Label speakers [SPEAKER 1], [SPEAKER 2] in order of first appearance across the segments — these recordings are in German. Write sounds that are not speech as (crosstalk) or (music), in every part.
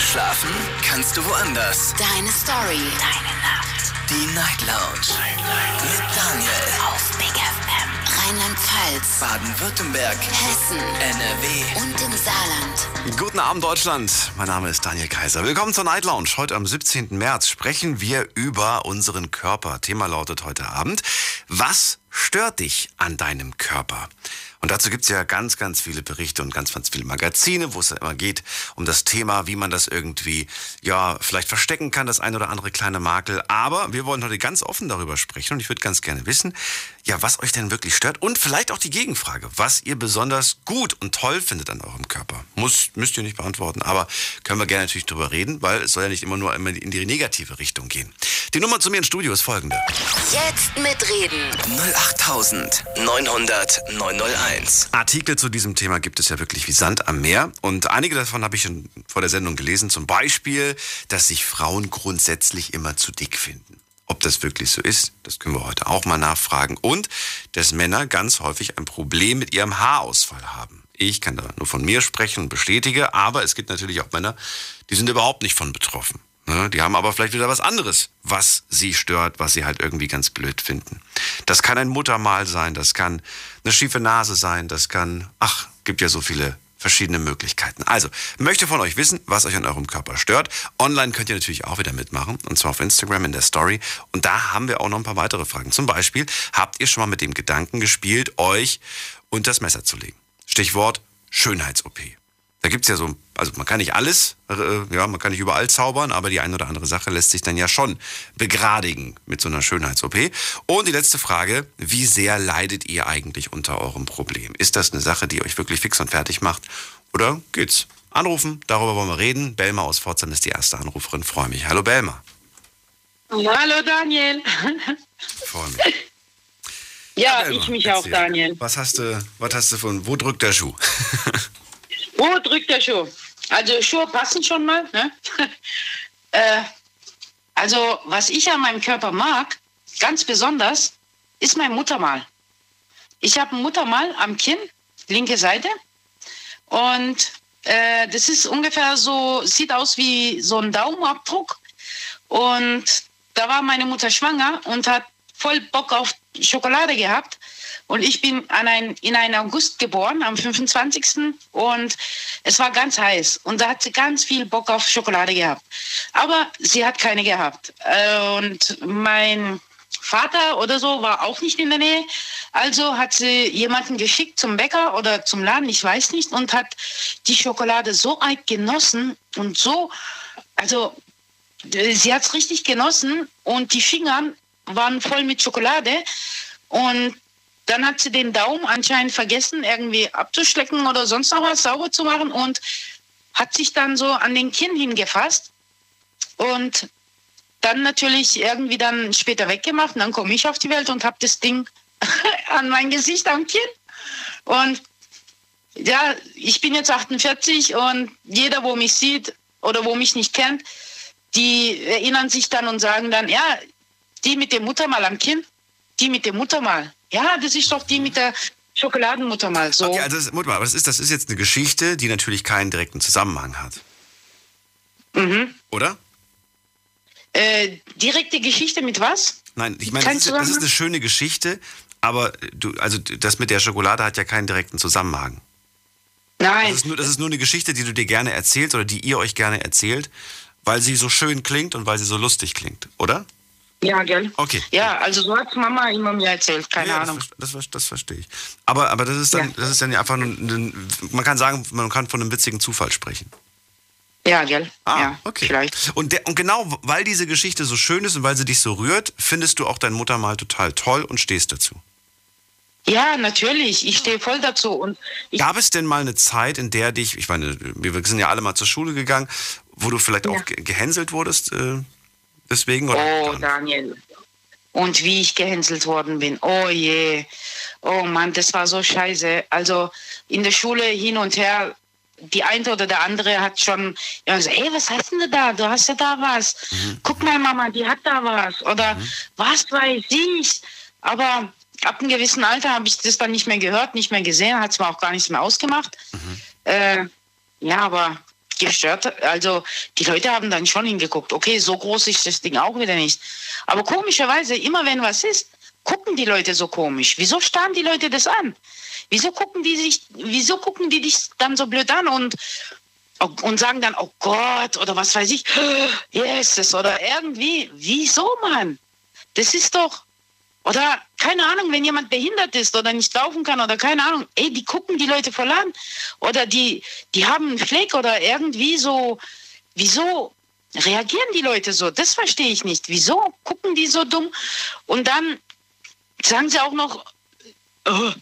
[SPEAKER 1] Schlafen kannst du woanders.
[SPEAKER 2] Deine Story. Deine Nacht.
[SPEAKER 1] Die Night Lounge. Mit Daniel.
[SPEAKER 2] Auf Big FM. Rheinland-Pfalz.
[SPEAKER 1] Baden-Württemberg.
[SPEAKER 2] Hessen.
[SPEAKER 1] NRW.
[SPEAKER 2] Und im Saarland.
[SPEAKER 3] Guten Abend, Deutschland. Mein Name ist Daniel Kaiser. Willkommen zur Night Lounge. Heute am 17. März sprechen wir über unseren Körper. Thema lautet heute Abend, was stört dich an deinem Körper? Und dazu gibt's ja ganz, ganz viele Berichte und ganz, ganz viele Magazine, wo es ja immer geht um das Thema, wie man das irgendwie, ja, vielleicht verstecken kann, das ein oder andere kleine Makel. Aber wir wollen heute ganz offen darüber sprechen und ich würde ganz gerne wissen, ja, was euch denn wirklich stört und vielleicht auch die Gegenfrage, was ihr besonders gut und toll findet an eurem Körper. Muss, müsst ihr nicht beantworten, aber können wir gerne natürlich drüber reden, weil es soll ja nicht immer nur immer in die negative Richtung gehen. Die Nummer zu mir ins Studio ist folgende.
[SPEAKER 2] Jetzt mitreden.
[SPEAKER 1] 08900 901.
[SPEAKER 3] Artikel zu diesem Thema gibt es ja wirklich wie Sand am Meer. Und einige davon habe ich schon vor der Sendung gelesen. Zum Beispiel, dass sich Frauen grundsätzlich immer zu dick finden. Ob das wirklich so ist, das können wir heute auch mal nachfragen. Und dass Männer ganz häufig ein Problem mit ihrem Haarausfall haben. Ich kann da nur von mir sprechen und bestätige, aber es gibt natürlich auch Männer, die sind überhaupt nicht von betroffen. Ne? Die haben aber vielleicht wieder was anderes, was sie stört, was sie halt irgendwie ganz blöd finden. Das kann ein Muttermal sein, das kann eine schiefe Nase sein, das kann, ach, gibt ja so viele verschiedene Möglichkeiten. Also, möchte von euch wissen, was euch an eurem Körper stört. Online könnt ihr natürlich auch wieder mitmachen, und zwar auf Instagram in der Story. Und da haben wir auch noch ein paar weitere Fragen. Zum Beispiel, habt ihr schon mal mit dem Gedanken gespielt, euch unter das Messer zu legen? Stichwort Schönheits-OP. Da gibt's ja so, also man kann nicht alles, äh, ja, man kann nicht überall zaubern, aber die eine oder andere Sache lässt sich dann ja schon begradigen mit so einer Schönheits-OP. Und die letzte Frage, wie sehr leidet ihr eigentlich unter eurem Problem? Ist das eine Sache, die euch wirklich fix und fertig macht? Oder geht's? Anrufen, darüber wollen wir reden. Belma aus Pforzheim ist die erste Anruferin. Freue mich. Hallo Belma.
[SPEAKER 4] Hallo Daniel.
[SPEAKER 3] Freue mich.
[SPEAKER 4] Ja,
[SPEAKER 3] Belma,
[SPEAKER 4] ich mich
[SPEAKER 3] erzähl.
[SPEAKER 4] auch, Daniel.
[SPEAKER 3] Was hast du, was hast du von, wo drückt der Schuh? (laughs)
[SPEAKER 4] Wo drückt der Schuh? Also Schuhe passen schon mal. Ne? (laughs) äh, also was ich an meinem Körper mag, ganz besonders, ist mein Muttermal. Ich habe ein Muttermal am Kinn, linke Seite. Und äh, das ist ungefähr so, sieht aus wie so ein Daumenabdruck. Und da war meine Mutter schwanger und hat voll Bock auf Schokolade gehabt. Und ich bin an ein, in einen August geboren, am 25. Und es war ganz heiß. Und da hat sie ganz viel Bock auf Schokolade gehabt. Aber sie hat keine gehabt. Äh, Und mein Vater oder so war auch nicht in der Nähe. Also hat sie jemanden geschickt zum Bäcker oder zum Laden, ich weiß nicht, und hat die Schokolade so arg genossen und so, also äh, sie hat es richtig genossen und die Finger waren voll mit Schokolade. Und dann hat sie den Daumen anscheinend vergessen, irgendwie abzuschlecken oder sonst noch was sauber zu machen und hat sich dann so an den Kinn hingefasst und dann natürlich irgendwie dann später weggemacht. Und dann komme ich auf die Welt und habe das Ding (laughs) an mein Gesicht am Kinn. Und ja, ich bin jetzt 48 und jeder, wo mich sieht oder wo mich nicht kennt, die erinnern sich dann und sagen dann, ja, die mit dem Muttermal am Kinn, die mit dem Muttermal. Ja, das ist doch die mit der Schokoladenmuttermal. So.
[SPEAKER 3] Okay, also das, mal, aber das ist, das ist jetzt eine Geschichte, die natürlich keinen direkten Zusammenhang hat.
[SPEAKER 4] Mhm.
[SPEAKER 3] Oder?
[SPEAKER 4] Äh, direkte Geschichte mit was?
[SPEAKER 3] Nein, ich meine, das ist, das ist eine schöne Geschichte, aber du, also das mit der Schokolade hat ja keinen direkten Zusammenhang.
[SPEAKER 4] Nein.
[SPEAKER 3] Das ist, nur, das ist nur eine Geschichte, die du dir gerne erzählst oder die ihr euch gerne erzählt, weil sie so schön klingt und weil sie so lustig klingt, oder?
[SPEAKER 4] Ja, gell?
[SPEAKER 3] Okay.
[SPEAKER 4] Ja, also so hat Mama immer mir erzählt, keine
[SPEAKER 3] ja,
[SPEAKER 4] Ahnung.
[SPEAKER 3] Das, das, das verstehe ich. Aber, aber das ist dann,
[SPEAKER 4] Ja.
[SPEAKER 3] das ist dann ja einfach nur, ein, man kann sagen, man kann von einem witzigen Zufall sprechen.
[SPEAKER 4] Ja, gell?
[SPEAKER 3] Ah,
[SPEAKER 4] ja,
[SPEAKER 3] okay.
[SPEAKER 4] Vielleicht.
[SPEAKER 3] Und, der, und genau, weil diese Geschichte so schön ist und weil sie dich so rührt, findest du auch dein Muttermal total toll und stehst dazu.
[SPEAKER 4] Ja, natürlich. Ich stehe voll dazu. Und ich,
[SPEAKER 3] Gab es denn mal eine Zeit, in der dich, ich meine, wir sind ja alle mal zur Schule gegangen, wo du vielleicht
[SPEAKER 4] Ja.
[SPEAKER 3] auch ge- gehänselt wurdest äh, deswegen?
[SPEAKER 4] Oh? Daniel. Und wie ich gehänselt worden bin. Oh je. Oh Mann, das war so scheiße. Also in der Schule hin und her. Die eine oder der andere hat schon ja, gesagt, ey, was hast denn du da? Du hast ja da was. Guck mal, Mama, die hat da was. Oder was weiß ich. Aber ab einem gewissen Alter habe ich das dann nicht mehr gehört, nicht mehr gesehen, hat es mir auch gar nichts mehr ausgemacht. Äh, ja, aber gestört. Also die Leute haben dann schon hingeguckt. Okay, so groß ist das Ding auch wieder nicht. Aber komischerweise, immer wenn was ist, gucken die Leute so komisch. Wieso starren die Leute das an? Wieso gucken die sich, wieso gucken die dich dann so blöd an und und sagen dann, oh Gott, oder was weiß ich, (gasps) Jesus, oder irgendwie, wieso, Mann? Das ist doch, oder keine Ahnung, wenn jemand behindert ist oder nicht laufen kann oder keine Ahnung, ey, die gucken die Leute voll an. Oder die, die haben einen Fleck oder irgendwie so, wieso reagieren die Leute so? Das verstehe ich nicht. Wieso gucken die so dumm? Und dann sagen sie auch noch, oh,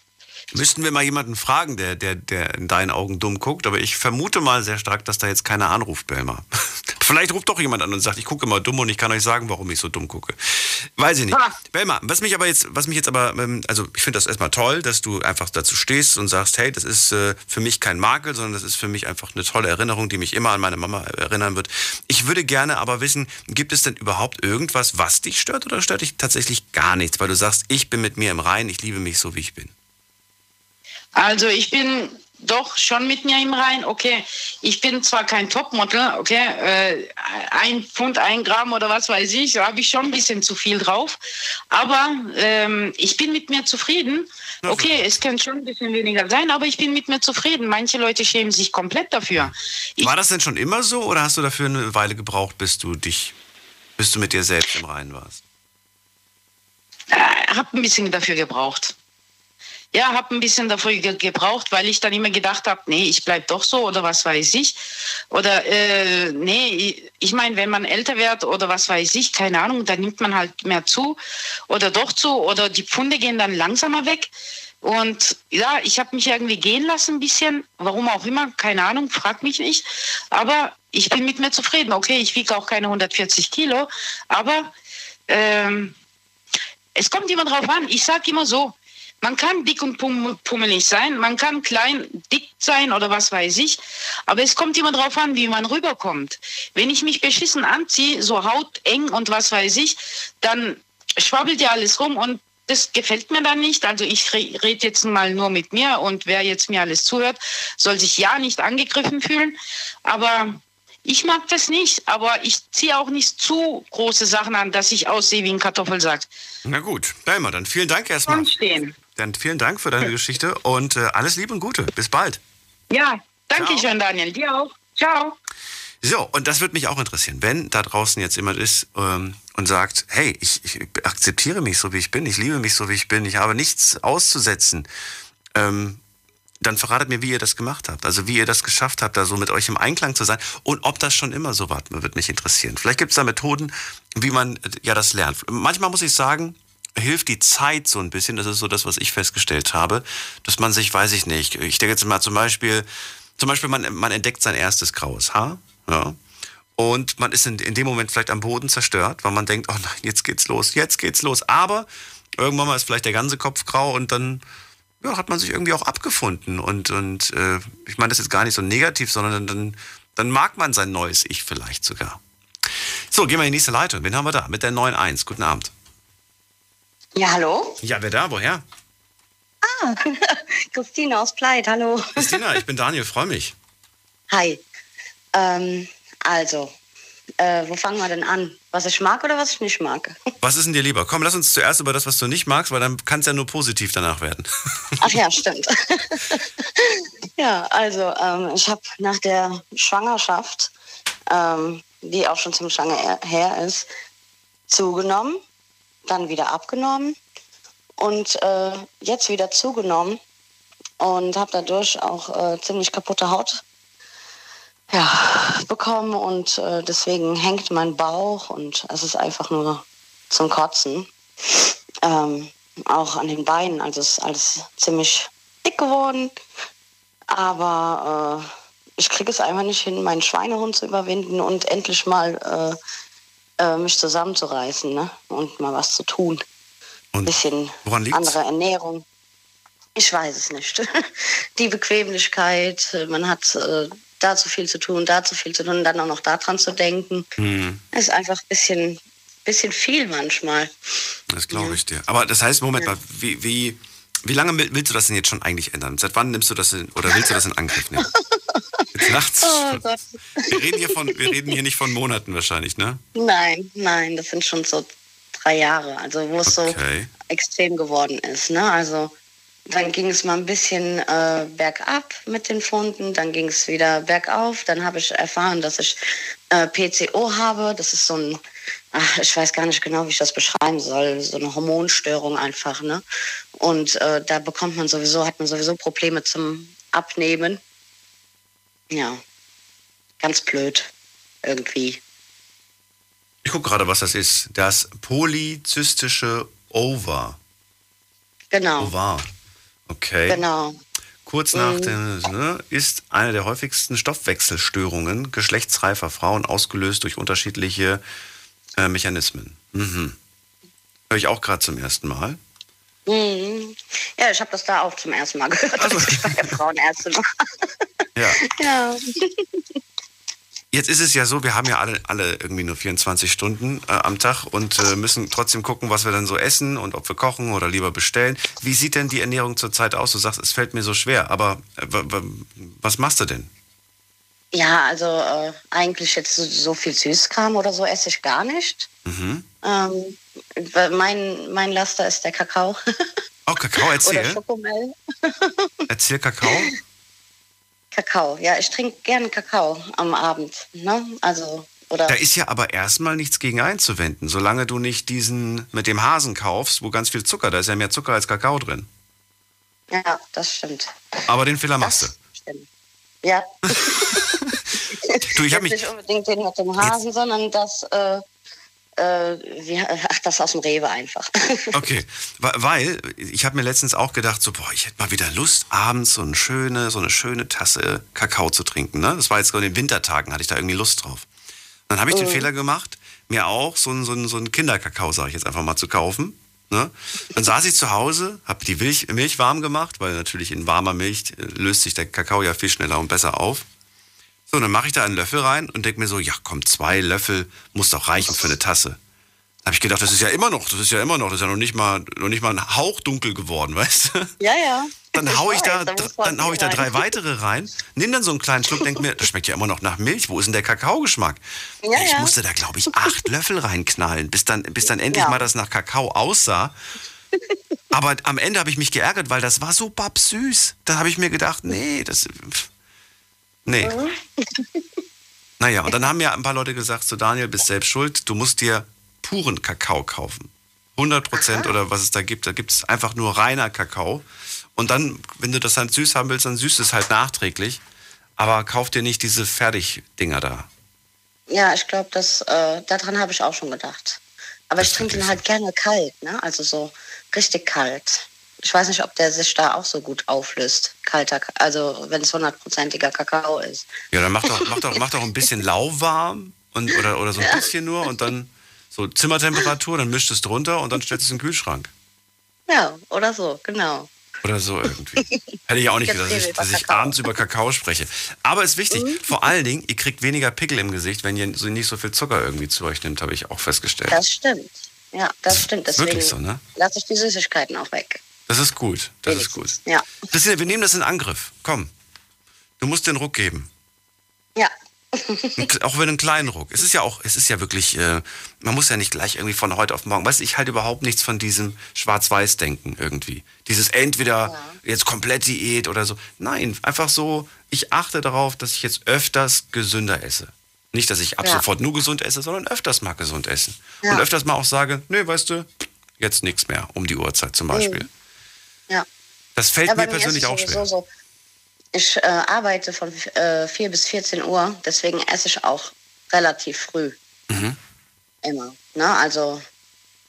[SPEAKER 3] Müssten wir mal jemanden fragen, der, der, der in deinen Augen dumm guckt, aber ich vermute mal sehr stark, dass da jetzt keiner anruft, Belma. (laughs) Vielleicht ruft doch jemand an und sagt, ich gucke immer dumm und ich kann euch sagen, warum ich so dumm gucke. Weiß ich nicht. Ah. Belma, was mich aber jetzt, was mich jetzt aber, ähm, also ich finde das erstmal toll, dass du einfach dazu stehst und sagst, hey, das ist äh, für mich kein Makel, sondern das ist für mich einfach eine tolle Erinnerung, die mich immer an meine Mama erinnern wird. Ich würde gerne aber wissen, gibt es denn überhaupt irgendwas, was dich stört oder stört dich tatsächlich gar nichts, weil du sagst, ich bin mit mir im Rein, ich liebe mich so, wie ich bin?
[SPEAKER 4] Also ich bin doch schon mit mir im Rein. Okay, ich bin zwar kein Topmodel, okay, äh, ein Pfund, ein Gramm oder was weiß ich, da habe ich schon ein bisschen zu viel drauf. Aber ähm, ich bin mit mir zufrieden. Okay, es könnte schon ein bisschen weniger sein, aber ich bin mit mir zufrieden. Manche Leute schämen sich komplett dafür.
[SPEAKER 3] Ich War das denn schon immer so oder hast du dafür eine Weile gebraucht, bis du dich, bis du mit dir selbst im Reinen warst?
[SPEAKER 4] Äh, hab ein bisschen dafür gebraucht ja, habe ein bisschen dafür gebraucht, weil ich dann immer gedacht habe, nee, ich bleib doch so oder was weiß ich. Oder äh, nee, ich meine, wenn man älter wird oder was weiß ich, keine Ahnung, dann nimmt man halt mehr zu oder doch zu oder die Pfunde gehen dann langsamer weg. Und ja, ich habe mich irgendwie gehen lassen ein bisschen, warum auch immer, keine Ahnung, frag mich nicht. Aber ich bin mit mir zufrieden. Okay, ich wiege auch keine 140 Kilo, aber ähm, es kommt immer drauf an. Ich sage immer so, man kann dick und pummelig sein, man kann klein, dick sein oder was weiß ich, aber es kommt immer darauf an, wie man rüberkommt. Wenn ich mich beschissen anziehe, so hauteng und was weiß ich, dann schwabbelt ja alles rum und das gefällt mir dann nicht. Also ich rede jetzt mal nur mit mir und wer jetzt mir alles zuhört, soll sich ja nicht angegriffen fühlen. Aber ich mag das nicht, aber ich ziehe auch nicht zu große Sachen an, dass ich aussehe wie ein Kartoffelsack.
[SPEAKER 3] Na gut, Daimler, dann vielen Dank erstmal.
[SPEAKER 4] Stehen.
[SPEAKER 3] Dann vielen Dank für deine Geschichte und äh, alles Liebe und Gute. Bis bald.
[SPEAKER 4] Ja, danke Ciao. schön, Daniel. Dir auch. Ciao.
[SPEAKER 3] So, und das würde mich auch interessieren, wenn da draußen jetzt jemand ist ähm, und sagt, hey, ich, ich, akzeptiere mich so, wie ich bin, ich liebe mich so, wie ich bin, ich habe nichts auszusetzen, ähm, dann verratet mir, wie ihr das gemacht habt. Also wie ihr das geschafft habt, da so mit euch im Einklang zu sein und ob das schon immer so war, würde mich interessieren. Vielleicht gibt es da Methoden, wie man äh, ja das lernt. Manchmal muss ich sagen, hilft die Zeit so ein bisschen. Das ist so das, was ich festgestellt habe, dass man sich, weiß ich nicht, ich denke jetzt mal zum Beispiel, zum Beispiel man, man entdeckt sein erstes graues Haar, ja, und man ist in, in dem Moment vielleicht am Boden zerstört, weil man denkt, oh nein, jetzt geht's los, jetzt geht's los. Aber irgendwann mal ist vielleicht der ganze Kopf grau und dann ja, hat man sich irgendwie auch abgefunden. Und, und äh, ich meine das jetzt gar nicht so negativ, sondern dann, dann mag man sein neues Ich vielleicht sogar. So, gehen wir in die nächste Leitung. Wen haben wir da? Mit der 9.1. Guten Abend.
[SPEAKER 5] Ja, hallo?
[SPEAKER 3] Ja, wer da? Woher?
[SPEAKER 5] Ah, (laughs) Christina aus Pleit, hallo.
[SPEAKER 3] Christina, ich bin Daniel, freue mich.
[SPEAKER 5] Hi. Ähm, also, äh, wo fangen wir denn an? Was ich mag oder was ich nicht mag? (laughs)
[SPEAKER 3] Was ist denn dir lieber? Komm, lass uns zuerst über das, was du nicht magst, weil dann kann es ja nur positiv danach werden. (laughs)
[SPEAKER 5] Ach ja, stimmt. ja, also ähm, ich habe nach der Schwangerschaft, ähm, die auch schon ziemlich lange her ist, zugenommen dann wieder abgenommen und äh, jetzt wieder zugenommen und habe dadurch auch äh, ziemlich kaputte Haut ja, bekommen und äh, deswegen hängt mein Bauch und es ist einfach nur zum Kotzen. Ähm, auch an den Beinen, also ist alles ziemlich dick geworden. Aber äh, ich kriege es einfach nicht hin, meinen Schweinehund zu überwinden und endlich mal äh, äh, mich zusammenzureißen ne? und mal was zu tun. Ein bisschen andere Ernährung. Ich weiß es nicht. (laughs) Die Bequemlichkeit, man hat äh, da zu viel zu tun, da zu viel zu tun, dann auch noch daran zu denken. Hm. ist einfach ein bisschen, bisschen viel manchmal.
[SPEAKER 3] Das glaube ich dir. Aber das heißt, Moment ja. mal, wie, wie, wie lange willst du das denn jetzt schon eigentlich ändern? Seit wann nimmst du das in, oder willst du das in Angriff nehmen? (laughs) Jetzt nachts.
[SPEAKER 5] Oh Gott.
[SPEAKER 3] Wir reden, hier von, wir reden hier nicht von Monaten wahrscheinlich, ne?
[SPEAKER 5] Nein, nein, das sind schon so drei Jahre, also wo es
[SPEAKER 3] Okay.
[SPEAKER 5] so extrem geworden ist. Ne? Also dann ging es mal ein bisschen äh, bergab mit den Funden, dann ging es wieder bergauf. Dann habe ich erfahren, dass ich äh, PCO habe. Das ist so ein, ach, ich weiß gar nicht genau, wie ich das beschreiben soll, so eine Hormonstörung einfach. Ne? Und äh, da bekommt man sowieso, hat man sowieso Probleme zum Abnehmen. Ja, ganz blöd irgendwie.
[SPEAKER 3] Ich gucke gerade, was das ist. Das polyzystische Ova.
[SPEAKER 5] Genau,
[SPEAKER 3] Ovar. Okay.
[SPEAKER 5] genau.
[SPEAKER 3] Kurz
[SPEAKER 5] Mhm.
[SPEAKER 3] nach dem, ne, ist eine der häufigsten Stoffwechselstörungen geschlechtsreifer Frauen ausgelöst durch unterschiedliche äh, Mechanismen. Mhm. Höre ich auch gerade zum ersten Mal.
[SPEAKER 5] Mhm. Ja, ich habe das da auch zum ersten Mal gehört,
[SPEAKER 3] Also-
[SPEAKER 5] als ich bei der Frauenärztin war. (laughs)
[SPEAKER 3] Ja.
[SPEAKER 5] Ja.
[SPEAKER 3] Jetzt ist es ja so, wir haben ja alle, alle irgendwie nur 24 Stunden äh, am Tag und äh, müssen trotzdem gucken, was wir dann so essen und ob wir kochen oder lieber bestellen. Wie sieht denn die Ernährung zurzeit aus? Du sagst, es fällt mir so schwer, aber äh, wa- wa- was machst du denn?
[SPEAKER 5] Ja, also äh, eigentlich jetzt so, viel Süßkram oder so esse ich gar nicht.
[SPEAKER 3] Mhm.
[SPEAKER 5] Ähm, mein, mein Laster ist der Kakao
[SPEAKER 3] Oh, Kakao, (laughs)
[SPEAKER 5] oder
[SPEAKER 3] erzähl.
[SPEAKER 5] Schokomel.
[SPEAKER 3] Erzähl Kakao.
[SPEAKER 5] Kakao, ja, ich trinke gerne Kakao am Abend. Ne? Also, oder
[SPEAKER 3] Da ist ja aber erstmal nichts gegen einzuwenden, solange du nicht diesen mit dem Hasen kaufst, wo ganz viel Zucker, da ist ja mehr Zucker als Kakao drin.
[SPEAKER 5] ja, das stimmt.
[SPEAKER 3] Aber den Fehler machst du.
[SPEAKER 5] Stimmt. Ja, (laughs)
[SPEAKER 3] Du, ich
[SPEAKER 5] Jetzt
[SPEAKER 3] habe mich,
[SPEAKER 5] nicht unbedingt den mit dem Hasen, sondern das, äh, äh, wie, ach, das aus dem Rewe einfach. (laughs)
[SPEAKER 3] Okay, weil ich habe mir letztens auch gedacht, so boah, ich hätte mal wieder Lust, abends so eine schöne, so eine schöne Tasse Kakao zu trinken. Ne? Das war jetzt so in den Wintertagen, hatte ich da irgendwie Lust drauf. Dann habe ich den Fehler gemacht, mir auch so einen so einen- so einen Kinderkakao, sage ich jetzt einfach mal, zu kaufen. Ne? Dann saß ich zu Hause, habe die Milch, Milch warm gemacht, weil natürlich in warmer Milch äh, löst sich der Kakao ja viel schneller und besser auf. So, dann mache ich da einen Löffel rein und denke mir so, ja komm, zwei Löffel muss doch reichen für eine Tasse. Da habe ich gedacht, das ist ja immer noch, das ist ja immer noch, das ist ja noch nicht mal, noch nicht mal ein Hauch dunkel geworden, (laughs) weißt du?
[SPEAKER 5] ja, ja.
[SPEAKER 3] Dann hau ich, da, dann hau ich da drei weitere rein, nimm dann so einen kleinen Schluck, denk mir, das schmeckt ja immer noch nach Milch. Wo ist denn der Kakaogeschmack?
[SPEAKER 5] Ja,
[SPEAKER 3] ich
[SPEAKER 5] ja.
[SPEAKER 3] musste da, glaube ich, acht Löffel reinknallen, bis dann, bis dann endlich
[SPEAKER 5] Ja.
[SPEAKER 3] mal das nach Kakao aussah. Aber am Ende habe ich mich geärgert, weil das war so babsüß. Da habe ich mir gedacht, nee, das. pff, Nee. (laughs) Naja, und dann haben mir ein paar Leute gesagt, so Daniel, bist selbst schuld, du musst dir puren Kakao kaufen. 100 Prozent oder was es da gibt, da gibt es einfach nur reiner Kakao. Und dann, wenn du das dann süß haben willst, dann süß es halt nachträglich. Aber kauf dir nicht diese Fertigdinger da.
[SPEAKER 5] Ja, ich glaube, das äh, daran habe ich auch schon gedacht. Aber
[SPEAKER 3] Das
[SPEAKER 5] ich trinke ihn halt gerne kalt, ne? Also so richtig kalt. Ich weiß nicht, ob der sich da auch so gut auflöst. Kalter, Ka- also wenn es hundertprozentiger Kakao ist.
[SPEAKER 3] Ja, dann mach doch, mach doch, mach doch ein bisschen lauwarm und, oder, oder so ein bisschen nur und dann so Zimmertemperatur, dann mischt es drunter und dann stellst du es in den Kühlschrank.
[SPEAKER 5] Ja, oder so, genau.
[SPEAKER 3] Oder so irgendwie. (laughs) Hätte ich auch nicht gedacht, dass ich, dass ich abends über Kakao spreche. Aber ist wichtig, vor allen Dingen, ihr kriegt weniger Pickel im Gesicht, wenn ihr nicht so viel Zucker irgendwie zu euch nimmt, habe ich auch festgestellt.
[SPEAKER 5] Das stimmt. Ja, das stimmt.
[SPEAKER 3] ist
[SPEAKER 5] Deswegen
[SPEAKER 3] wirklich so, ne?
[SPEAKER 5] lasse ich die Süßigkeiten auch weg.
[SPEAKER 3] Das ist gut, das ist gut.
[SPEAKER 5] Ja.
[SPEAKER 3] Christine, wir nehmen das in Angriff. Komm. Du musst den Ruck geben.
[SPEAKER 5] Ja.
[SPEAKER 3] Auch wenn einen kleinen Ruck. Es ist ja auch, es ist ja wirklich, äh, man muss ja nicht gleich irgendwie von heute auf morgen. Weißt du, ich halte überhaupt nichts von diesem Schwarz-Weiß-Denken irgendwie. Dieses entweder jetzt komplett Diät oder so. Nein, einfach so, ich achte darauf, dass ich jetzt öfters gesünder esse. Nicht, dass ich ab
[SPEAKER 5] Ja.
[SPEAKER 3] sofort nur gesund esse, sondern öfters mal gesund essen.
[SPEAKER 5] Ja.
[SPEAKER 3] Und öfters mal auch sage, nö, weißt du, jetzt nichts mehr um die Uhrzeit zum Beispiel.
[SPEAKER 5] Ja.
[SPEAKER 3] Das fällt
[SPEAKER 5] ja,
[SPEAKER 3] mir persönlich auch schwer.
[SPEAKER 5] So. Ich äh, arbeite von äh, 4 bis 14 Uhr, deswegen esse ich auch relativ früh.
[SPEAKER 3] Mhm.
[SPEAKER 5] Immer. Ne? Also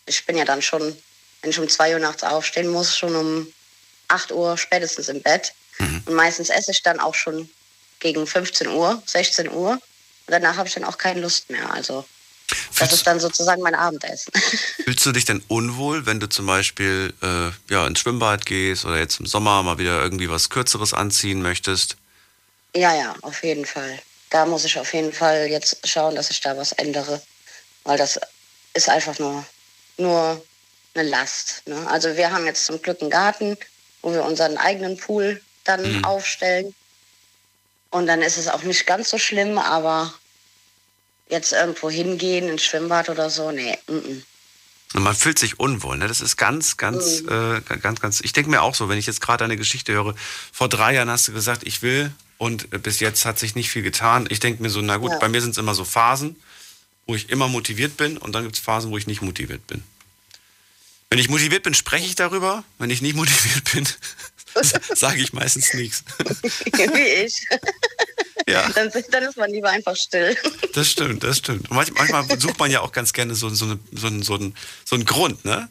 [SPEAKER 5] ich bin ja dann schon, wenn ich um 2 Uhr nachts aufstehen muss, schon um 8 Uhr spätestens im Bett.
[SPEAKER 3] Mhm.
[SPEAKER 5] Und meistens esse ich dann auch schon gegen 15 Uhr, 16 Uhr. Und danach habe ich dann auch keine Lust mehr. Also das
[SPEAKER 3] Fühlst-
[SPEAKER 5] ist dann sozusagen mein Abendessen. (laughs)
[SPEAKER 3] Fühlst du dich denn unwohl, wenn du zum Beispiel äh, ja, ins Schwimmbad gehst oder jetzt im Sommer mal wieder irgendwie was Kürzeres anziehen möchtest?
[SPEAKER 5] Ja, ja, auf jeden Fall. Da muss ich auf jeden Fall jetzt schauen, dass ich da was ändere. Weil das ist einfach nur, nur eine Last. Ne? Also wir haben jetzt zum Glück einen Garten, wo wir unseren eigenen Pool dann
[SPEAKER 3] Mhm.
[SPEAKER 5] aufstellen. Und dann ist es auch nicht ganz so schlimm, aber jetzt irgendwo hingehen, ins Schwimmbad oder so, nee. Mm -mm.
[SPEAKER 3] Und man fühlt sich unwohl. Ne? Das ist ganz, ganz, mhm. äh, ganz, ganz. Ich denke mir auch so, wenn ich jetzt gerade eine Geschichte höre. Vor drei Jahren hast du gesagt, ich will, und bis jetzt hat sich nicht viel getan. Ich denke mir so, na gut, ja. bei mir sind es immer so Phasen, wo ich immer motiviert bin, und dann gibt es Phasen, wo ich nicht motiviert bin. Wenn ich motiviert bin, spreche ich darüber. Wenn ich nicht (laughs) motiviert bin, (laughs) sage ich meistens nichts.
[SPEAKER 5] Wie ich. (laughs) Ja. Dann, dann, ist man lieber einfach still.
[SPEAKER 3] Das stimmt, das stimmt. Und manchmal sucht man ja auch ganz gerne so, so, eine, so, einen, so, einen, so einen Grund, ne?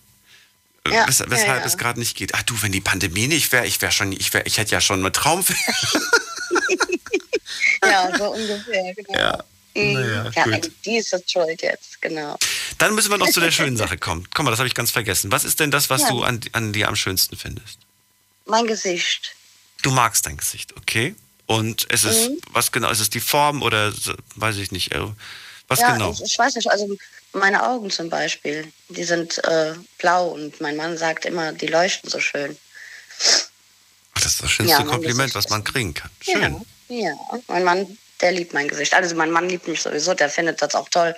[SPEAKER 3] Ja, Wes weshalb ja, ja. es gerade nicht geht. Ach du, wenn die Pandemie nicht wäre, ich wäre schon, ich wäre, ich hätte ja schon einen Traum. (laughs)
[SPEAKER 5] ja, so ungefähr, genau. Ja. Mhm. Naja, ja, gut. die ist das schuld jetzt, genau.
[SPEAKER 3] Dann müssen wir noch zu der schönen (laughs) Sache kommen. Komm mal, das habe ich ganz vergessen. Was ist denn das, was ja. du an, an dir am schönsten findest?
[SPEAKER 5] Mein Gesicht.
[SPEAKER 3] Du magst dein Gesicht, okay? Und ist es, mhm. was genau, ist es die Form oder weiß ich nicht, äh, was
[SPEAKER 5] ja,
[SPEAKER 3] genau?
[SPEAKER 5] Ich, ich, weiß nicht, also meine Augen zum Beispiel, die sind äh, blau und mein Mann sagt immer, die leuchten so schön.
[SPEAKER 3] Ach, das ist das schönste ja, Kompliment, was man kriegen kann. Schön.
[SPEAKER 5] Ja, ja, mein Mann, der liebt mein Gesicht. Also mein Mann liebt mich sowieso, der findet das auch toll,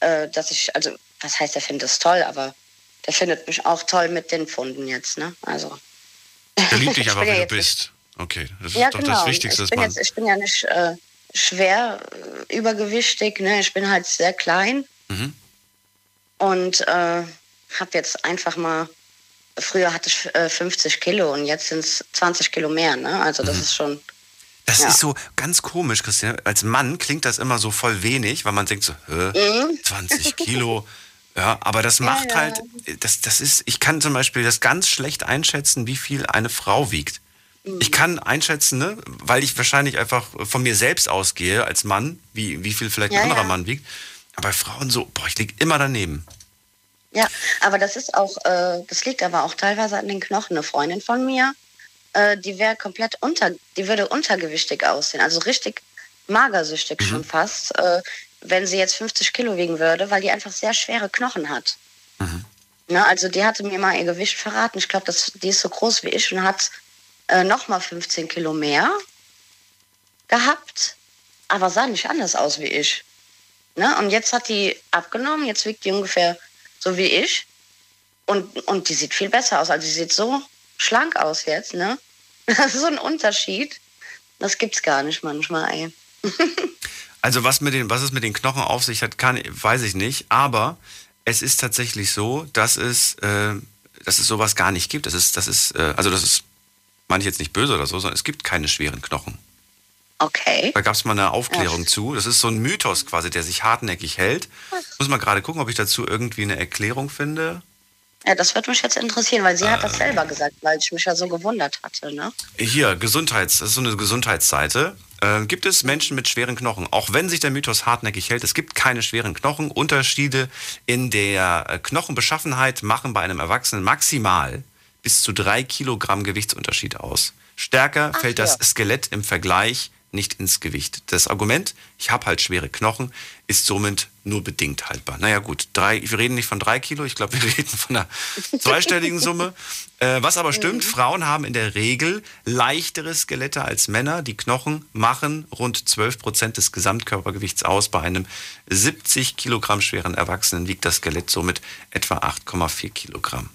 [SPEAKER 5] äh, dass ich, also was heißt, der findet es toll, aber der findet mich auch toll mit den Pfunden jetzt, ne? Also.
[SPEAKER 3] Der liebt dich (laughs) aber, wie du bist. Okay, das ist
[SPEAKER 5] ja,
[SPEAKER 3] doch
[SPEAKER 5] genau.
[SPEAKER 3] das Wichtigste.
[SPEAKER 5] Ich bin, jetzt, ich bin ja nicht äh, schwer äh, übergewichtig, ne? ich bin halt sehr klein mhm. und äh, habe jetzt einfach mal, früher hatte ich äh, 50 Kilo und jetzt sind es 20 Kilo mehr. Ne? Also das mhm. ist schon...
[SPEAKER 3] Das ja. ist so ganz komisch, Christian. Als Mann klingt das immer so voll wenig, weil man denkt so, mhm. (laughs) 20 Kilo. Ja, aber das macht ja, ja. halt, das, das ist, ich kann zum Beispiel das ganz schlecht einschätzen, wie viel eine Frau wiegt. Ich kann einschätzen, ne, weil ich wahrscheinlich einfach von mir selbst ausgehe als Mann, wie, wie viel vielleicht ein anderer ja. Mann wiegt. Aber bei Frauen so, boah, ich liege immer daneben.
[SPEAKER 5] Ja, aber das ist auch, äh, das liegt aber auch teilweise an den Knochen. Eine Freundin von mir, äh, die wäre komplett unter, die würde untergewichtig aussehen, also richtig magersüchtig mhm. schon fast, äh, wenn sie jetzt 50 Kilo wiegen würde, weil die einfach sehr schwere Knochen hat. Mhm. Na, ne, also die hatte mir mal ihr Gewicht verraten. Ich glaube, die ist so groß wie ich und hat äh, nochmal 15 Kilo mehr gehabt, aber sah nicht anders aus wie ich. Ne? Und jetzt hat die abgenommen, jetzt wiegt die ungefähr so wie ich. Und, und die sieht viel besser aus. Also die sieht so schlank aus jetzt, ne? (laughs) Das ist so ein Unterschied. Das gibt's gar nicht manchmal, ey. (laughs)
[SPEAKER 3] also was, mit den, was es mit den Knochen auf sich hat, kann, weiß ich nicht. Aber es ist tatsächlich so, dass es, äh, dass es sowas gar nicht gibt. Das ist, das ist, äh, also das ist meine ich jetzt nicht böse oder so, sondern es gibt keine schweren Knochen.
[SPEAKER 5] Okay.
[SPEAKER 3] Da gab es mal eine Aufklärung ja. zu. Das ist so ein Mythos quasi, der sich hartnäckig hält. Muss mal gerade gucken, ob ich dazu irgendwie eine Erklärung finde.
[SPEAKER 5] Ja, das wird mich jetzt interessieren, weil sie äh, hat das äh. selber gesagt, weil ich mich ja so gewundert hatte. Ne?
[SPEAKER 3] Hier, Gesundheits, das ist so eine Gesundheitsseite. Äh, gibt es Menschen mit schweren Knochen? Auch wenn sich der Mythos hartnäckig hält, es gibt keine schweren Knochen. Unterschiede in der äh, Knochenbeschaffenheit machen bei einem Erwachsenen maximal bis zu drei Kilogramm Gewichtsunterschied aus. Stärker Ach, fällt das Skelett im Vergleich nicht ins Gewicht. Das Argument, ich habe halt schwere Knochen, ist somit nur bedingt haltbar. Naja gut, drei, wir reden nicht von drei Kilo, ich glaube, wir (laughs) reden von einer zweistelligen Summe. Äh, was aber stimmt, mhm. Frauen haben in der Regel leichtere Skelette als Männer. Die Knochen machen rund 12 Prozent des Gesamtkörpergewichts aus. Bei einem 70 Kilogramm schweren Erwachsenen wiegt das Skelett somit etwa 8,4 Kilogramm.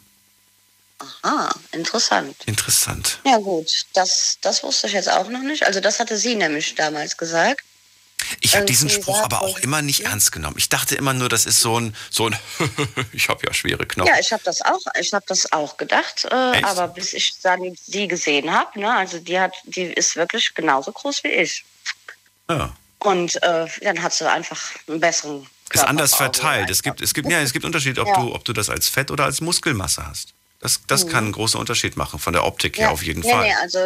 [SPEAKER 5] Aha, interessant.
[SPEAKER 3] Interessant.
[SPEAKER 5] Ja gut, das, das wusste ich jetzt auch noch nicht. Also das hatte sie nämlich damals gesagt.
[SPEAKER 3] Ich habe diesen Spruch aber auch immer nicht ernst genommen. Ich dachte immer nur, das ist so ein, so ein (laughs) ich habe ja schwere Knochen.
[SPEAKER 5] Ja, ich habe das auch, ich habe das auch gedacht, äh, aber bis ich dann sie gesehen habe, ne, also die hat, die ist wirklich genauso groß wie ich. Ja. Und äh, dann hat sie einfach einen besseren.
[SPEAKER 3] Körper ist anders verteilt. Es gibt, es gibt, ja, es gibt Unterschied, ob ja. du, ob du das als Fett oder als Muskelmasse hast. Das, das kann einen mhm. großen Unterschied machen, von der Optik ja. her auf jeden
[SPEAKER 5] nee,
[SPEAKER 3] Fall.
[SPEAKER 5] Nee, also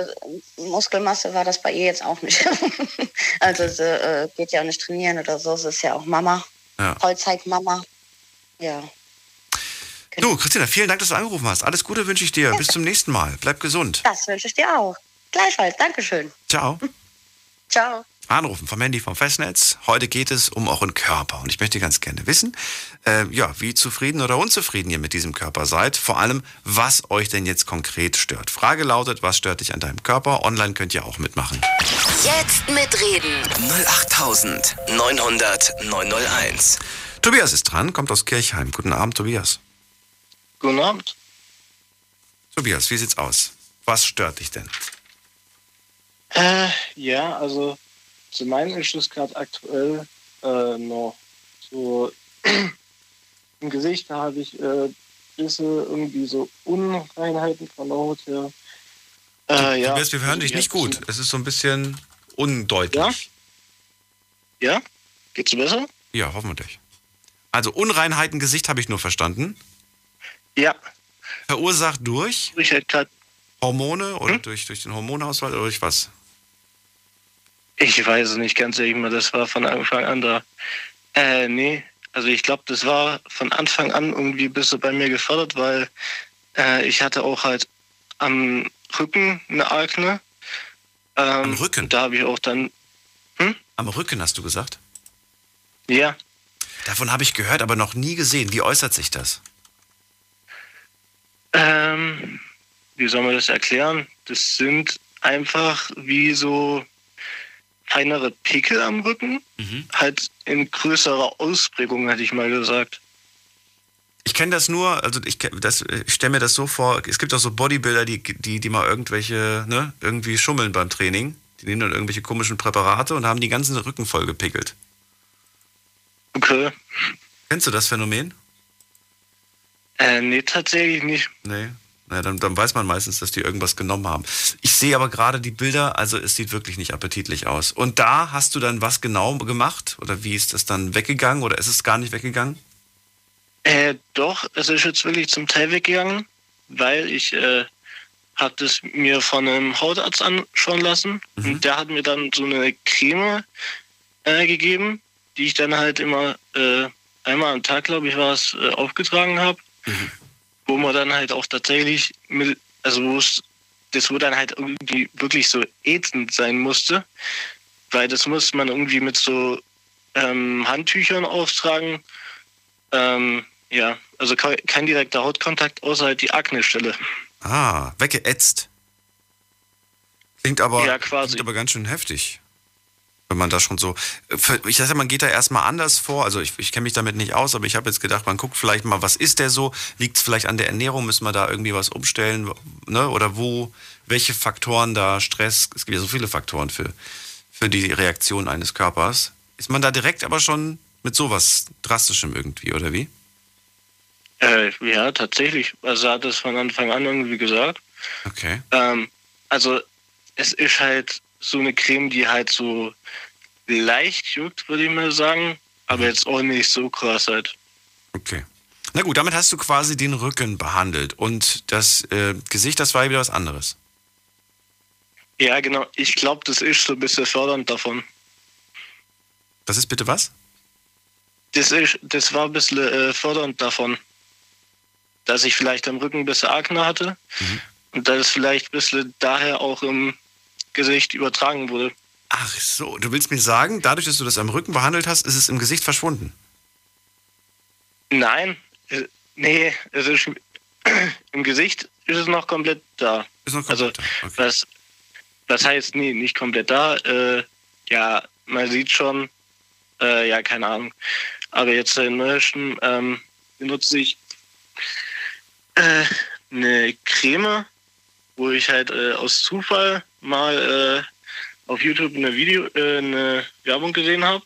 [SPEAKER 5] Muskelmasse war das bei ihr jetzt auch nicht. (laughs) also okay. sie äh, geht ja auch nicht trainieren oder so, sie ist ja auch Mama, ja. Vollzeit-Mama. Ja.
[SPEAKER 3] Genau. Du, Christina, vielen Dank, dass du angerufen hast. Alles Gute wünsche ich dir. Ja. Bis zum nächsten Mal. Bleib gesund.
[SPEAKER 5] Das wünsche ich dir auch. Gleichfalls. Dankeschön.
[SPEAKER 3] Ciao. (laughs)
[SPEAKER 5] Ciao.
[SPEAKER 3] Anrufen vom Handy vom Festnetz. Heute geht es um euren Körper. Und ich möchte ganz gerne wissen, äh, ja, wie zufrieden oder unzufrieden ihr mit diesem Körper seid. Vor allem, was euch denn jetzt konkret stört. Frage lautet, was stört dich an deinem Körper? Online könnt ihr auch mitmachen.
[SPEAKER 2] Jetzt mitreden.
[SPEAKER 1] 08900 901.
[SPEAKER 3] Tobias ist dran, kommt aus Kirchheim. Guten Abend, Tobias.
[SPEAKER 6] Guten Abend.
[SPEAKER 3] Tobias, wie sieht's aus? Was stört dich denn?
[SPEAKER 6] Äh, ja, also zu meinem es gerade aktuell äh, noch so (clears throat) im Gesicht, da habe ich äh, bisschen irgendwie so Unreinheiten von der Haut her. Äh, ja.
[SPEAKER 3] Tobias, wir hören dich nicht gut. Es ist so ein bisschen undeutlich.
[SPEAKER 6] Ja? Geht's besser?
[SPEAKER 3] Ja, hoffentlich. Also Unreinheiten Gesicht habe ich nur verstanden.
[SPEAKER 6] Ja.
[SPEAKER 3] Verursacht durch
[SPEAKER 6] Ich halt
[SPEAKER 3] Hormone oder
[SPEAKER 6] Hm?
[SPEAKER 3] durch, durch den Hormonhaushalt oder durch was?
[SPEAKER 6] Ich weiß es nicht ganz ehrlich mal, das war von Anfang an da. Äh, nee. Also ich glaube, das war von Anfang an irgendwie ein bisschen bei mir gefördert, weil äh, ich hatte auch halt am Rücken eine Akne. Ähm,
[SPEAKER 3] Am Rücken?
[SPEAKER 6] Da habe ich auch dann,
[SPEAKER 3] Am Rücken hast du gesagt.
[SPEAKER 6] ja,
[SPEAKER 3] Davon habe ich gehört, aber noch nie gesehen. Wie äußert sich das?
[SPEAKER 6] Ähm, wie soll man das erklären? Das sind einfach wie so feinere Pickel am Rücken,
[SPEAKER 3] Mhm.
[SPEAKER 6] halt in größerer Ausprägung, hätte ich mal gesagt.
[SPEAKER 3] Ich kenne das nur, also ich, das- ich stelle mir das so vor, es gibt auch so Bodybuilder, die, die, die mal irgendwelche, ne, irgendwie schummeln beim Training. Die nehmen dann irgendwelche komischen Präparate und haben die ganzen Rücken voll gepickelt.
[SPEAKER 6] Okay.
[SPEAKER 3] Kennst du das Phänomen?
[SPEAKER 6] Äh, nee, tatsächlich nicht.
[SPEAKER 3] Nee. Na, dann, dann weiß man meistens, dass die irgendwas genommen haben. Ich sehe aber gerade die Bilder, also es sieht wirklich nicht appetitlich aus. Und da hast du dann was genau gemacht? Oder wie ist das dann weggegangen? Oder ist es gar nicht weggegangen?
[SPEAKER 6] Äh, doch, es ist jetzt wirklich zum Teil weggegangen, weil ich äh, habe das mir von einem Hautarzt anschauen lassen und der hat mir dann so eine Creme äh, gegeben, die ich dann halt immer äh, einmal am Tag, glaube ich, war es, äh, aufgetragen habe, wo man dann halt auch tatsächlich mit, also wo es, das wo dann halt irgendwie wirklich so ätzend sein musste, weil das muss man irgendwie mit so ähm, Handtüchern auftragen. Ähm, ja, also kein, direkter Hautkontakt, außer halt die Akne-Stelle.
[SPEAKER 3] Ah, weggeätzt. Klingt aber,
[SPEAKER 6] Ja, quasi.
[SPEAKER 3] klingt aber ganz schön heftig. Wenn man da schon so. Ich ja, man geht da erstmal anders vor. Also ich, ich kenne mich damit nicht aus, aber ich habe jetzt gedacht, man guckt vielleicht mal, was ist der so? Liegt es vielleicht an der Ernährung? Müssen wir da irgendwie was umstellen? Ne? Oder wo, welche Faktoren da Stress? Es gibt ja so viele Faktoren für, für die Reaktion eines Körpers. Ist man da direkt aber schon mit sowas Drastischem irgendwie, oder wie?
[SPEAKER 6] Äh, ja, tatsächlich. Also er hat es von Anfang an irgendwie gesagt.
[SPEAKER 3] Okay.
[SPEAKER 6] Ähm, also es ist halt so eine Creme, die halt so leicht juckt, würde ich mal sagen. Aber jetzt auch nicht so krass halt.
[SPEAKER 3] Okay. Na gut, damit hast du quasi den Rücken behandelt und das äh, Gesicht, das war wieder was anderes.
[SPEAKER 6] Ja, genau. Ich glaube, das ist so ein bisschen fördernd davon.
[SPEAKER 3] Das ist bitte was?
[SPEAKER 6] Das, ist, das war ein bisschen äh, fördernd davon, dass ich vielleicht am Rücken ein bisschen Akne hatte und dass es vielleicht ein bisschen daher auch im Gesicht übertragen wurde.
[SPEAKER 3] Ach so, du willst mir sagen, dadurch, dass du das am Rücken behandelt hast, ist es im Gesicht verschwunden.
[SPEAKER 6] Nein, äh, nee, es ist (clears throat) im Gesicht ist es noch komplett da.
[SPEAKER 3] Ist noch
[SPEAKER 6] Also
[SPEAKER 3] komplett da, okay.
[SPEAKER 6] was, was heißt nee, nicht komplett da? Äh, ja, man sieht schon, äh, ja, keine Ahnung. Aber jetzt in neuesten ähm, benutze ich äh, eine Creme, wo ich halt äh, aus Zufall mal äh, auf YouTube eine Video, äh, eine Werbung gesehen habe.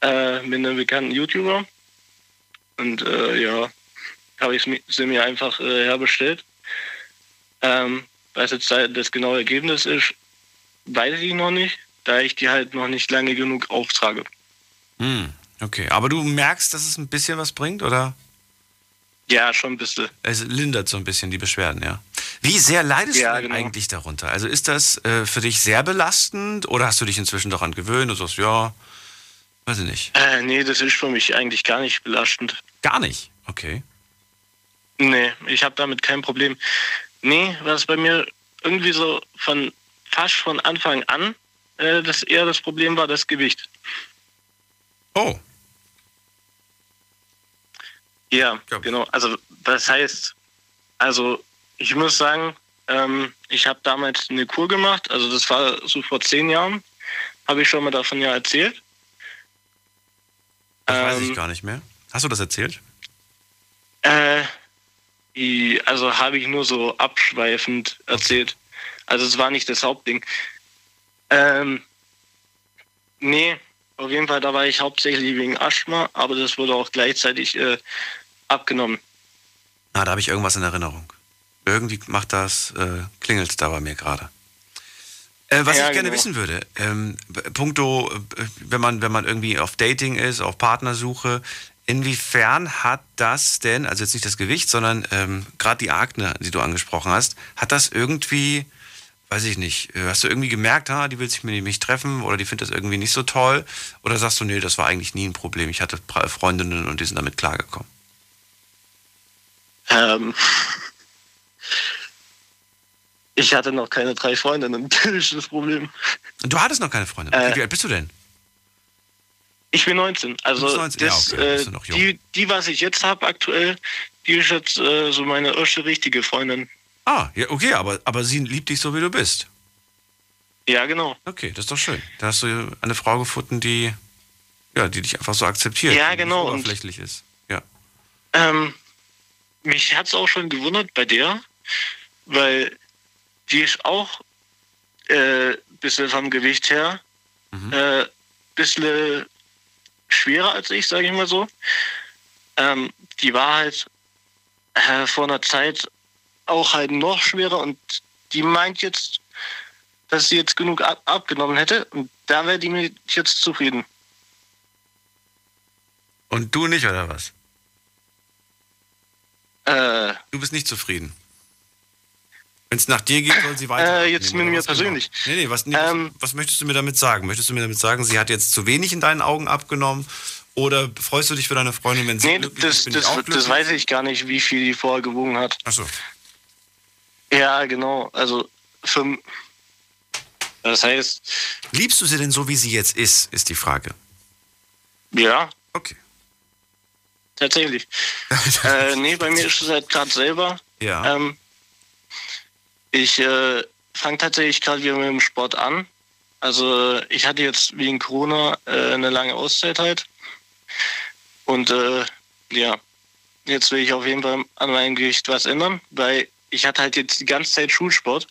[SPEAKER 6] Äh, mit einem bekannten YouTuber. Und äh, ja, habe ich sie mir einfach äh, herbestellt. Ähm, was jetzt da das genaue Ergebnis ist, weiß ich noch nicht, da ich die halt noch nicht lange genug auftrage.
[SPEAKER 3] Hm, okay, aber du merkst, dass es ein bisschen was bringt, oder?
[SPEAKER 6] Ja, schon ein bisschen.
[SPEAKER 3] Es lindert so ein bisschen die Beschwerden, ja. Wie sehr leidest
[SPEAKER 6] Ja,
[SPEAKER 3] du denn
[SPEAKER 6] genau.
[SPEAKER 3] eigentlich darunter? Also ist das äh, für dich sehr belastend oder hast du dich inzwischen daran gewöhnt und sagst, ja, weiß ich nicht.
[SPEAKER 6] Äh, nee, das ist für mich eigentlich gar nicht belastend.
[SPEAKER 3] Gar nicht. Okay.
[SPEAKER 6] Nee, ich habe damit kein Problem. Nee, was bei mir irgendwie so von fast von Anfang an äh, das eher das Problem war das Gewicht.
[SPEAKER 3] Oh,
[SPEAKER 6] Ja,
[SPEAKER 3] Ja.
[SPEAKER 6] genau. Also das heißt, also ich muss sagen, ähm, ich habe damals eine Kur gemacht. Also das war so vor zehn Jahren. Habe ich schon mal davon ja erzählt.
[SPEAKER 3] das weiß ich
[SPEAKER 6] Ähm,
[SPEAKER 3] gar nicht mehr. Hast du das erzählt?
[SPEAKER 6] Äh, also habe ich nur so abschweifend erzählt. Also es war nicht das Hauptding. Ähm, nee, auf jeden Fall, da war ich hauptsächlich wegen Asthma, aber das wurde auch gleichzeitig äh, abgenommen.
[SPEAKER 3] Ah, da habe ich irgendwas in Erinnerung. Irgendwie macht das, äh, klingelt da bei mir gerade. Äh, was
[SPEAKER 6] Ja,
[SPEAKER 3] ich gerne
[SPEAKER 6] genau.
[SPEAKER 3] wissen würde, ähm, puncto, äh, wenn man, wenn man irgendwie auf Dating ist, auf Partnersuche, inwiefern hat das denn, also jetzt nicht das Gewicht, sondern ähm, gerade die Akne, die du angesprochen hast, hat das irgendwie, weiß ich nicht, äh, hast du irgendwie gemerkt, ha, die will sich mit mich treffen oder die findet das irgendwie nicht so toll? Oder sagst du, nee, das war eigentlich nie ein Problem, ich hatte Freundinnen und die sind damit klargekommen?
[SPEAKER 6] Ähm, (laughs) ich hatte noch keine drei Freundinnen, (laughs) das ist das Problem.
[SPEAKER 3] Du hattest noch keine Freundin.
[SPEAKER 6] Äh,
[SPEAKER 3] Wie alt bist du denn?
[SPEAKER 6] Ich bin 19. Also
[SPEAKER 3] Du bist 19, ja,
[SPEAKER 6] das,
[SPEAKER 3] okay, dann bist
[SPEAKER 6] äh, die, die, was ich jetzt habe aktuell, die ist jetzt äh, so meine erste richtige Freundin.
[SPEAKER 3] Ah, ja, okay, aber, aber sie liebt dich so, wie du bist.
[SPEAKER 6] Ja, genau.
[SPEAKER 3] Okay, das ist doch schön. Da hast du eine Frau gefunden, die, ja, die dich einfach so akzeptiert.
[SPEAKER 6] Ja, genau, und-
[SPEAKER 3] oberflächlich ist. Ja.
[SPEAKER 6] Ähm, mich hat's auch schon gewundert bei der, weil die ist auch äh, bisschen vom Gewicht her,
[SPEAKER 3] Mhm.
[SPEAKER 6] äh, bisschen schwerer als ich, sage ich mal so. Ähm, die war halt äh, vor einer Zeit auch halt noch schwerer und die meint jetzt, dass sie jetzt genug ab abgenommen hätte und da wäre die mit jetzt zufrieden.
[SPEAKER 3] Und du nicht, oder was?
[SPEAKER 6] Äh,
[SPEAKER 3] Du bist nicht zufrieden. Wenn es nach dir geht, soll sie weiter.
[SPEAKER 6] Äh, jetzt mit mir
[SPEAKER 3] genau?
[SPEAKER 6] persönlich.
[SPEAKER 3] Nee, nee, was, nee
[SPEAKER 6] Ähm,
[SPEAKER 3] was, was möchtest du mir damit sagen? Möchtest du mir damit sagen, sie hat jetzt zu wenig in deinen Augen abgenommen? Oder freust du dich für deine Freundin, wenn sie
[SPEAKER 6] nee,
[SPEAKER 3] glücklich
[SPEAKER 6] das,
[SPEAKER 3] ist? Ich
[SPEAKER 6] das, das weiß ich gar nicht, wie viel die vorher gewogen hat.
[SPEAKER 3] Achso.
[SPEAKER 6] Ja, genau. Also für, das heißt,
[SPEAKER 3] Liebst du sie denn so, wie sie jetzt ist, ist die Frage.
[SPEAKER 6] ja,
[SPEAKER 3] Okay.
[SPEAKER 6] tatsächlich. (laughs) äh, nee, bei mir ist es halt gerade selber.
[SPEAKER 3] ja.
[SPEAKER 6] Ähm, ich äh, fange tatsächlich gerade wieder mit dem Sport an. Also ich hatte jetzt wegen Corona äh, eine lange Auszeit halt. Und äh, ja, jetzt will ich auf jeden Fall an meinem Gewicht was ändern, weil ich hatte halt jetzt die ganze Zeit Schulsport.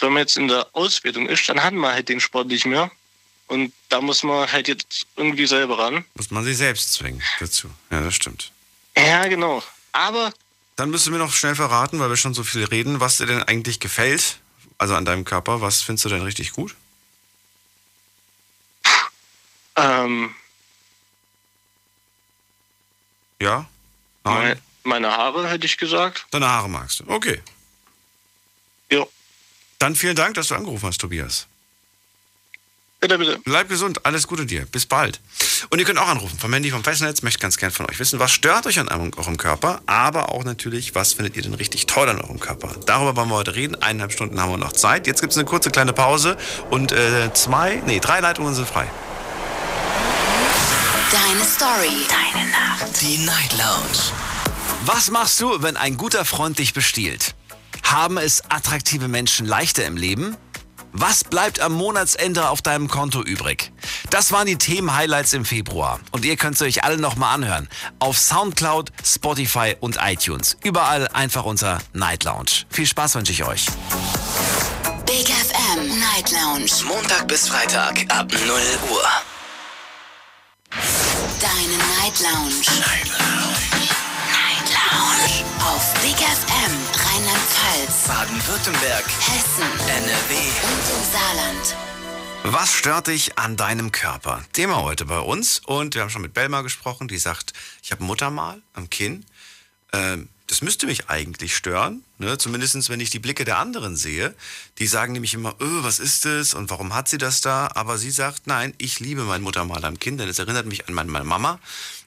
[SPEAKER 6] Wenn man jetzt in der Ausbildung ist, dann hat man halt den Sport nicht mehr. Und da muss man halt jetzt irgendwie selber ran.
[SPEAKER 3] Muss man sich selbst zwingen dazu. Ja, das stimmt.
[SPEAKER 6] Ja, genau. Aber
[SPEAKER 3] Dann müsst du mir noch schnell verraten, weil wir schon so viel reden, was dir denn eigentlich gefällt, also an deinem Körper. Was findest du denn richtig gut?
[SPEAKER 6] ähm,
[SPEAKER 3] Ja?
[SPEAKER 6] mein,
[SPEAKER 3] Nein?
[SPEAKER 6] Meine Haare hätte ich gesagt.
[SPEAKER 3] Deine Haare magst du. Okay.
[SPEAKER 6] Ja.
[SPEAKER 3] Dann vielen Dank, dass du angerufen hast, Tobias.
[SPEAKER 6] Bitte, bitte.
[SPEAKER 3] Bleib gesund, alles Gute dir. Bis bald. Und ihr könnt auch anrufen vom Handy, vom Festnetz. Möchte ganz gern von euch wissen, was stört euch an eurem eurem Körper, aber auch natürlich, was findet ihr denn richtig toll an eurem Körper. Darüber wollen wir heute reden. Eineinhalb Stunden haben wir noch Zeit. Jetzt gibt es eine kurze kleine Pause und äh, zwei, nee, drei Leitungen sind frei.
[SPEAKER 2] Deine Story. Deine Nacht.
[SPEAKER 1] Die Night Lounge.
[SPEAKER 7] Was machst du, wenn ein guter Freund dich bestiehlt? Haben es attraktive Menschen leichter im Leben? Was bleibt am Monatsende auf deinem Konto übrig? Das waren die Themen-Highlights im Februar. Und ihr könnt sie euch alle nochmal anhören. Auf Soundcloud, Spotify und iTunes. Überall einfach unter Night Lounge. Viel Spaß wünsche ich euch.
[SPEAKER 2] Big FM Night Lounge.
[SPEAKER 1] Montag bis Freitag ab 0 Uhr.
[SPEAKER 2] Deine Night Lounge. Night Lounge. Auf Big FM Rheinland-Pfalz,
[SPEAKER 1] Baden-Württemberg,
[SPEAKER 2] Hessen
[SPEAKER 1] NRW.
[SPEAKER 2] und im Saarland.
[SPEAKER 3] Was stört dich an deinem Körper? Thema heute bei uns. Und wir haben schon mit Belma gesprochen, die sagt, ich habe Muttermal am Kinn. Ähm, das müsste mich eigentlich stören. Ne? Zumindest wenn ich die Blicke der anderen sehe. Die sagen nämlich immer, öh, was ist das und warum hat sie das da? Aber sie sagt, nein, ich liebe mein Muttermal am Kind, denn es erinnert mich an meine Mama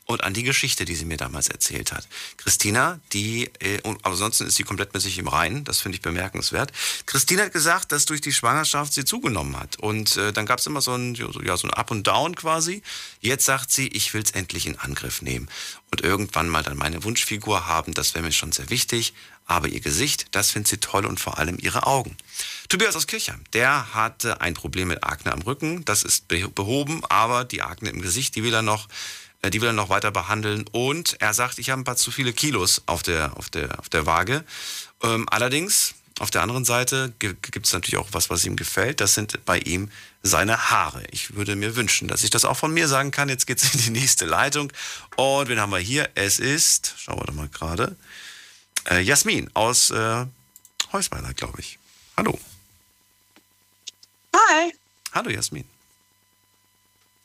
[SPEAKER 3] und an die Geschichte, die sie mir damals erzählt hat. Christina, die, äh, und ansonsten ist sie komplett mit sich im Reinen, das finde ich bemerkenswert. Christina hat gesagt, dass durch die Schwangerschaft sie zugenommen hat. Und äh, dann gab es immer so ein, ja, so ein Up und Down quasi. Jetzt sagt sie, ich will es endlich in Angriff nehmen. Und irgendwann mal dann meine Wunschfigur haben, das wäre mir schon sehr wichtig. Aber ihr Gesicht, das findet sie toll und vor allem ihre Augen. Tobias aus Kirchheim, der hatte ein Problem mit Akne am Rücken. Das ist behoben, aber die Akne im Gesicht, die will er noch die will er noch weiter behandeln. Und er sagt, ich habe ein paar zu viele Kilos auf der, auf der, auf der Waage. Ähm, allerdings, auf der anderen Seite gibt es natürlich auch was, was ihm gefällt. Das sind bei ihm seine Haare. Ich würde mir wünschen, dass ich das auch von mir sagen kann. Jetzt geht es (laughs) in die nächste Leitung. Und wen haben wir hier? Es ist, schauen wir doch mal gerade, äh, Jasmin aus äh, Heusweiler, glaube ich. Hallo.
[SPEAKER 8] Hi.
[SPEAKER 3] Hallo Jasmin.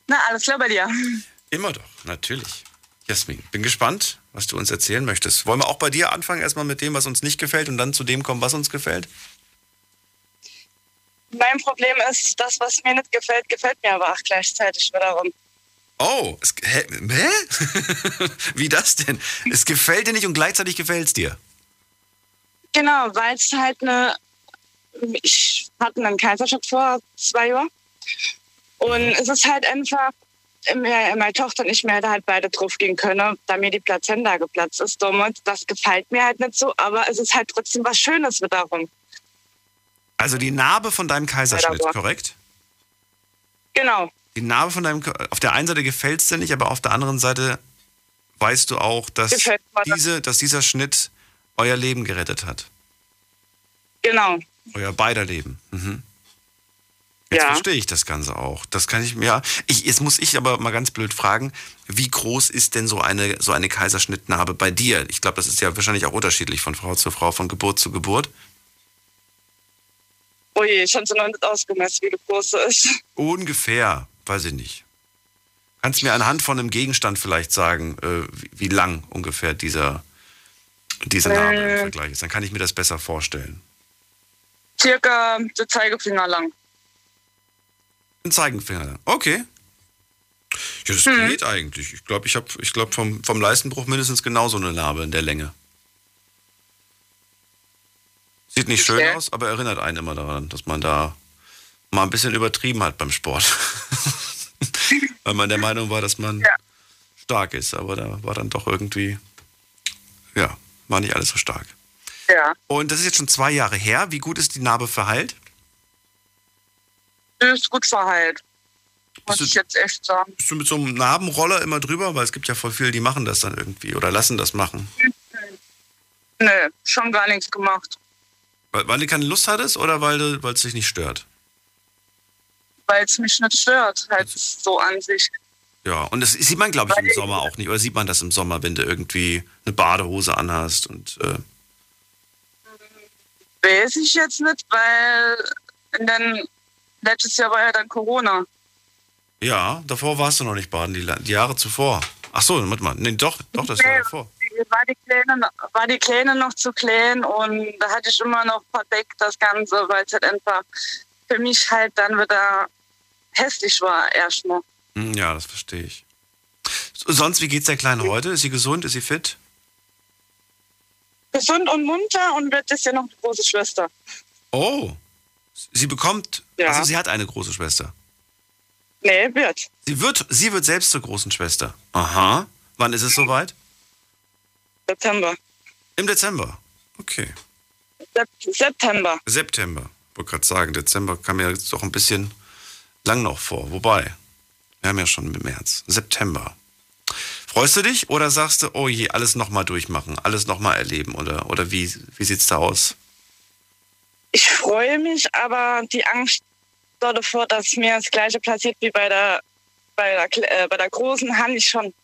[SPEAKER 8] Na, alles klar bei dir? (laughs)
[SPEAKER 3] Immer doch, natürlich. Jasmin, bin gespannt, was du uns erzählen möchtest. Wollen wir auch bei dir anfangen, erstmal mit dem, was uns nicht gefällt und dann zu dem kommen, was uns gefällt?
[SPEAKER 8] Mein Problem ist, das, was mir nicht gefällt, gefällt mir aber auch gleichzeitig wiederum.
[SPEAKER 3] Oh, es, hä? hä? (laughs) Wie das denn? Es gefällt dir nicht und gleichzeitig gefällt es dir?
[SPEAKER 8] Genau, weil es halt eine. Ich hatte einen Kaiserschnitt vor zwei Jahren. Und es ist halt einfach meine Tochter und ich mir halt beide drauf gehen können, da mir die Plazenta geplatzt ist. Damals, das gefällt mir halt nicht so, aber es ist halt trotzdem was Schönes wiederum.
[SPEAKER 3] Also die Narbe von deinem Kaiserschnitt, korrekt?
[SPEAKER 8] Genau.
[SPEAKER 3] Die Narbe von deinem, auf der einen Seite gefällt es dir nicht, aber auf der anderen Seite weißt du auch, dass, diese, dass dieser Schnitt euer Leben gerettet hat.
[SPEAKER 8] Genau.
[SPEAKER 3] Euer beider Leben. Mhm. Jetzt ja. verstehe ich das Ganze auch. Das kann ich mir. Ja. Ich, jetzt muss ich aber mal ganz blöd fragen, wie groß ist denn so eine, so eine Kaiserschnittnarbe bei dir? Ich glaube, das ist ja wahrscheinlich auch unterschiedlich von Frau zu Frau, von Geburt zu Geburt.
[SPEAKER 8] Oh je, ich habe sie noch nicht ausgemessen, wie groß sie ist.
[SPEAKER 3] Ungefähr, weiß ich nicht. Kannst du mir anhand von einem Gegenstand vielleicht sagen, äh, wie, wie, lang ungefähr dieser, diese Narbe äh, im Vergleich ist? Dann kann ich mir das besser vorstellen.
[SPEAKER 8] Circa der Zeigefinger lang.
[SPEAKER 3] Ein Zeigenfinger. Okay. Ja, das hm. geht eigentlich. Ich glaube, ich habe ich glaub vom, vom Leistenbruch mindestens genauso eine Narbe in der Länge. Sieht nicht schön aus, aber erinnert einen immer daran, dass man da mal ein bisschen übertrieben hat beim Sport. (laughs) Weil man der Meinung war, dass man ja. stark ist, aber da war dann doch irgendwie, ja, war nicht alles so stark.
[SPEAKER 8] Ja.
[SPEAKER 3] Und das ist jetzt schon zwei Jahre her. Wie gut ist die Narbe verheilt?
[SPEAKER 8] Ist gut verheilt. Muss ich jetzt echt sagen.
[SPEAKER 3] Bist du mit so einem Narbenroller immer drüber? Weil es gibt ja voll viele, die machen das dann irgendwie oder lassen das machen.
[SPEAKER 8] Nö, schon gar nichts gemacht.
[SPEAKER 3] Weil, weil du keine Lust hattest oder weil es dich nicht stört?
[SPEAKER 8] Weil es mich nicht stört, halt also, so an sich.
[SPEAKER 3] Ja, und das sieht man, glaube ich, im Sommer auch nicht. Oder sieht man das im Sommer, wenn du irgendwie eine Badehose anhast und. Äh
[SPEAKER 8] Weiß ich jetzt nicht, weil in den Letztes Jahr war ja dann Corona.
[SPEAKER 3] Ja, davor warst du noch nicht baden, die, die Jahre zuvor. Ach so, warte mal. Nee, doch, doch, das nee, Jahr davor.
[SPEAKER 8] War die, Kleine, war die Kleine noch zu klein und da hatte ich immer noch verdeckt das Ganze, weil es halt einfach für mich halt dann wieder hässlich war erstmal.
[SPEAKER 3] Hm, ja, das verstehe ich. Sonst, wie geht's der Kleinen heute? Ist sie gesund? Ist sie fit?
[SPEAKER 8] Gesund und munter und wird ist ja noch die große Schwester.
[SPEAKER 3] Oh, Sie bekommt, ja. also sie hat eine große Schwester.
[SPEAKER 8] Nee, wird.
[SPEAKER 3] Sie wird, sie wird selbst zur großen Schwester. Aha. Wann ist es soweit?
[SPEAKER 8] September.
[SPEAKER 3] Im Dezember. Okay.
[SPEAKER 8] September.
[SPEAKER 3] September. Ich wollte gerade sagen, Dezember kam mir jetzt doch ein bisschen lang noch vor. Wobei, wir haben ja schon im März. September. Freust du dich oder sagst du, oh je, alles nochmal durchmachen, alles nochmal erleben? Oder, oder wie, wie sieht es da aus?
[SPEAKER 8] Ich freue mich, aber die Angst davor, dass mir das Gleiche passiert wie bei der, bei der, äh, bei der großen, habe ich schon.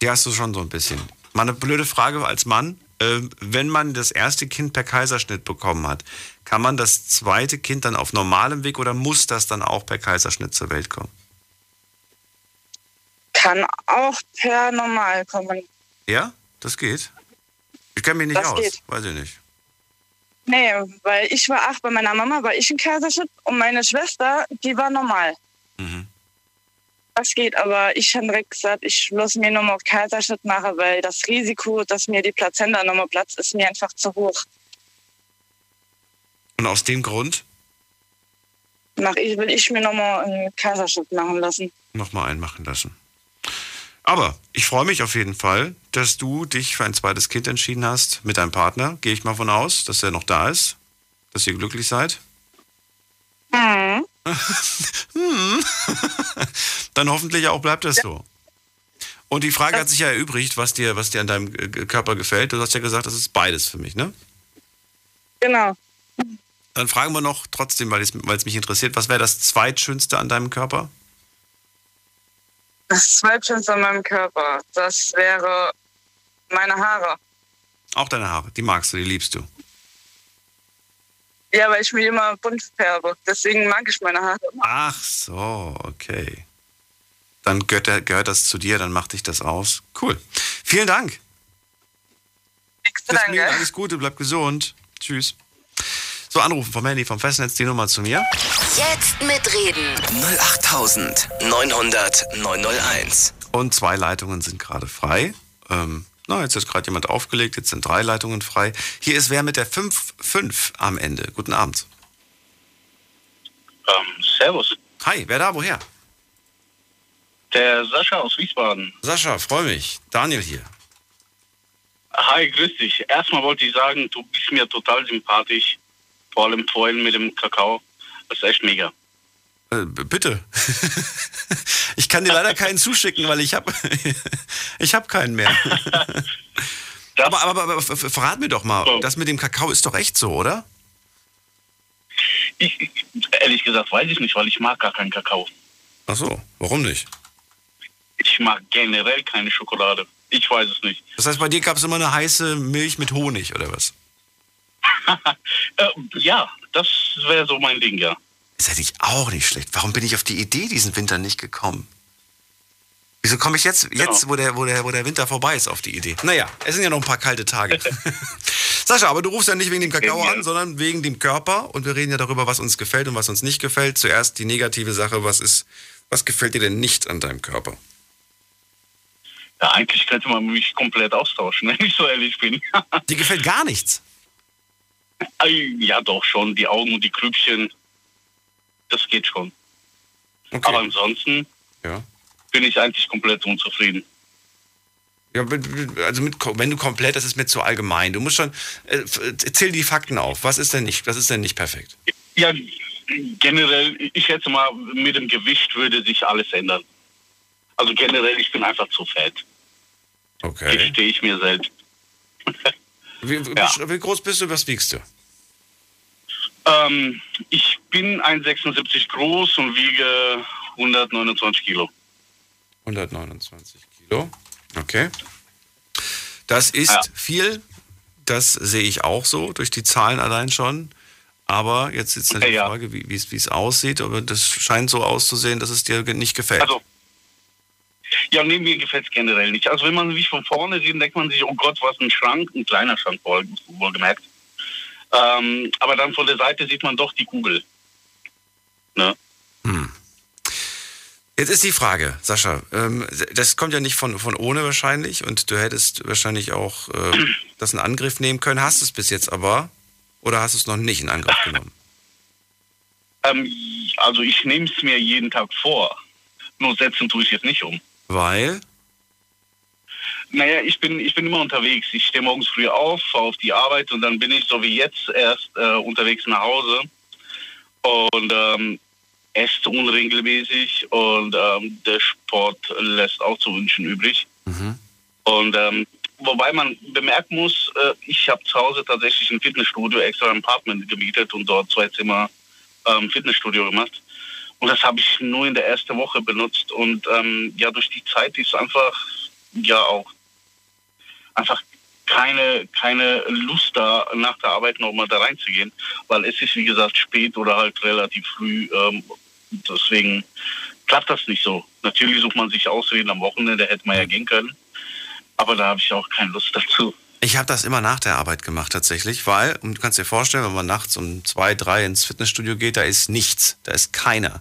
[SPEAKER 3] Die hast du schon so ein bisschen. Mal eine blöde Frage als Mann. Äh, wenn man das erste Kind per Kaiserschnitt bekommen hat, kann man das zweite Kind dann auf normalem Weg oder muss das dann auch per Kaiserschnitt zur Welt kommen?
[SPEAKER 8] Kann auch per normal kommen.
[SPEAKER 3] Ja, das geht. Ich kenne mich nicht
[SPEAKER 8] Das
[SPEAKER 3] aus.
[SPEAKER 8] geht.
[SPEAKER 3] Weiß ich nicht.
[SPEAKER 8] Nee, weil ich war acht, bei meiner Mama war ich ein Kaiserschnitt und meine Schwester, die war normal.
[SPEAKER 3] Mhm.
[SPEAKER 8] Das geht, aber ich habe direkt gesagt, ich muss mir nochmal auf Kaiserschnitt machen, weil das Risiko, dass mir die Plazenta nochmal platzt, ist mir einfach zu hoch.
[SPEAKER 3] Und aus dem Grund
[SPEAKER 8] Mach ich, will ich mir nochmal einen Kaiserschnitt machen lassen.
[SPEAKER 3] nochmal einmachen lassen. Aber ich freue mich auf jeden Fall, dass du dich für ein zweites Kind entschieden hast mit deinem Partner. Gehe ich mal von aus, dass er noch da ist, dass ihr glücklich seid.
[SPEAKER 8] Mhm. (laughs)
[SPEAKER 3] Dann hoffentlich auch bleibt das so. Und die Frage hat sich ja erübrigt, was dir, was dir an deinem Körper gefällt. Du hast ja gesagt, das ist beides für mich, ne?
[SPEAKER 8] Genau.
[SPEAKER 3] Dann fragen wir noch trotzdem, weil es mich interessiert, was wäre das zweitschönste an deinem Körper?
[SPEAKER 8] Das Zweitschönste an meinem Körper, das wäre meine Haare.
[SPEAKER 3] Auch deine Haare. Die magst du, die liebst du.
[SPEAKER 8] Ja, weil ich mich immer bunt färbe. Deswegen mag ich meine Haare immer.
[SPEAKER 3] Ach so, okay. Dann gehört, gehört das zu dir, dann mach dich das aus. Cool. Vielen Dank.
[SPEAKER 8] Nichts zu
[SPEAKER 3] Bis alles Gute, bleib gesund. Tschüss. So, anrufen vom Handy, vom Festnetz, die Nummer zu mir.
[SPEAKER 2] Jetzt mitreden.
[SPEAKER 1] 08900 901.
[SPEAKER 3] Und zwei Leitungen sind gerade frei. Ähm, na, jetzt hat gerade jemand aufgelegt, jetzt sind drei Leitungen frei. Hier ist wer mit der 5-5 am Ende. Guten Abend.
[SPEAKER 9] Ähm, servus.
[SPEAKER 3] Hi, wer da, woher?
[SPEAKER 9] Der Sascha aus Wiesbaden.
[SPEAKER 3] Sascha, freue mich. Daniel hier.
[SPEAKER 9] Hi, grüß dich. Erstmal wollte ich sagen, du bist mir total sympathisch. Vor allem vorhin mit dem Kakao. Das ist echt mega.
[SPEAKER 3] Äh, bitte. (laughs) ich kann dir leider keinen zuschicken, weil ich habe (laughs) ich hab keinen mehr. (laughs) aber, aber, aber f- verrat mir doch mal,
[SPEAKER 9] So.
[SPEAKER 3] das mit dem Kakao ist doch echt so, oder?
[SPEAKER 9] Ich, ehrlich gesagt weiß ich nicht, weil ich mag gar keinen Kakao.
[SPEAKER 3] Ach so, warum nicht?
[SPEAKER 9] Ich mag generell keine Schokolade. Ich weiß es nicht.
[SPEAKER 3] Das heißt, bei dir gab es immer eine heiße Milch mit Honig, oder was? (laughs)
[SPEAKER 9] Äh, ja, das wäre so mein Ding, ja.
[SPEAKER 3] Ist ja nicht auch nicht schlecht. Warum bin ich auf die Idee diesen Winter nicht gekommen? Wieso komme ich jetzt, jetzt wo, der, wo, der, wo der Winter vorbei ist, auf die Idee? Naja, es sind ja noch ein paar kalte Tage. (laughs) Sascha, aber du rufst ja nicht wegen dem Kakao
[SPEAKER 9] Ja.
[SPEAKER 3] an, sondern wegen dem Körper. Und wir reden ja darüber, was uns gefällt und was uns nicht gefällt. Zuerst die negative Sache, was ist, was gefällt dir denn nicht an deinem Körper?
[SPEAKER 9] Ja, eigentlich könnte man mich komplett austauschen, (laughs) wenn ich so ehrlich bin.
[SPEAKER 3] Dir gefällt gar nichts.
[SPEAKER 9] Äh, ja, doch schon. Die Augen und die Krüppchen. Das geht schon.
[SPEAKER 3] Okay.
[SPEAKER 9] Aber ansonsten
[SPEAKER 3] ja.
[SPEAKER 9] bin ich eigentlich komplett unzufrieden.
[SPEAKER 3] Ja, also mit, wenn du komplett, das ist mir zu allgemein. Du musst schon, äh, zähl die Fakten auf. Was ist denn nicht, was ist denn nicht perfekt?
[SPEAKER 9] Ja, generell, ich schätze mal, mit dem Gewicht würde sich alles ändern. Also generell, ich bin einfach zu fett.
[SPEAKER 3] Okay.
[SPEAKER 9] Gestehe ich mir selbst. (laughs)
[SPEAKER 3] Wie,
[SPEAKER 9] Ja.
[SPEAKER 3] wie groß bist du, was wiegst du?
[SPEAKER 9] Ähm, ich bin 1,76 groß und wiege 129 Kilo.
[SPEAKER 3] 129 Kilo. Okay. Das ist
[SPEAKER 9] Ja.
[SPEAKER 3] viel. Das sehe ich auch so, durch die Zahlen allein schon. Aber jetzt ist die
[SPEAKER 9] Ja.
[SPEAKER 3] Frage, wie es aussieht. Aber das scheint so auszusehen, dass es dir nicht gefällt.
[SPEAKER 9] Also, ja, nee, mir gefällt es generell nicht. Also wenn man mich von vorne sieht, denkt man sich, oh Gott, was ein Schrank, ein kleiner Schrank, wohl, wohlgemerkt. Ähm, aber dann von der Seite sieht man doch die Kugel. Ne?
[SPEAKER 3] Jetzt ist die Frage, Sascha, ähm, das kommt ja nicht von, von ohne wahrscheinlich und du hättest wahrscheinlich auch äh, (clears throat) das in Angriff nehmen können. Hast du es bis jetzt aber oder hast du es noch nicht in Angriff genommen?
[SPEAKER 9] Ähm, also ich nehme es mir jeden Tag vor. Nur setzen tue ich es nicht um.
[SPEAKER 3] Weil,
[SPEAKER 9] Naja, ich bin, ich bin immer unterwegs. Ich stehe morgens früh auf, fahre auf die Arbeit und dann bin ich so wie jetzt erst äh, unterwegs nach Hause und ähm, esse unregelmäßig und ähm, der Sport lässt auch zu wünschen übrig. Und ähm, wobei man bemerken muss, äh, ich habe zu Hause tatsächlich ein Fitnessstudio, extra ein Apartment gemietet und dort zwei Zimmer ähm, Fitnessstudio gemacht. Und das habe ich nur in der ersten Woche benutzt. Und ähm, ja, durch die Zeit ist einfach ja auch einfach keine, keine Lust da, nach der Arbeit nochmal da reinzugehen, weil es ist, wie gesagt, spät oder halt relativ früh. Ähm, deswegen klappt das nicht so. Natürlich sucht man sich Ausreden am Wochenende, hätte man ja gehen können. Aber da habe ich auch keine Lust dazu.
[SPEAKER 3] Ich habe das immer nach der Arbeit gemacht tatsächlich, weil, und du kannst dir vorstellen, wenn man nachts um zwei, drei ins Fitnessstudio geht, da ist nichts, da ist keiner.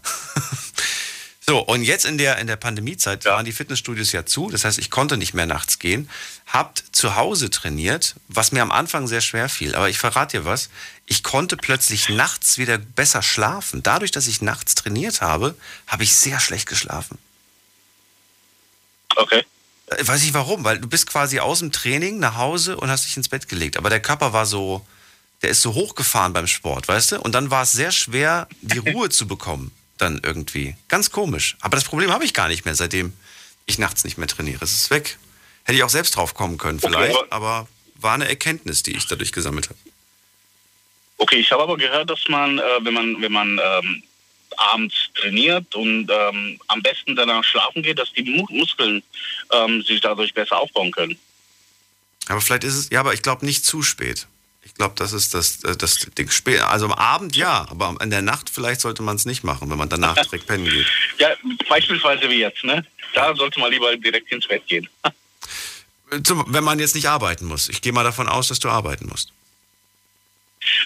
[SPEAKER 3] (laughs) so, und jetzt in der, in der Pandemiezeit ja. waren die Fitnessstudios ja zu, das heißt, ich konnte nicht mehr nachts gehen, habt zu Hause trainiert, was mir am Anfang sehr schwer fiel, aber ich verrate dir was, ich konnte plötzlich nachts wieder besser schlafen. Dadurch, dass ich nachts trainiert habe, habe ich sehr schlecht geschlafen.
[SPEAKER 9] Okay.
[SPEAKER 3] Äh, weiß ich warum, weil du bist quasi aus dem Training nach Hause und hast dich ins Bett gelegt. Aber der Körper war so, der ist so hochgefahren beim Sport, weißt du? Und dann war es sehr schwer, die (laughs) Ruhe zu bekommen. Dann irgendwie. Ganz komisch. Aber das Problem habe ich gar nicht mehr, seitdem ich nachts nicht mehr trainiere. Es ist weg. Hätte ich auch selbst drauf kommen können, vielleicht. Okay, aber war eine Erkenntnis, die ich dadurch gesammelt habe.
[SPEAKER 9] Okay, ich habe aber gehört, dass man, äh, wenn man, wenn man ähm, abends trainiert und ähm, am besten danach schlafen geht, dass die Muskeln ähm, sich dadurch besser aufbauen können.
[SPEAKER 3] Aber vielleicht ist es, ja, aber ich glaube nicht zu spät. Ich glaube, das ist das, äh, das Ding. Also am Abend ja, aber in der Nacht vielleicht sollte man es nicht machen, wenn man danach direkt pennen geht. (laughs)
[SPEAKER 9] Ja, beispielsweise wie jetzt, ne? Da sollte man lieber direkt ins Bett gehen. (laughs)
[SPEAKER 3] wenn man jetzt nicht arbeiten muss. Ich gehe mal davon aus, dass du arbeiten musst.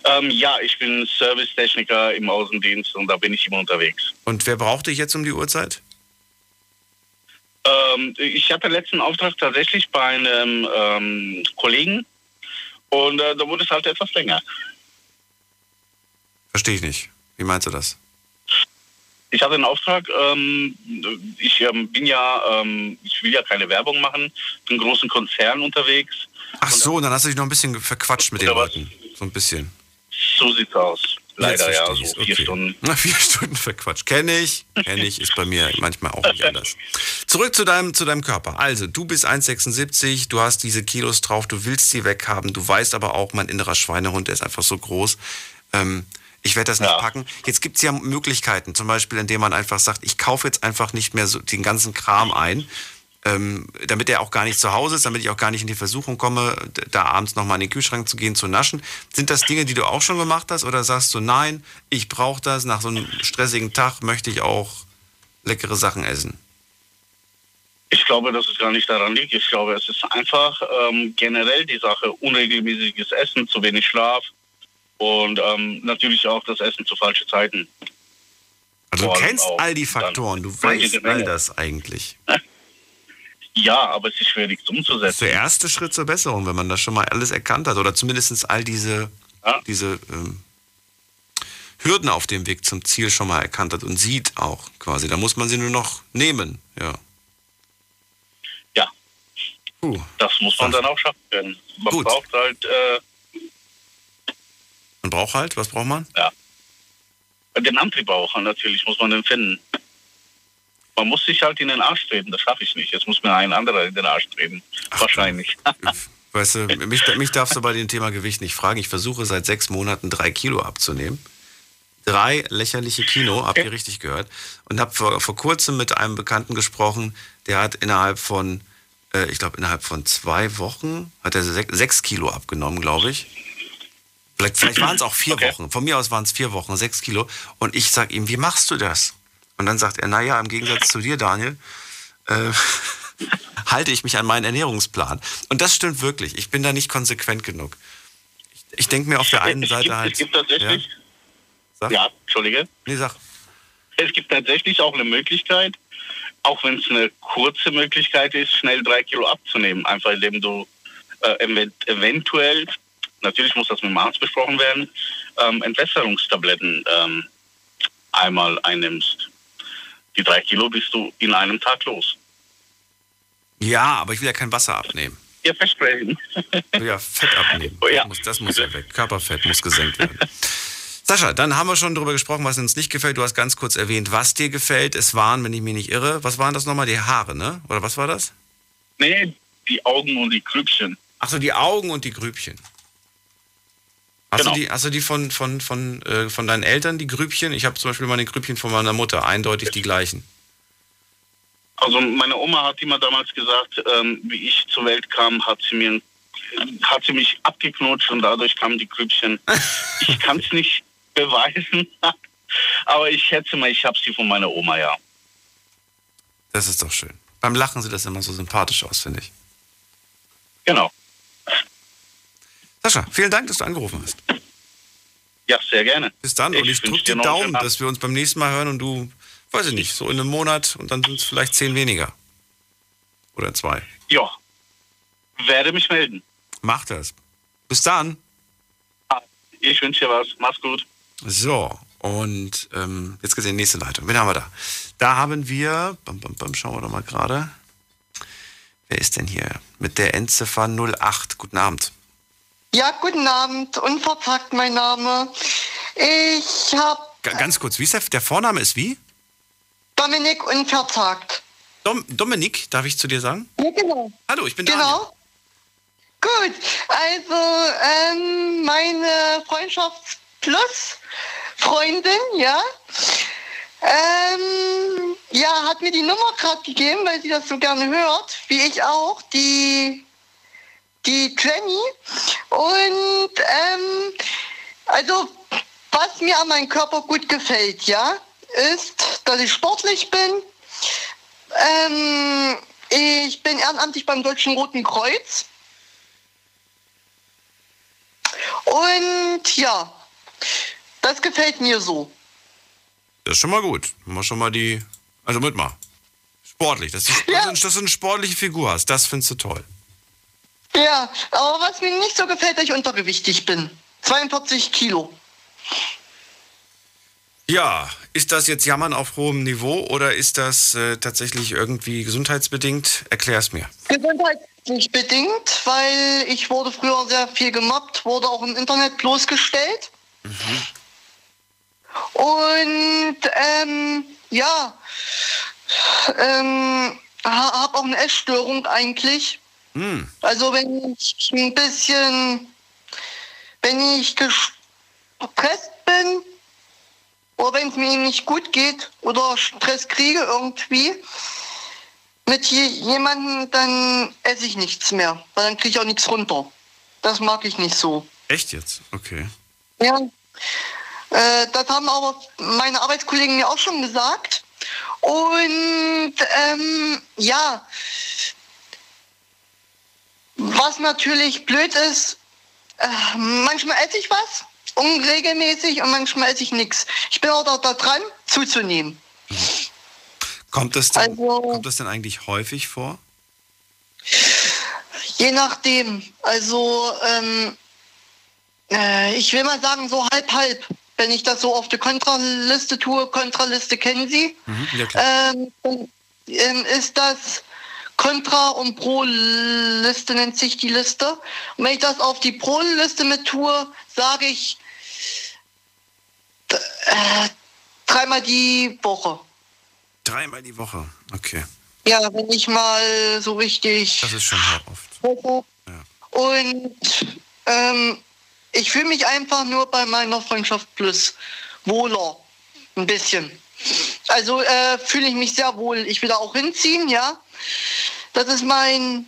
[SPEAKER 9] Ähm, ja, ich bin Servicetechniker im Außendienst und da bin ich immer unterwegs.
[SPEAKER 3] Und wer braucht dich jetzt um die Uhrzeit?
[SPEAKER 9] Ähm, ich hatte letzten Auftrag tatsächlich bei einem ähm, Kollegen und äh, da wurde es halt etwas länger.
[SPEAKER 3] Verstehe ich nicht. Wie meinst du das?
[SPEAKER 9] Ich hatte einen Auftrag, ähm, ich ähm, bin ja, ähm, ich will ja keine Werbung machen, bin in großen Konzern unterwegs.
[SPEAKER 3] Ach so, und dann hast du dich noch ein bisschen verquatscht mit den Leuten. So ein bisschen.
[SPEAKER 9] So sieht's aus. Leider ja, so vier okay. Stunden. (laughs)
[SPEAKER 3] Na, vier Stunden verquatscht. Kenne ich, kenne ich, ist bei mir manchmal auch nicht anders. Zurück zu deinem, zu deinem Körper. Also, du bist 1,76, du hast diese Kilos drauf, du willst sie weghaben, du weißt aber auch, mein innerer Schweinehund, der ist einfach so groß. Ähm, ich werde das nicht ja. packen. Jetzt gibt es ja Möglichkeiten, zum Beispiel, indem man einfach sagt, ich kaufe jetzt einfach nicht mehr so den ganzen Kram ein, ähm, damit er auch gar nicht zu Hause ist, damit ich auch gar nicht in die Versuchung komme, da abends nochmal in den Kühlschrank zu gehen, zu naschen. Sind das Dinge, die du auch schon gemacht hast oder sagst du, nein, ich brauche das, nach so einem stressigen Tag möchte ich auch leckere Sachen essen?
[SPEAKER 9] Ich glaube, dass es gar nicht daran liegt. Ich glaube, es ist einfach ähm, generell die Sache, unregelmäßiges Essen, zu wenig Schlaf und ähm, natürlich auch das Essen zu falschen Zeiten.
[SPEAKER 3] Also du kennst all die Faktoren, du weißt all das eigentlich. (laughs)
[SPEAKER 9] Ja, aber es ist schwierig umzusetzen. Das ist
[SPEAKER 3] der erste Schritt zur Besserung, wenn man das schon mal alles erkannt hat oder zumindest all diese, ja. diese ähm, Hürden auf dem Weg zum Ziel schon mal erkannt hat und sieht auch quasi. Da muss man sie nur noch nehmen, ja.
[SPEAKER 9] Ja. Uh, das muss man dann auch schaffen können. Man Gut. braucht halt. Äh,
[SPEAKER 3] man braucht halt, was braucht man?
[SPEAKER 9] Ja. Den Antrieb auch, natürlich muss man den finden. Man muss sich halt in den Arsch treten, das schaffe ich nicht. Jetzt muss mir ein anderer in den Arsch treten. Ach, Wahrscheinlich.
[SPEAKER 3] Weißt du, mich, mich darfst du bei dem Thema Gewicht nicht fragen. Ich versuche seit sechs Monaten drei Kilo abzunehmen. Drei lächerliche Kilo, habt ihr richtig gehört. Und habe vor, vor kurzem mit einem Bekannten gesprochen, der hat innerhalb von, äh, ich glaube, innerhalb von zwei Wochen, hat er sech, sechs Kilo abgenommen, glaube ich. Vielleicht, vielleicht waren es auch vier okay. Wochen. Von mir aus waren es vier Wochen, sechs Kilo. Und ich sage ihm, wie machst du das? Und dann sagt er, naja, im Gegensatz zu dir, Daniel, äh, (laughs) halte ich mich an meinen Ernährungsplan. Und das stimmt wirklich. Ich bin da nicht konsequent genug. Ich, ich denke mir auf der einen
[SPEAKER 9] es
[SPEAKER 3] Seite
[SPEAKER 9] gibt,
[SPEAKER 3] halt.
[SPEAKER 9] Es gibt tatsächlich.
[SPEAKER 3] Ja,
[SPEAKER 9] ja, Entschuldige.
[SPEAKER 3] Nee, sag.
[SPEAKER 9] Es gibt tatsächlich auch eine Möglichkeit, auch wenn es eine kurze Möglichkeit ist, schnell drei Kilo abzunehmen. Einfach indem du äh, eventuell, natürlich muss das mit dem Arzt besprochen werden, ähm, Entwässerungstabletten ähm, einmal einnimmst. Die drei Kilo bist du in einem Tag los.
[SPEAKER 3] Ja, aber ich will ja kein Wasser abnehmen.
[SPEAKER 9] Ja, versprechen.
[SPEAKER 3] Ja, Fett abnehmen. Oh, ja. Das, muss, das muss ja weg. Körperfett muss gesenkt werden. Sascha, dann haben wir schon darüber gesprochen, was uns nicht gefällt. Du hast ganz kurz erwähnt, was dir gefällt. Es waren, wenn ich mich nicht irre, was waren das nochmal? Die Haare, ne? Oder was war das?
[SPEAKER 9] Nee, die Augen und die Grübchen.
[SPEAKER 3] Achso, die Augen und die Grübchen. Hast, genau. du die, hast du die von, von, von, äh, von deinen Eltern, die Grübchen? Ich habe zum Beispiel meine Grübchen von meiner Mutter, eindeutig die gleichen.
[SPEAKER 9] Also meine Oma hat immer damals gesagt, ähm, wie ich zur Welt kam, hat sie mir hat sie mich abgeknutscht und dadurch kamen die Grübchen. (laughs) ich kann es nicht beweisen, (laughs) aber ich schätze mal, ich habe sie von meiner Oma, ja.
[SPEAKER 3] Das ist doch schön. Beim Lachen sieht das immer so sympathisch aus, finde ich.
[SPEAKER 9] Genau.
[SPEAKER 3] Sascha, vielen Dank, dass du angerufen hast.
[SPEAKER 9] Ja, sehr gerne.
[SPEAKER 3] Bis dann und ich drücke
[SPEAKER 9] dir
[SPEAKER 3] die Daumen, dass wir uns beim nächsten Mal hören und du, weiß ich nicht, so in einem Monat und dann sind es vielleicht zehn weniger. Oder zwei.
[SPEAKER 9] Ja, werde mich melden.
[SPEAKER 3] Mach das. Bis dann.
[SPEAKER 9] Ich wünsche dir was. Mach's gut.
[SPEAKER 3] So, und ähm, jetzt geht's in die nächste Leitung. Wen haben wir da? Da haben wir, bam, bam, bam, schauen wir doch mal gerade. Wer ist denn hier? Mit der Endziffer 08. Guten Abend.
[SPEAKER 10] Ja, guten Abend. Unverpackt mein Name. Ich habe
[SPEAKER 3] Ga- ganz kurz, wie ist der, der Vorname ist wie?
[SPEAKER 10] Dominik Unverzagt.
[SPEAKER 3] Dom, Dominik, darf ich zu dir sagen?
[SPEAKER 10] Ja, genau.
[SPEAKER 3] Hallo, ich bin Daniel.
[SPEAKER 10] Genau. Gut, also ähm, meine Freundschafts Plus Freundin, ja, ähm, ja, hat mir die Nummer gerade gegeben, weil sie das so gerne hört, wie ich auch, die die Jenny. Und ähm, also was mir an meinem Körper gut gefällt, ja, ist, dass ich sportlich bin. Ähm, ich bin ehrenamtlich beim Deutschen Roten Kreuz. Und ja, das gefällt mir so.
[SPEAKER 3] Das ist schon mal gut. Wir schon mal die. Also mit mal. Sportlich, dass (laughs) du, dass du eine sportliche Figur hast. Das findest du toll.
[SPEAKER 10] Ja, aber was mir nicht so gefällt, dass ich untergewichtig bin. 42 Kilo.
[SPEAKER 3] Ja, ist das jetzt Jammern auf hohem Niveau oder ist das äh, tatsächlich irgendwie gesundheitsbedingt? Erklär's mir.
[SPEAKER 10] Gesundheitlich bedingt, weil ich wurde früher sehr viel gemobbt, wurde auch im Internet bloßgestellt. Und ähm, ja, ähm, ha- hab auch eine Essstörung eigentlich.
[SPEAKER 3] Hm.
[SPEAKER 10] Also wenn ich ein bisschen, wenn ich gestresst bin oder wenn es mir nicht gut geht oder Stress kriege irgendwie mit je jemandem, dann esse ich nichts mehr, weil dann kriege ich auch nichts runter. Das mag ich nicht so.
[SPEAKER 3] Echt jetzt? Okay.
[SPEAKER 10] Ja. Äh, das haben aber meine Arbeitskollegen mir auch schon gesagt. Und ähm, ja, was natürlich blöd ist, äh, manchmal esse ich was, unregelmäßig und manchmal esse ich nichts. Ich bin auch da, da dran, zuzunehmen.
[SPEAKER 3] Kommt das, denn,
[SPEAKER 10] Also-
[SPEAKER 3] kommt das denn eigentlich häufig vor?
[SPEAKER 10] Je nachdem. Also, ähm, äh, ich will mal sagen, so halb, halb. Wenn ich das so auf der Kontraliste tue, Kontraliste kennen Sie,
[SPEAKER 3] Mhm, ja,
[SPEAKER 10] ähm, ähm, ist das Kontra- und Pro-Liste nennt sich die Liste. Und wenn ich das auf die Pro-Liste mit tue, sage ich äh, dreimal die Woche.
[SPEAKER 3] Dreimal die Woche. Okay.
[SPEAKER 10] Ja, wenn ich mal so richtig
[SPEAKER 3] Das ist schon oft.
[SPEAKER 10] Und ähm, ich fühle mich einfach nur bei meiner Freundschaft Plus wohler. Ein bisschen. Also äh, fühle ich mich sehr wohl. Ich will da auch hinziehen, ja. Das ist mein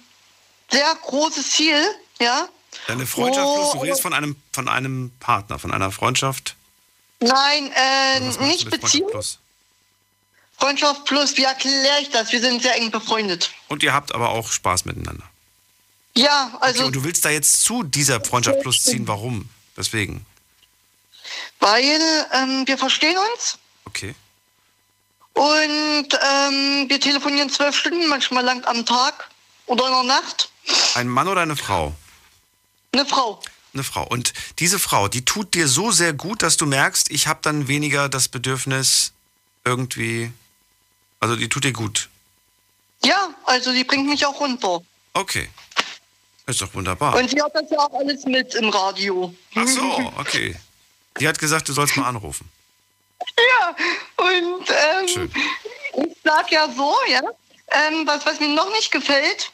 [SPEAKER 10] sehr großes Ziel, ja.
[SPEAKER 3] Deine Freundschaft
[SPEAKER 10] Oh,
[SPEAKER 3] plus, du redest von einem, von einem Partner, von einer Freundschaft.
[SPEAKER 10] Nein, äh,
[SPEAKER 3] du
[SPEAKER 10] nicht
[SPEAKER 3] Freundschaft
[SPEAKER 10] Beziehung.
[SPEAKER 3] plus?
[SPEAKER 10] Freundschaft Plus, wie erkläre ich das? Wir sind sehr eng befreundet.
[SPEAKER 3] Und ihr habt aber auch Spaß miteinander.
[SPEAKER 10] Ja, also
[SPEAKER 3] okay, und du willst da jetzt zu dieser Freundschaft plus ziehen. Warum? Deswegen.
[SPEAKER 10] weil ähm, wir verstehen uns.
[SPEAKER 3] Okay.
[SPEAKER 10] Und ähm, wir telefonieren zwölf Stunden, manchmal lang am Tag oder in der Nacht.
[SPEAKER 3] Ein Mann oder eine Frau?
[SPEAKER 10] Eine Frau.
[SPEAKER 3] Eine Frau. Und diese Frau, die tut dir so sehr gut, dass du merkst, ich habe dann weniger das Bedürfnis irgendwie. Also die tut dir gut.
[SPEAKER 10] Ja, also die bringt mich auch runter.
[SPEAKER 3] Okay. Ist doch wunderbar.
[SPEAKER 10] Und sie hat das ja auch alles mit im Radio.
[SPEAKER 3] Ach so, okay. Die hat gesagt, du sollst mal anrufen. (laughs)
[SPEAKER 10] Ja, und ähm, ich sag ja so, ja. Ähm, was, was mir noch nicht gefällt,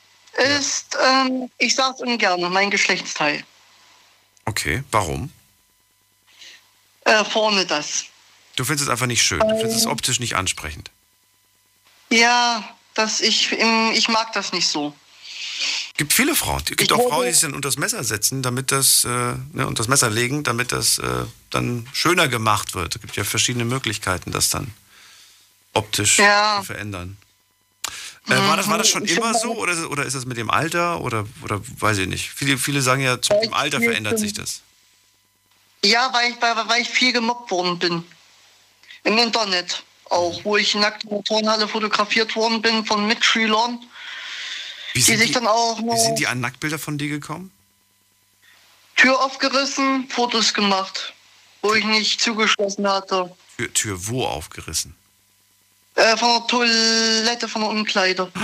[SPEAKER 10] ist, ähm, ich sag's ungern, mein Geschlechtsteil.
[SPEAKER 3] Okay, warum?
[SPEAKER 10] Äh, vorne das.
[SPEAKER 3] Du findest es einfach nicht schön. Du findest es optisch nicht ansprechend.
[SPEAKER 10] Ja, das ich, ähm, ich mag das nicht so.
[SPEAKER 3] Gibt viele Frauen. Es gibt
[SPEAKER 10] Ich
[SPEAKER 3] auch Frauen, die sich dann unter das Messer setzen, damit das, äh, ne, unter das Messer legen, damit das äh, dann schöner gemacht wird. Es gibt ja verschiedene Möglichkeiten, das dann optisch
[SPEAKER 10] Ja.
[SPEAKER 3] zu verändern. Äh, war, das, war das schon immer so oder, oder ist das mit dem Alter oder, oder weiß ich nicht? Viele, viele sagen ja, mit dem Alter verändert sich das.
[SPEAKER 10] Ja, weil ich, weil, weil ich viel gemobbt worden bin. Im Internet auch, wo ich nackt in der Turnhalle fotografiert worden bin von Mitschülern,
[SPEAKER 3] Wie
[SPEAKER 10] die
[SPEAKER 3] sind
[SPEAKER 10] sich
[SPEAKER 3] die,
[SPEAKER 10] dann auch
[SPEAKER 3] wie sind die an Nacktbilder von dir gekommen?
[SPEAKER 10] Tür aufgerissen, Fotos gemacht, wo ich nicht zugeschlossen hatte.
[SPEAKER 3] Tür, Tür wo aufgerissen?
[SPEAKER 10] Äh, von der Toilette, von der Umkleide. (gasps)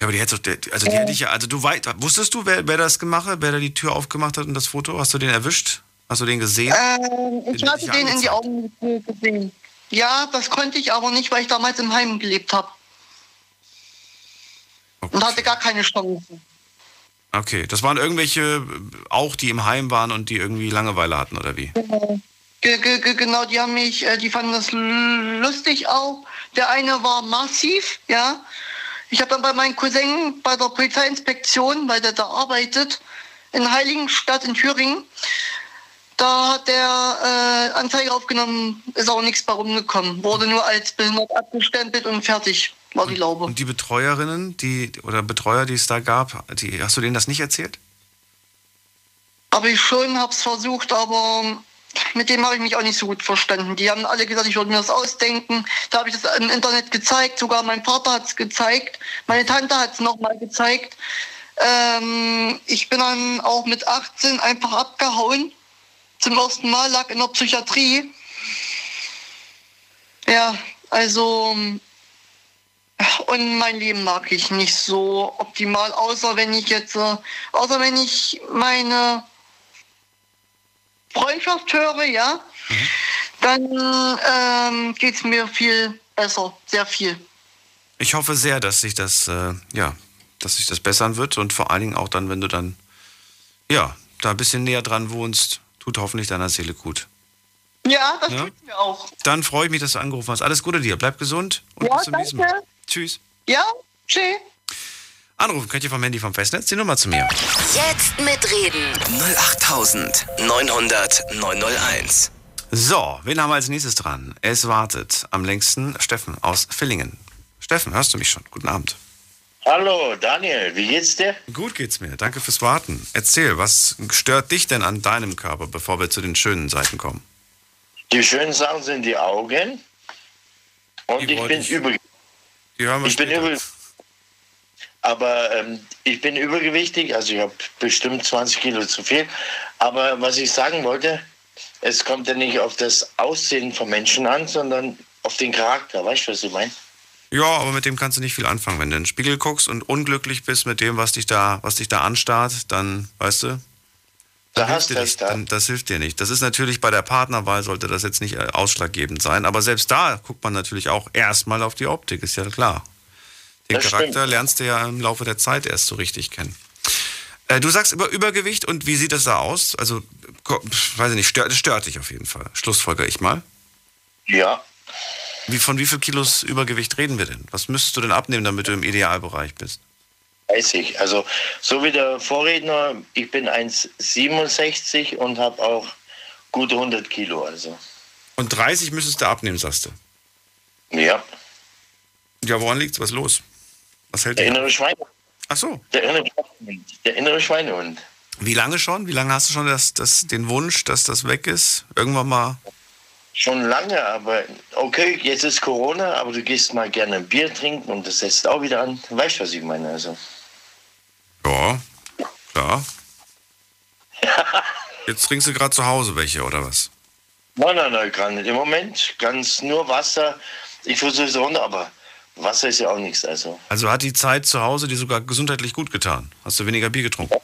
[SPEAKER 3] Ja, aber die hätte doch, also die hätte ich ja, also du weißt, wusstest du, wer, wer das gemacht hat, wer da die Tür aufgemacht hat und das Foto? Hast du den erwischt? Hast du den gesehen?
[SPEAKER 10] Ähm, ich
[SPEAKER 3] Den
[SPEAKER 10] hatte den in die. Augen gesehen. Ja, das konnte ich aber nicht, weil ich damals im Heim gelebt habe und hatte gar keine Chance.
[SPEAKER 3] Okay, das waren irgendwelche auch, die im Heim waren und die irgendwie Langeweile hatten, oder wie?
[SPEAKER 10] Ge ge ge genau, die haben mich, äh, die fanden das lustig auch. Der eine war massiv, ja. Ich habe dann bei meinem Cousin bei der Polizeiinspektion, weil der da arbeitet, in Heiligenstadt in Thüringen, da hat der äh, Anzeige aufgenommen, ist auch nichts bei rumgekommen. Wurde nur als behindert abgestempelt und fertig war die Laube.
[SPEAKER 3] Und die Betreuerinnen, die oder Betreuer, die es da gab, die, hast du denen das nicht erzählt?
[SPEAKER 10] Habe ich schon, habe es versucht, aber mit dem habe ich mich auch nicht so gut verstanden. Die haben alle gesagt, ich würde mir das ausdenken. Da habe ich das im Internet gezeigt, sogar mein Vater hat es gezeigt, meine Tante hat es nochmal gezeigt. Ähm, ich bin dann auch mit 18 einfach abgehauen. Zum ersten Mal lag in der Psychiatrie. Ja, also und mein Leben mag ich nicht so optimal, außer wenn ich jetzt, äh, außer wenn ich meine Freundschaft höre, ja, dann ähm, geht es mir viel besser, sehr viel.
[SPEAKER 3] Ich hoffe sehr, dass sich das, äh, ja, dass sich das bessern wird und vor allen Dingen auch dann, wenn du dann, ja, da ein bisschen näher dran wohnst, tut hoffentlich deiner Seele gut.
[SPEAKER 10] Ja, das
[SPEAKER 3] Ja?
[SPEAKER 10] tut mir auch.
[SPEAKER 3] Dann freue ich mich, dass du angerufen hast. Alles Gute dir, bleib gesund und
[SPEAKER 10] Ja,
[SPEAKER 3] bis zum nächsten Mal. Tschüss.
[SPEAKER 10] Ja, tschüss.
[SPEAKER 3] Anrufen könnt ihr vom Handy vom Festnetz die Nummer zu mir.
[SPEAKER 2] Jetzt mitreden.
[SPEAKER 1] 08900 901.
[SPEAKER 3] So, wen haben wir als nächstes dran? Es wartet am längsten Steffen aus Villingen. Steffen, hörst du mich schon? Guten Abend.
[SPEAKER 11] Hallo, Daniel, wie geht's dir?
[SPEAKER 3] Gut geht's mir. Danke fürs Warten. Erzähl, was stört dich denn an deinem Körper, bevor wir zu den schönen Seiten kommen?
[SPEAKER 11] Die schönen Sachen sind die Augen. Und
[SPEAKER 3] Die
[SPEAKER 11] ich bin
[SPEAKER 3] ich-
[SPEAKER 11] über.
[SPEAKER 3] Die hören wir
[SPEAKER 11] Ich bin
[SPEAKER 3] später.
[SPEAKER 11] über. Aber ähm, ich bin übergewichtig, also ich habe bestimmt 20 Kilo zu viel. Aber was ich sagen wollte, es kommt ja nicht auf das Aussehen von Menschen an, sondern auf den Charakter. Weißt du, was ich meine?
[SPEAKER 3] Ja, aber mit dem kannst du nicht viel anfangen. Wenn du in den Spiegel guckst und unglücklich bist mit dem, was dich da, was dich da anstarrt, dann, weißt du,
[SPEAKER 11] Da
[SPEAKER 3] dann hilft
[SPEAKER 11] hast
[SPEAKER 3] dir
[SPEAKER 11] du
[SPEAKER 3] nicht,
[SPEAKER 11] da.
[SPEAKER 3] dann, das hilft dir nicht. Das ist natürlich bei der Partnerwahl sollte das jetzt nicht äh, ausschlaggebend sein, aber selbst da guckt man natürlich auch erstmal auf die Optik, ist ja klar. Den
[SPEAKER 11] Das
[SPEAKER 3] Charakter
[SPEAKER 11] stimmt.
[SPEAKER 3] lernst du ja im Laufe der Zeit erst so richtig kennen. Äh, du sagst über Übergewicht und wie sieht das da aus? Also, weiß ich nicht, stört, das stört dich auf jeden Fall. Schlussfolger ich mal.
[SPEAKER 11] Ja.
[SPEAKER 3] Wie, von wie viel Kilos Übergewicht reden wir denn? Was müsstest du denn abnehmen, damit du im Idealbereich bist?
[SPEAKER 11] Weiß ich. Also, so wie der Vorredner, ich bin 1,67 und habe auch gute 100 Kilo. Also,
[SPEAKER 3] Und 30 müsstest du abnehmen, sagst du.
[SPEAKER 11] ja.
[SPEAKER 3] Ja, woran liegt's? Was ist los? Was hält
[SPEAKER 11] Der innere Schweinehund.
[SPEAKER 3] Ach so.
[SPEAKER 11] Der innere Schweinehund. Der innere Schweinehund.
[SPEAKER 3] Wie lange schon? Wie lange hast du schon das, das, den Wunsch, dass das weg ist? Irgendwann mal.
[SPEAKER 11] Schon lange, aber okay, jetzt ist Corona, aber du gehst mal gerne ein Bier trinken und das setzt auch wieder an. Weißt du, was ich meine? Also,
[SPEAKER 3] Ja, klar. (laughs) Jetzt trinkst du gerade zu Hause welche, oder was?
[SPEAKER 11] nein, nein, nein, gar nicht. Im Moment ganz nur Wasser. Ich versuche es runter, aber Wasser ist ja auch nichts. Also,
[SPEAKER 3] Also hat die Zeit zu Hause dir sogar gesundheitlich gut getan? Hast du weniger Bier getrunken?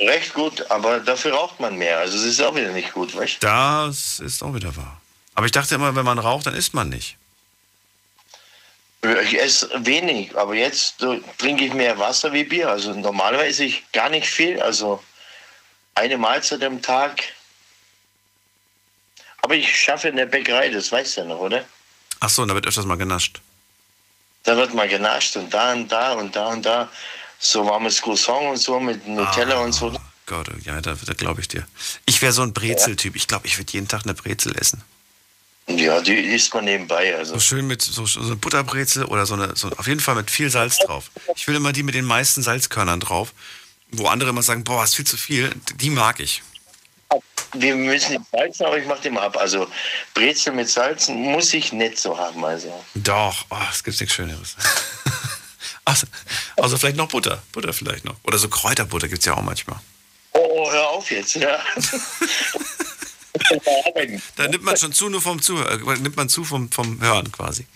[SPEAKER 11] recht gut, aber dafür raucht man mehr. Also, es ist auch wieder nicht gut, weißt du?
[SPEAKER 3] Das ist auch wieder wahr. Aber ich dachte immer, wenn man raucht, dann isst man nicht.
[SPEAKER 11] Ich esse wenig, aber jetzt so, trinke ich mehr Wasser wie Bier. Also normalerweise ich gar nicht viel, also eine Mahlzeit am Tag. Aber ich schaffe in der Bäckerei, das weißt du ja noch, oder?
[SPEAKER 3] Ach so, und da wird öfters mal genascht.
[SPEAKER 11] Da wird mal genascht und da und da und da und da. So warmes Croissant und so mit Nutella und so.
[SPEAKER 3] Gott, ja, da, da glaube ich dir. Ich wäre so ein Brezeltyp. Ich glaube, ich würde jeden Tag eine Brezel essen.
[SPEAKER 11] Ja, die isst man nebenbei. Also.
[SPEAKER 3] So schön mit so, so eine Butterbrezel oder so eine, so, auf jeden Fall mit viel Salz drauf. Ich will immer die mit den meisten Salzkörnern drauf, wo andere immer sagen, boah, ist viel zu viel. Die mag ich.
[SPEAKER 11] Wir müssen nicht salzen, aber ich mache mal ab. Also Brezel mit Salzen muss ich nicht so haben. Also.
[SPEAKER 3] Doch, oh, es gibt nichts Schöneres. (laughs) also, also vielleicht noch Butter. Butter vielleicht noch. Oder so Kräuterbutter gibt es ja auch manchmal.
[SPEAKER 11] Oh, hör auf jetzt, ja. (laughs)
[SPEAKER 3] da nimmt man schon zu, nur vom Zuhören, äh, nimmt man zu vom, vom Hören quasi.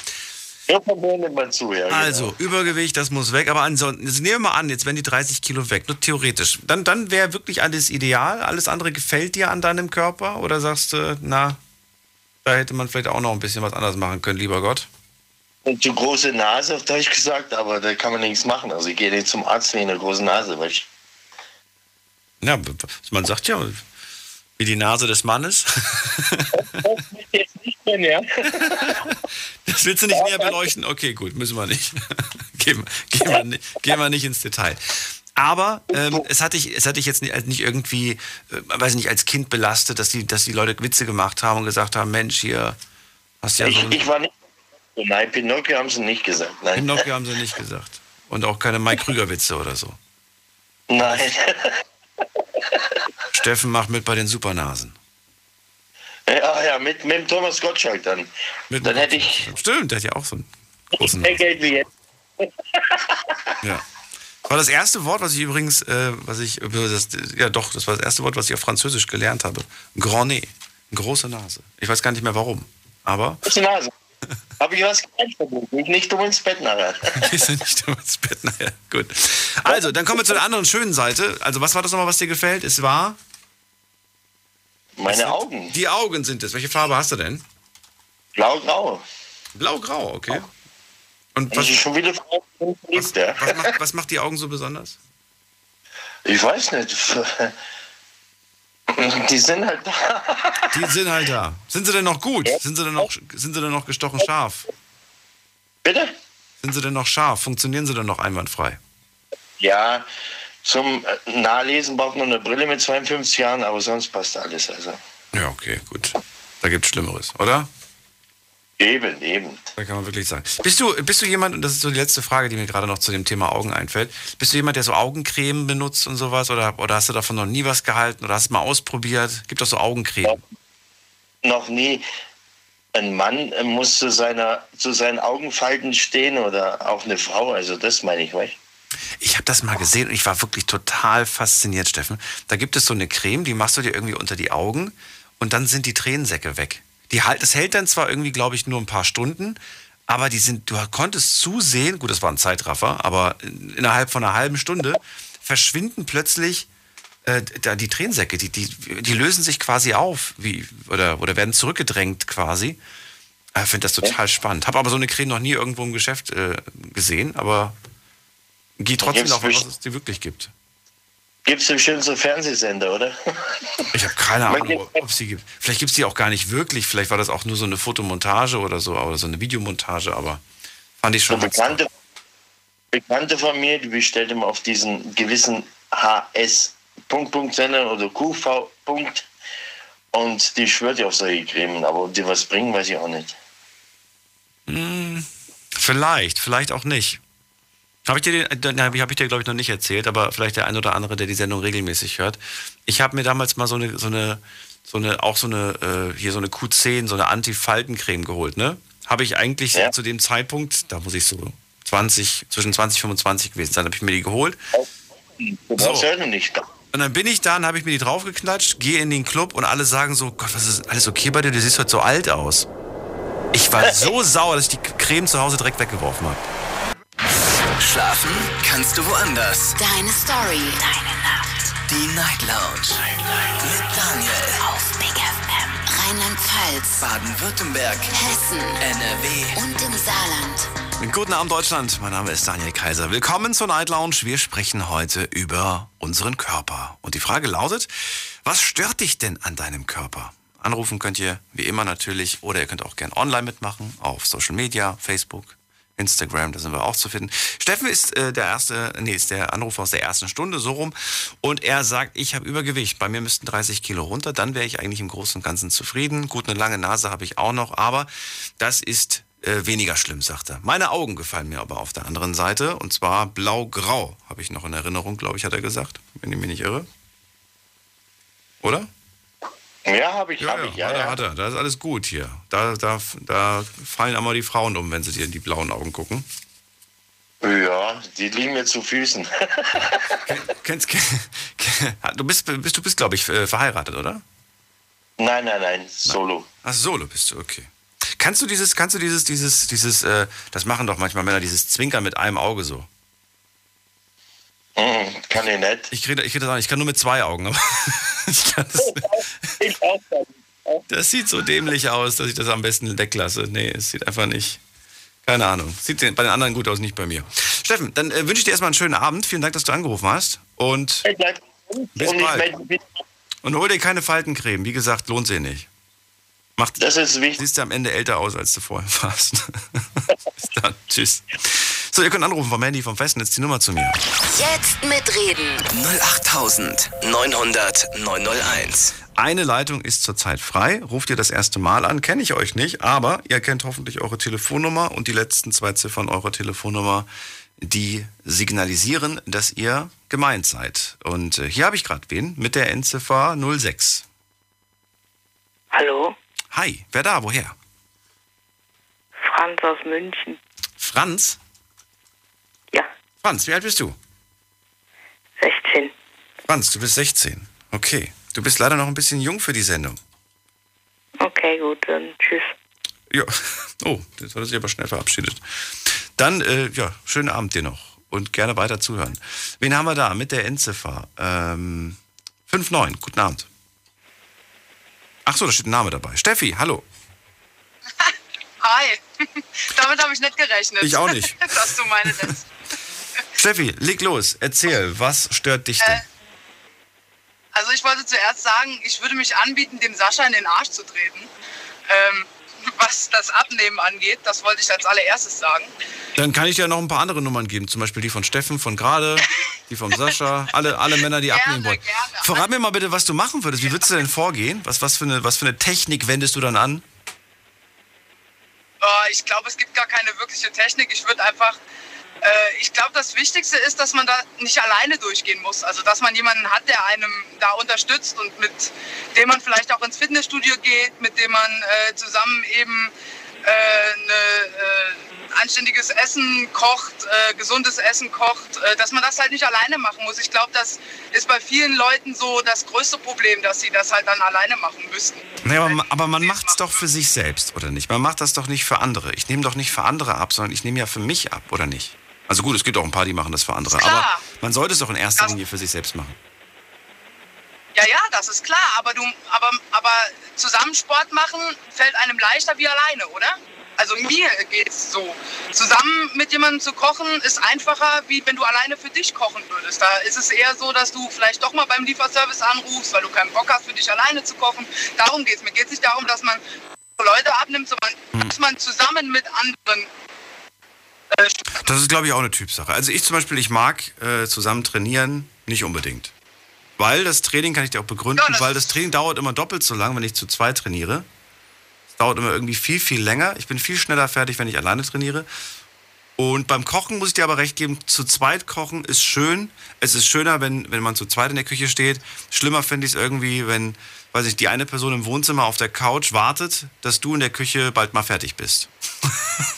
[SPEAKER 11] Ja, vom Hören nimmt man zu, ja.
[SPEAKER 3] Also,
[SPEAKER 11] genau.
[SPEAKER 3] Übergewicht, das muss weg. Aber ansonsten, jetzt nehmen wir mal an, jetzt wären die 30 Kilo weg, nur theoretisch. Dann, dann wäre wirklich alles ideal. Alles andere gefällt dir an deinem Körper? Oder sagst du, na, da hätte man vielleicht auch noch ein bisschen was anderes machen können, lieber Gott?
[SPEAKER 11] Und zu große Nase, auf Deutsch gesagt, aber da kann man nichts machen. Also ich gehe nicht zum Arzt wegen einer großen Nase, weil ich
[SPEAKER 3] Ja, man sagt ja, wie die Nase des Mannes.
[SPEAKER 11] jetzt nicht mehr, ja.
[SPEAKER 3] Das willst du nicht näher beleuchten? Okay, gut, müssen wir nicht. gehen, (laughs) gehen, wir, nicht gehen wir nicht ins Detail. Aber ähm, es, hat dich, es hat dich jetzt nicht, nicht irgendwie, äh, weiß nicht, als Kind belastet, dass die, dass die Leute Witze gemacht haben und gesagt haben, Mensch, hier hast ja
[SPEAKER 11] ich,
[SPEAKER 3] so...
[SPEAKER 11] ich war nicht. Nein, Pinocchio haben sie nicht gesagt. Nein.
[SPEAKER 3] Pinocchio haben sie nicht gesagt. Und auch keine Mike Krüger-Witze oder so.
[SPEAKER 11] Nein.
[SPEAKER 3] Steffen macht mit bei den Supernasen.
[SPEAKER 11] Ja, ja, mit, mit dem Thomas Gottschalk dann.
[SPEAKER 3] Mit
[SPEAKER 11] dann hätte ich
[SPEAKER 3] Stimmt, der hat ja auch so einen großen
[SPEAKER 11] mehr Geld wie jetzt. (laughs)
[SPEAKER 3] Ja. Das war das erste Wort, was ich übrigens, äh, was ich, äh, das, ja doch, das war das erste Wort, was ich auf Französisch gelernt habe. Grand Nez. Große Nase. Ich weiß gar nicht mehr warum. Aber. (laughs)
[SPEAKER 11] Große Nase. Habe ich was gelernt? Geh nicht dumm ins Bett nachher. (laughs)
[SPEAKER 3] Gehst du nicht dumm ins Bett nachher. Gut. Also, dann kommen wir zu der anderen schönen Seite. Also, was war das nochmal, was dir gefällt? Es war.
[SPEAKER 11] Meine Augen.
[SPEAKER 3] Die Augen sind es. Welche Farbe hast du denn?
[SPEAKER 11] Blau-grau.
[SPEAKER 3] Blau-grau, okay. Und
[SPEAKER 11] Was schon wieder
[SPEAKER 3] was, was, macht, was macht die Augen so besonders?
[SPEAKER 11] Ich weiß nicht. (laughs) Die sind halt da.
[SPEAKER 3] Die sind halt da. Sind sie denn noch gut? Sind sie denn noch, sind sie denn noch gestochen scharf?
[SPEAKER 11] Bitte?
[SPEAKER 3] Sind sie denn noch scharf? Funktionieren sie denn noch einwandfrei?
[SPEAKER 11] Ja, zum äh, Nahelesen braucht man eine Brille mit 52 Jahren, aber sonst passt alles. Also
[SPEAKER 3] Ja, okay, gut. Da gibt es Schlimmeres, oder?
[SPEAKER 11] eben, eben.
[SPEAKER 3] Da kann man wirklich sagen. Bist du, bist du jemand, und das ist so die letzte Frage, die mir gerade noch zu dem Thema Augen einfällt, bist du jemand, der so Augencreme benutzt und sowas? Oder, oder hast du davon noch nie was gehalten? Oder hast du mal ausprobiert? Gibt doch so Augencreme.
[SPEAKER 11] Noch nie. Ein Mann äh, muss zu, seiner, zu seinen Augenfalten stehen oder auch eine Frau. Also das meine ich, weißt
[SPEAKER 3] Ich habe das mal gesehen und ich war wirklich total fasziniert, Steffen. Da gibt es so eine Creme, die machst du dir irgendwie unter die Augen und dann sind die Tränensäcke weg. Die halt, das hält dann zwar irgendwie, glaube ich, nur ein paar Stunden, aber die sind, du konntest zusehen, gut, das war ein Zeitraffer, aber innerhalb von einer halben Stunde verschwinden plötzlich äh, die Tränensäcke, die, die, die lösen sich quasi auf, wie, oder, oder werden zurückgedrängt quasi. Ich finde das total spannend. Habe aber so eine Creme noch nie irgendwo im Geschäft äh, gesehen, aber geht trotzdem davon aus, dass es die wirklich gibt.
[SPEAKER 11] Gibt es bestimmt so Fernsehsender, oder? (laughs)
[SPEAKER 3] Ich habe keine Ahnung, ob es die gibt. Vielleicht gibt es die auch gar nicht wirklich. Vielleicht war das auch nur so eine Fotomontage oder so, oder so eine Videomontage, aber fand ich schon.
[SPEAKER 11] Eine Bekannte, Bekannte von mir, die bestellt immer auf diesen gewissen HS Punkt, Punkt Sender oder QV Punkt und die schwört ja auf solche Cremen, aber ob die was bringen, weiß ich auch nicht.
[SPEAKER 3] Hm, vielleicht, vielleicht auch nicht. Habe ich dir, den, habe ich dir, glaube ich, noch nicht erzählt, aber vielleicht der ein oder andere, der die Sendung regelmäßig hört. Ich habe mir damals mal so eine, so eine, so eine, auch so eine, äh, hier so eine Q10, so eine Anti-Faltencreme geholt, ne? Habe ich eigentlich
[SPEAKER 11] Ja.
[SPEAKER 3] zu dem Zeitpunkt, da muss ich so 20, zwischen 20 und 25 gewesen sein, habe ich mir die geholt.
[SPEAKER 11] Du brauchst
[SPEAKER 3] So.
[SPEAKER 11] ja nicht.
[SPEAKER 3] Und dann bin ich da und habe ich mir die draufgeklatscht, gehe in den Club und alle sagen so, Gott, was ist alles okay bei dir? Du siehst heute so alt aus. Ich war (laughs) so sauer, dass ich die Creme zu Hause direkt weggeworfen habe.
[SPEAKER 1] Schlafen kannst du woanders.
[SPEAKER 2] Deine Story. Deine Nacht.
[SPEAKER 1] Die Night Lounge. Mit Daniel.
[SPEAKER 2] Auf Big FM. Rheinland-Pfalz.
[SPEAKER 1] Baden-Württemberg.
[SPEAKER 2] Hessen.
[SPEAKER 1] NRW.
[SPEAKER 2] Und im Saarland.
[SPEAKER 3] Guten Abend Deutschland, mein Name ist Daniel Kaiser. Willkommen zur Night Lounge. Wir sprechen heute über unseren Körper. Und die Frage lautet, was stört dich denn an deinem Körper? Anrufen könnt ihr wie immer natürlich oder ihr könnt auch gern online mitmachen auf Social Media, Facebook, Instagram, da sind wir auch zu finden. Steffen ist äh, der erste, nee, ist der Anrufer aus der ersten Stunde, so rum. Und er sagt, ich habe Übergewicht. Bei mir müssten 30 Kilo runter. Dann wäre ich eigentlich im Großen und Ganzen zufrieden. Gut, eine lange Nase habe ich auch noch, aber das ist äh, weniger schlimm, sagt er. Meine Augen gefallen mir aber auf der anderen Seite. Und zwar blau-grau, habe ich noch in Erinnerung, glaube ich, hat er gesagt, wenn ich mich nicht irre. Oder?
[SPEAKER 11] Ja, habe ich,
[SPEAKER 3] Ja,
[SPEAKER 11] habe
[SPEAKER 3] ja,
[SPEAKER 11] ich, ja.
[SPEAKER 3] hat er,
[SPEAKER 11] ja.
[SPEAKER 3] hat er. Da ist alles gut hier. Da, da, da fallen einmal die Frauen um, wenn sie dir in die blauen Augen gucken.
[SPEAKER 11] Ja, die liegen mir zu Füßen. (laughs)
[SPEAKER 3] Kennst, du bist, bist, du bist glaube ich, äh, verheiratet, oder?
[SPEAKER 11] nein, nein, nein, solo.
[SPEAKER 3] Ach, solo bist du, okay. Kannst du dieses, kannst du dieses, dieses, dieses, äh, das machen doch manchmal Männer, dieses Zwinkern mit einem Auge so?
[SPEAKER 11] Hm, kann ich nicht.
[SPEAKER 3] Ich kriege ich krieg das nicht. Ich kann nur mit zwei Augen. Aber (laughs) ich kann das,
[SPEAKER 11] Ich auch.
[SPEAKER 3] das sieht so dämlich aus, dass ich das am besten weglasse. Nee, es sieht einfach nicht. Keine Ahnung. Sieht bei den anderen gut aus, nicht bei mir. Steffen, dann äh, wünsche ich dir erstmal einen schönen Abend. Vielen Dank, dass du angerufen hast. Und bis bald. Und hol dir keine Faltencreme. Wie gesagt, lohnt sich nicht. Macht,
[SPEAKER 11] Das ist wichtig.
[SPEAKER 3] Siehst du am Ende älter aus, als du vorher warst. (laughs) Bis dann. Tschüss. So, ihr könnt anrufen vom Handy, vom Festnetz, die Nummer zu mir.
[SPEAKER 2] Jetzt mitreden.
[SPEAKER 1] 08900 901.
[SPEAKER 3] Eine Leitung ist zurzeit frei. Ruft ihr das erste Mal an. Kenne ich euch nicht, aber ihr kennt hoffentlich eure Telefonnummer und die letzten zwei Ziffern eurer Telefonnummer, die signalisieren, dass ihr gemeint seid. Und äh, hier habe ich gerade wen mit der Endziffer 06.
[SPEAKER 12] Hallo,
[SPEAKER 3] Hi, wer da? Woher?
[SPEAKER 12] Franz aus München.
[SPEAKER 3] Franz? Franz, wie alt bist du?
[SPEAKER 12] 16.
[SPEAKER 3] Franz, du bist 16. Okay. Du bist leider noch ein bisschen jung für die Sendung.
[SPEAKER 12] Okay, gut, dann tschüss.
[SPEAKER 3] Ja. (laughs) Oh, jetzt hat er sich aber schnell verabschiedet. Dann, äh, ja, schönen Abend dir noch und gerne weiter zuhören. Wen haben wir da mit der Endziffer? Ähm, 5-9, guten Abend. Ach so, da steht ein Name dabei. Steffi, hallo. (laughs)
[SPEAKER 13] Hi. (laughs) Damit habe ich nicht gerechnet.
[SPEAKER 3] Ich auch nicht.
[SPEAKER 13] Dass du meine nennst.
[SPEAKER 3] Steffi, leg los, erzähl, was stört dich denn?
[SPEAKER 13] Äh, Also ich wollte zuerst sagen, ich würde mich anbieten, dem Sascha in den Arsch zu treten. Ähm, (laughs) was das Abnehmen angeht, das wollte ich als allererstes sagen.
[SPEAKER 3] Dann kann ich dir noch ein paar andere Nummern geben, zum Beispiel die von Steffen, von gerade, die von Sascha, alle, alle Männer, die abnehmen wollen. Verrat mir mal bitte, was du machen würdest. Wie würdest du denn vorgehen? Was, was, für eine, was für eine Technik wendest du dann an?
[SPEAKER 13] Äh, ich glaube, es gibt gar keine wirkliche Technik. Ich würde einfach, ich glaube, das Wichtigste ist, dass man da nicht alleine durchgehen muss. Also, dass man jemanden hat, der einem da unterstützt und mit dem man vielleicht auch ins Fitnessstudio geht, mit dem man äh, zusammen eben äh, eine, äh, anständiges Essen kocht, äh, gesundes Essen kocht, äh, dass man das halt nicht alleine machen muss. Ich glaube, das ist bei vielen Leuten so das größte Problem, dass sie das halt dann alleine machen müssten.
[SPEAKER 3] Naja, aber, aber man macht es doch für sich selbst, oder nicht? Man macht das doch nicht für andere. Ich nehme doch nicht für andere ab, sondern ich nehme ja für mich ab, oder nicht? Also gut, es gibt auch ein paar, die machen das für andere.
[SPEAKER 13] Klar.
[SPEAKER 3] Aber man sollte es doch in erster Linie für sich selbst machen.
[SPEAKER 13] Ja, ja, das ist klar, aber du, aber, aber zusammen Sport machen fällt einem leichter wie alleine, oder? Also mir geht's so. Zusammen mit jemandem zu kochen ist einfacher, wie wenn du alleine für dich kochen würdest. Da ist es eher so, dass du vielleicht doch mal beim Lieferservice anrufst, weil du keinen Bock hast, für dich alleine zu kochen. Darum geht's. Mir geht's nicht darum, dass man Leute abnimmt, sondern dass man zusammen mit anderen
[SPEAKER 3] Das ist, glaube ich, auch eine Typsache. Also ich zum Beispiel, ich mag äh, zusammen trainieren nicht unbedingt. Weil das Training kann ich dir auch begründen, weil das Training dauert immer doppelt so lang, wenn ich zu zweit trainiere. Es dauert immer irgendwie viel, viel länger. Ich bin viel schneller fertig, wenn ich alleine trainiere. Und beim Kochen muss ich dir aber recht geben, zu zweit kochen ist schön. Es ist schöner, wenn, wenn man zu zweit in der Küche steht. Schlimmer finde ich es irgendwie, wenn, weiß ich, die eine Person im Wohnzimmer auf der Couch wartet, dass du in der Küche bald mal fertig bist. (laughs)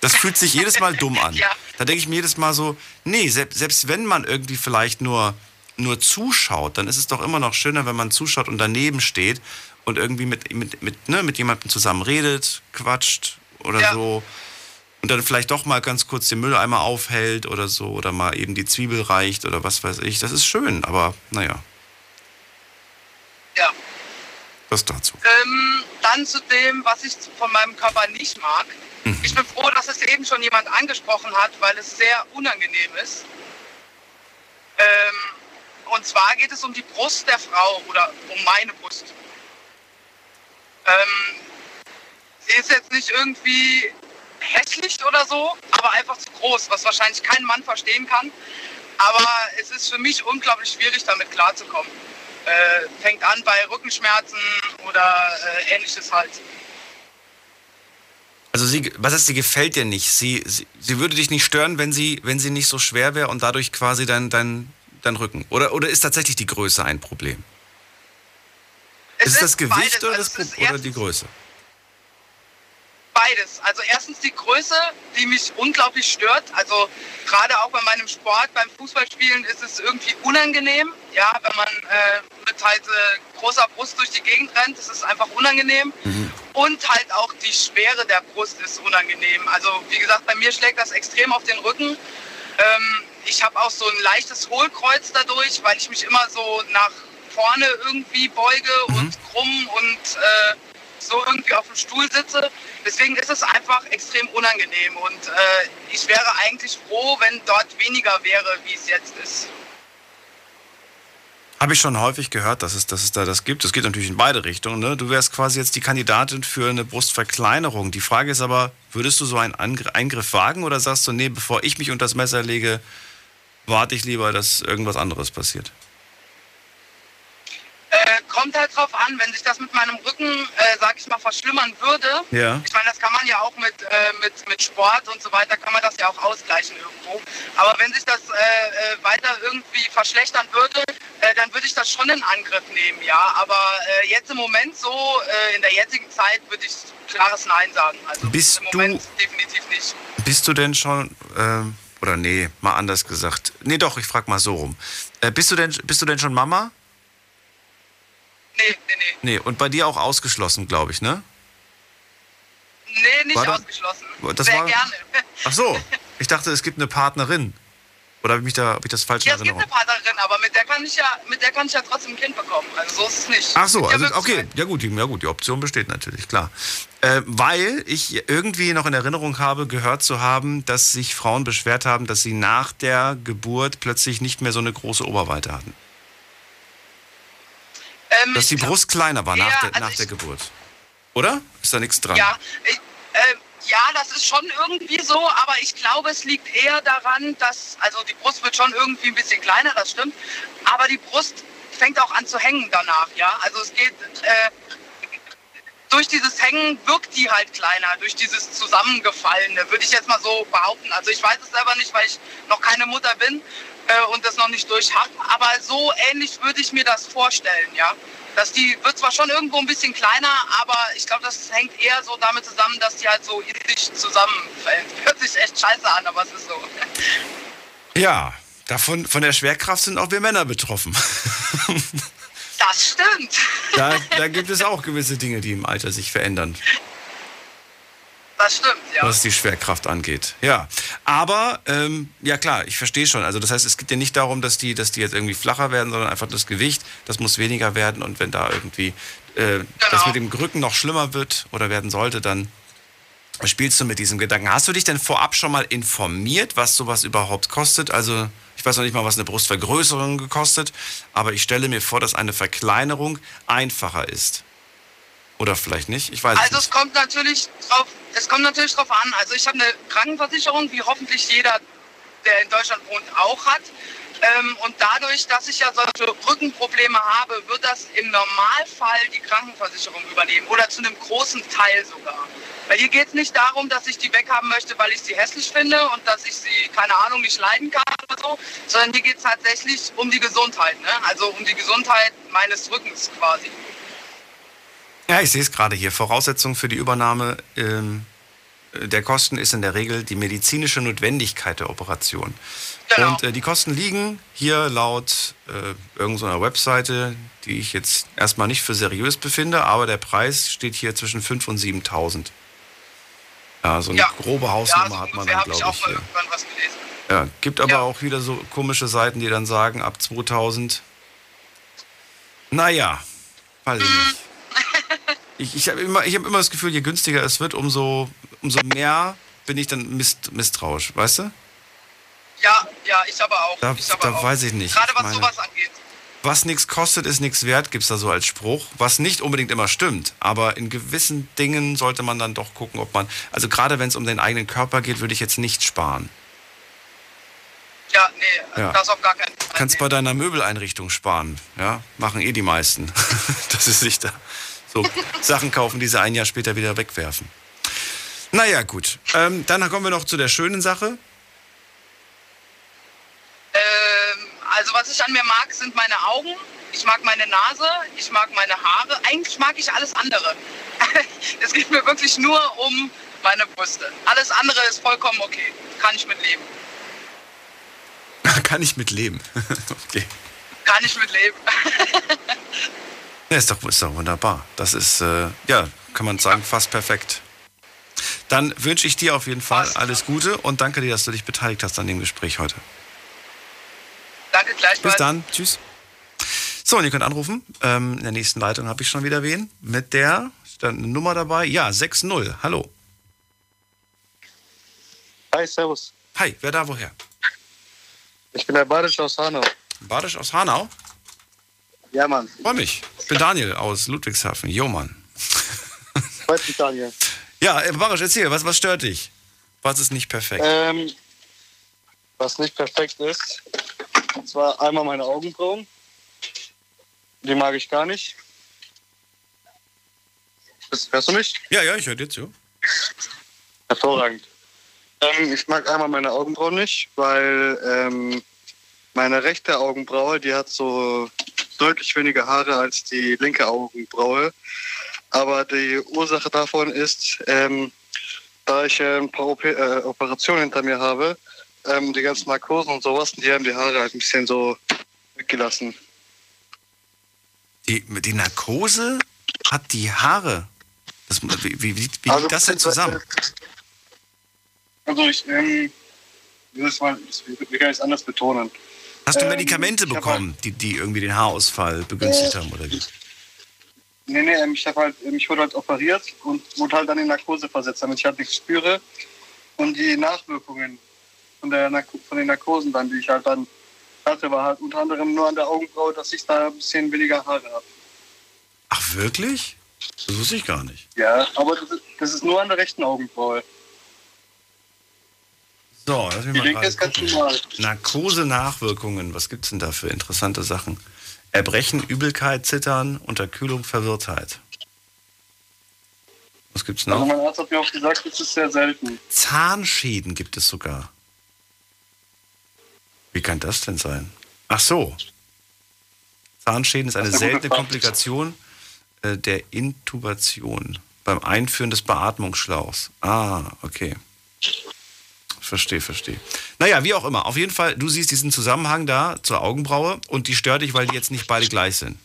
[SPEAKER 3] Das fühlt sich jedes Mal dumm an. (laughs) Da denke ich mir jedes Mal so, nee, selbst, selbst wenn man irgendwie vielleicht nur, nur zuschaut, dann ist es doch immer noch schöner, wenn man zuschaut und daneben steht und irgendwie mit, mit, mit, ne, mit jemandem zusammen redet, quatscht oder so. Und dann vielleicht doch mal ganz kurz den Mülleimer aufhält oder so oder mal eben die Zwiebel reicht oder was weiß ich. Das ist schön, aber naja,
[SPEAKER 13] Ja.
[SPEAKER 3] das dazu.
[SPEAKER 13] Ähm, dann zu dem, was ich von meinem Körper nicht mag. (laughs) Ich bin froh, dass es eben schon jemand angesprochen hat, weil es sehr unangenehm ist. Ähm, und zwar geht es um die Brust der Frau oder um meine Brust. Ähm, sie ist jetzt nicht irgendwie hässlich oder so, aber einfach zu groß, was wahrscheinlich kein Mann verstehen kann. Aber es ist für mich unglaublich schwierig, damit klarzukommen. Äh, fängt an bei Rückenschmerzen oder äh, ähnliches halt.
[SPEAKER 3] Also sie, was heißt, sie gefällt dir nicht? Sie, sie, sie würde dich nicht stören, wenn sie, wenn sie nicht so schwer wäre und dadurch quasi dein, dein, dein Rücken. Oder, oder ist tatsächlich die Größe ein Problem?
[SPEAKER 13] Es
[SPEAKER 3] ist es das Gewicht
[SPEAKER 13] beides.
[SPEAKER 3] oder,
[SPEAKER 13] Also
[SPEAKER 3] das,
[SPEAKER 13] ist
[SPEAKER 3] oder die Größe?
[SPEAKER 13] Beides. Also erstens die Größe, die mich unglaublich stört. Also gerade auch bei meinem Sport, beim Fußballspielen ist es irgendwie unangenehm. Ja, wenn man äh, mit halt äh, großer Brust durch die Gegend rennt, ist es einfach unangenehm. Und halt auch die Schwere der Brust ist unangenehm. Also wie gesagt, bei mir schlägt das extrem auf den Rücken. Ähm, ich habe auch so ein leichtes Hohlkreuz dadurch, weil ich mich immer so nach vorne irgendwie beuge und krumm und äh, so irgendwie auf dem Stuhl sitze. Deswegen ist es einfach extrem unangenehm und äh, ich wäre eigentlich froh, wenn dort weniger wäre, wie es jetzt ist.
[SPEAKER 3] Habe ich schon häufig gehört, dass es, dass es da das gibt. Das geht natürlich in beide Richtungen. Ne? Du wärst quasi jetzt die Kandidatin für eine Brustverkleinerung. Die Frage ist aber, würdest du so einen Angr- Eingriff wagen oder sagst du, nee, bevor ich mich unter das Messer lege, warte ich lieber, dass irgendwas anderes passiert?
[SPEAKER 13] Äh, kommt halt drauf an, wenn sich das mit meinem Rücken, äh, sag ich mal, verschlimmern würde.
[SPEAKER 3] Ja.
[SPEAKER 13] Ich meine, das kann man ja auch mit, äh, mit, mit Sport und so weiter, kann man das ja auch ausgleichen irgendwo. Aber wenn sich das äh, äh, weiter irgendwie verschlechtern würde, äh, dann würde ich das schon in Angriff nehmen, ja. Aber äh, jetzt im Moment so, in der jetzigen Zeit, würde ich klares Nein sagen. Also
[SPEAKER 3] Bist
[SPEAKER 13] im Moment definitiv nicht.
[SPEAKER 3] Bist du denn schon, oder nee, mal anders gesagt. Nee, doch, ich frage mal so rum. Bist, du denn, bist du denn schon Mama?
[SPEAKER 13] Nee, nee, nee.
[SPEAKER 3] Nee, und bei dir auch ausgeschlossen, glaube ich, ne?
[SPEAKER 13] Nee, nicht
[SPEAKER 3] War da-
[SPEAKER 13] ausgeschlossen.
[SPEAKER 3] das
[SPEAKER 13] Sehr
[SPEAKER 3] war-
[SPEAKER 13] gerne.
[SPEAKER 3] Ach so, (laughs) ich dachte, es gibt eine Partnerin. Oder habe ich, mich da, hab ich das falsch in
[SPEAKER 13] Ja, es gibt eine Partnerin, aber mit der kann ich ja, mit der kann ich ja trotzdem ein Kind bekommen. Also so ist es nicht.
[SPEAKER 3] Ach so,
[SPEAKER 13] Ja,
[SPEAKER 3] also okay, ja gut, die, ja gut, die Option besteht natürlich, klar. Äh, weil ich irgendwie noch in Erinnerung habe, gehört zu haben, dass sich Frauen beschwert haben, dass sie nach der Geburt plötzlich nicht mehr so eine große Oberweite hatten.
[SPEAKER 13] Ähm,
[SPEAKER 3] Dass die
[SPEAKER 13] glaub,
[SPEAKER 3] Brust kleiner war nach, der,
[SPEAKER 13] also
[SPEAKER 3] nach
[SPEAKER 13] ich-
[SPEAKER 3] der Geburt. Oder? Ist da nichts dran?
[SPEAKER 13] Ja, ich, äh, ja, das ist schon irgendwie so, aber ich glaube, es liegt eher daran, dass, also die Brust wird schon irgendwie ein bisschen kleiner, das stimmt, aber die Brust fängt auch an zu hängen danach, ja. Also es geht, äh, durch dieses Hängen wirkt die halt kleiner, durch dieses Zusammengefallene, würde ich jetzt mal so behaupten. Also ich weiß es selber nicht, weil ich noch keine Mutter bin äh, und das noch nicht durch habe, aber so ähnlich würde ich mir das vorstellen, ja. Dass die wird zwar schon irgendwo ein bisschen kleiner, aber ich glaube, das hängt eher so damit zusammen, dass die halt so in sich zusammenfällt. (laughs) Hört sich echt scheiße an, aber es ist so.
[SPEAKER 3] Ja, davon, von der Schwerkraft sind auch wir Männer betroffen. (laughs)
[SPEAKER 13] Das stimmt.
[SPEAKER 3] da, da gibt es auch gewisse Dinge, die im Alter sich verändern.
[SPEAKER 13] Das stimmt, ja.
[SPEAKER 3] was die Schwerkraft angeht. Ja, aber ähm, ja klar, ich verstehe schon. Also das heißt, es geht ja nicht darum, dass die, dass die jetzt irgendwie flacher werden, sondern einfach das Gewicht, das muss weniger werden. Und wenn da irgendwie äh, das mit dem Rücken noch schlimmer wird oder werden sollte, dann spielst du mit diesem Gedanken. Hast du dich denn vorab schon mal informiert, was sowas überhaupt kostet? Also ich weiß noch nicht mal, was eine Brustvergrößerung gekostet, aber ich stelle mir vor, dass eine Verkleinerung einfacher ist. Oder vielleicht nicht? Ich weiß es
[SPEAKER 13] Also
[SPEAKER 3] nicht.
[SPEAKER 13] es kommt natürlich drauf, es kommt natürlich drauf an. Also ich habe eine Krankenversicherung, wie hoffentlich jeder, der in Deutschland wohnt, auch hat. Ähm, und dadurch, dass ich ja solche Rückenprobleme habe, wird das im Normalfall die Krankenversicherung übernehmen oder zu einem großen Teil sogar. Weil hier geht es nicht darum, dass ich die weghaben möchte, weil ich sie hässlich finde und dass ich sie, keine Ahnung, nicht leiden kann oder so, sondern hier geht es tatsächlich um die Gesundheit, ne? also um die Gesundheit meines Rückens quasi.
[SPEAKER 3] Ja, ich sehe es gerade hier. Voraussetzung für die Übernahme ähm, der Kosten ist in der Regel die medizinische Notwendigkeit der Operation.
[SPEAKER 13] Genau.
[SPEAKER 3] Und äh, die Kosten liegen hier laut äh, irgendeiner Webseite, die ich jetzt erstmal nicht für seriös befinde, aber der Preis steht hier zwischen 5.000 und 7.000. Ja, so eine
[SPEAKER 13] Ja.
[SPEAKER 3] grobe Hausnummer
[SPEAKER 13] ja,
[SPEAKER 3] hat man dann,
[SPEAKER 13] ich
[SPEAKER 3] glaube
[SPEAKER 13] auch
[SPEAKER 3] ich,
[SPEAKER 13] mal
[SPEAKER 3] hier.
[SPEAKER 13] irgendwann was gelesen.
[SPEAKER 3] Ja, gibt aber auch wieder so komische Seiten, die dann sagen, ab 2000. Naja, weiß ich nicht. Ich, ich habe immer, ich hab immer das Gefühl, je günstiger es wird, umso, umso mehr bin ich dann misst, misstrauisch, weißt du?
[SPEAKER 13] Ja, ja, ich aber auch.
[SPEAKER 3] Da,
[SPEAKER 13] ich aber
[SPEAKER 3] da
[SPEAKER 13] auch.
[SPEAKER 3] weiß ich nicht.
[SPEAKER 13] Gerade was
[SPEAKER 3] meine-
[SPEAKER 13] sowas angeht.
[SPEAKER 3] was nichts kostet, ist nichts wert, gibt es da so als Spruch, was nicht unbedingt immer stimmt. Aber in gewissen Dingen sollte man dann doch gucken, ob man, also gerade wenn es um den eigenen Körper geht, würde ich jetzt nicht sparen.
[SPEAKER 13] Ja, nee,
[SPEAKER 3] Ja.
[SPEAKER 13] das auf gar keinen Fall.
[SPEAKER 3] Kannst bei deiner Möbeleinrichtung sparen, ja, machen eh die meisten. (laughs) dass sie sich da so Sachen kaufen, die sie ein Jahr später wieder wegwerfen. Naja, gut. Ähm, dann kommen wir noch zu der schönen Sache.
[SPEAKER 13] Ähm, also was ich an mir mag, sind meine Augen. Ich mag meine Nase, ich mag meine Haare. Eigentlich mag ich alles andere. (laughs) Es geht mir wirklich nur um meine Brüste. Alles andere ist vollkommen okay. Kann ich mit leben. (laughs)
[SPEAKER 3] Kann ich mit leben. (laughs) okay.
[SPEAKER 13] Kann ich mit leben.
[SPEAKER 3] Ja, ist doch, ist doch wunderbar. Das ist, äh, ja, kann man sagen, fast perfekt. Dann wünsche ich dir auf jeden Fall alles Gute und danke dir, dass du dich beteiligt hast an dem Gespräch heute.
[SPEAKER 13] Danke gleichfalls.
[SPEAKER 3] Bis dann. Tschüss. So, und ihr könnt anrufen. Ähm, in der nächsten Leitung habe ich schon wieder wen. Mit der, ist da eine Nummer dabei? Ja, 6-0. Hallo.
[SPEAKER 14] Hi, servus.
[SPEAKER 3] Hi, wer da woher?
[SPEAKER 14] Ich bin der Badisch aus Hanau.
[SPEAKER 3] Badisch aus Hanau?
[SPEAKER 14] Ja, Mann.
[SPEAKER 3] Freu mich. Ich bin Daniel aus Ludwigshafen. Jo, Mann.
[SPEAKER 14] Freut mich, Daniel.
[SPEAKER 3] Ja, äh, Barisch, erzähl, was, was stört dich? Was ist nicht perfekt?
[SPEAKER 14] Ähm, was nicht perfekt ist, und zwar einmal meine Augenbrauen. Die mag ich gar nicht. Das, hörst du mich?
[SPEAKER 3] Ja, ja, ich höre dir zu.
[SPEAKER 14] Hervorragend. Ähm, ich mag einmal meine Augenbrauen nicht, weil ähm, meine rechte Augenbraue, die hat so deutlich weniger Haare als die linke Augenbraue. Aber die Ursache davon ist, ähm, da ich äh, ein paar OP äh, Operationen hinter mir habe, ähm, die ganzen Narkosen und sowas, die haben die Haare halt ein bisschen so weggelassen.
[SPEAKER 3] Die, die Narkose hat die Haare. Das, wie wie, wie, wie
[SPEAKER 14] Also,
[SPEAKER 3] liegt das denn zusammen?
[SPEAKER 14] Also ich, ähm, wie soll ich mal, wie kann ich es anders betonen?
[SPEAKER 3] Hast du
[SPEAKER 14] Ähm,
[SPEAKER 3] Medikamente bekommen, die, die irgendwie den Haarausfall begünstigt haben oder wie?
[SPEAKER 14] Nee, nee, ähm, ich, hab halt, ähm, ich wurde halt operiert und wurde halt dann in Narkose versetzt, damit ich halt nichts spüre. Und die Nachwirkungen von, der Narko von den Narkosen dann, die ich halt dann hatte, war halt unter anderem nur an der Augenbraue, dass ich da ein bisschen weniger Haare habe.
[SPEAKER 3] Ach, wirklich? Das wusste ich gar nicht.
[SPEAKER 14] Ja, aber das ist, das ist nur an der rechten Augenbraue.
[SPEAKER 3] So, lass mich
[SPEAKER 14] Die
[SPEAKER 3] mal gucken.
[SPEAKER 14] normal.
[SPEAKER 3] Narkose-Nachwirkungen, was gibt's denn da für interessante Sachen? Erbrechen, Übelkeit, Zittern, Unterkühlung, Verwirrtheit. Was gibt's
[SPEAKER 14] Also
[SPEAKER 3] noch?
[SPEAKER 14] mein Arzt hat mir auch gesagt, das ist sehr selten.
[SPEAKER 3] Zahnschäden gibt es sogar. Wie kann das denn sein? Ach so. Zahnschäden ist eine
[SPEAKER 14] ist
[SPEAKER 3] seltene. Komplikation äh, der Intubation beim Einführen des Beatmungsschlauchs. Ah, okay. Verstehe, verstehe. Naja, wie auch immer. Auf jeden Fall, du siehst diesen Zusammenhang da zur Augenbraue und die stört dich, weil die jetzt nicht beide gleich sind.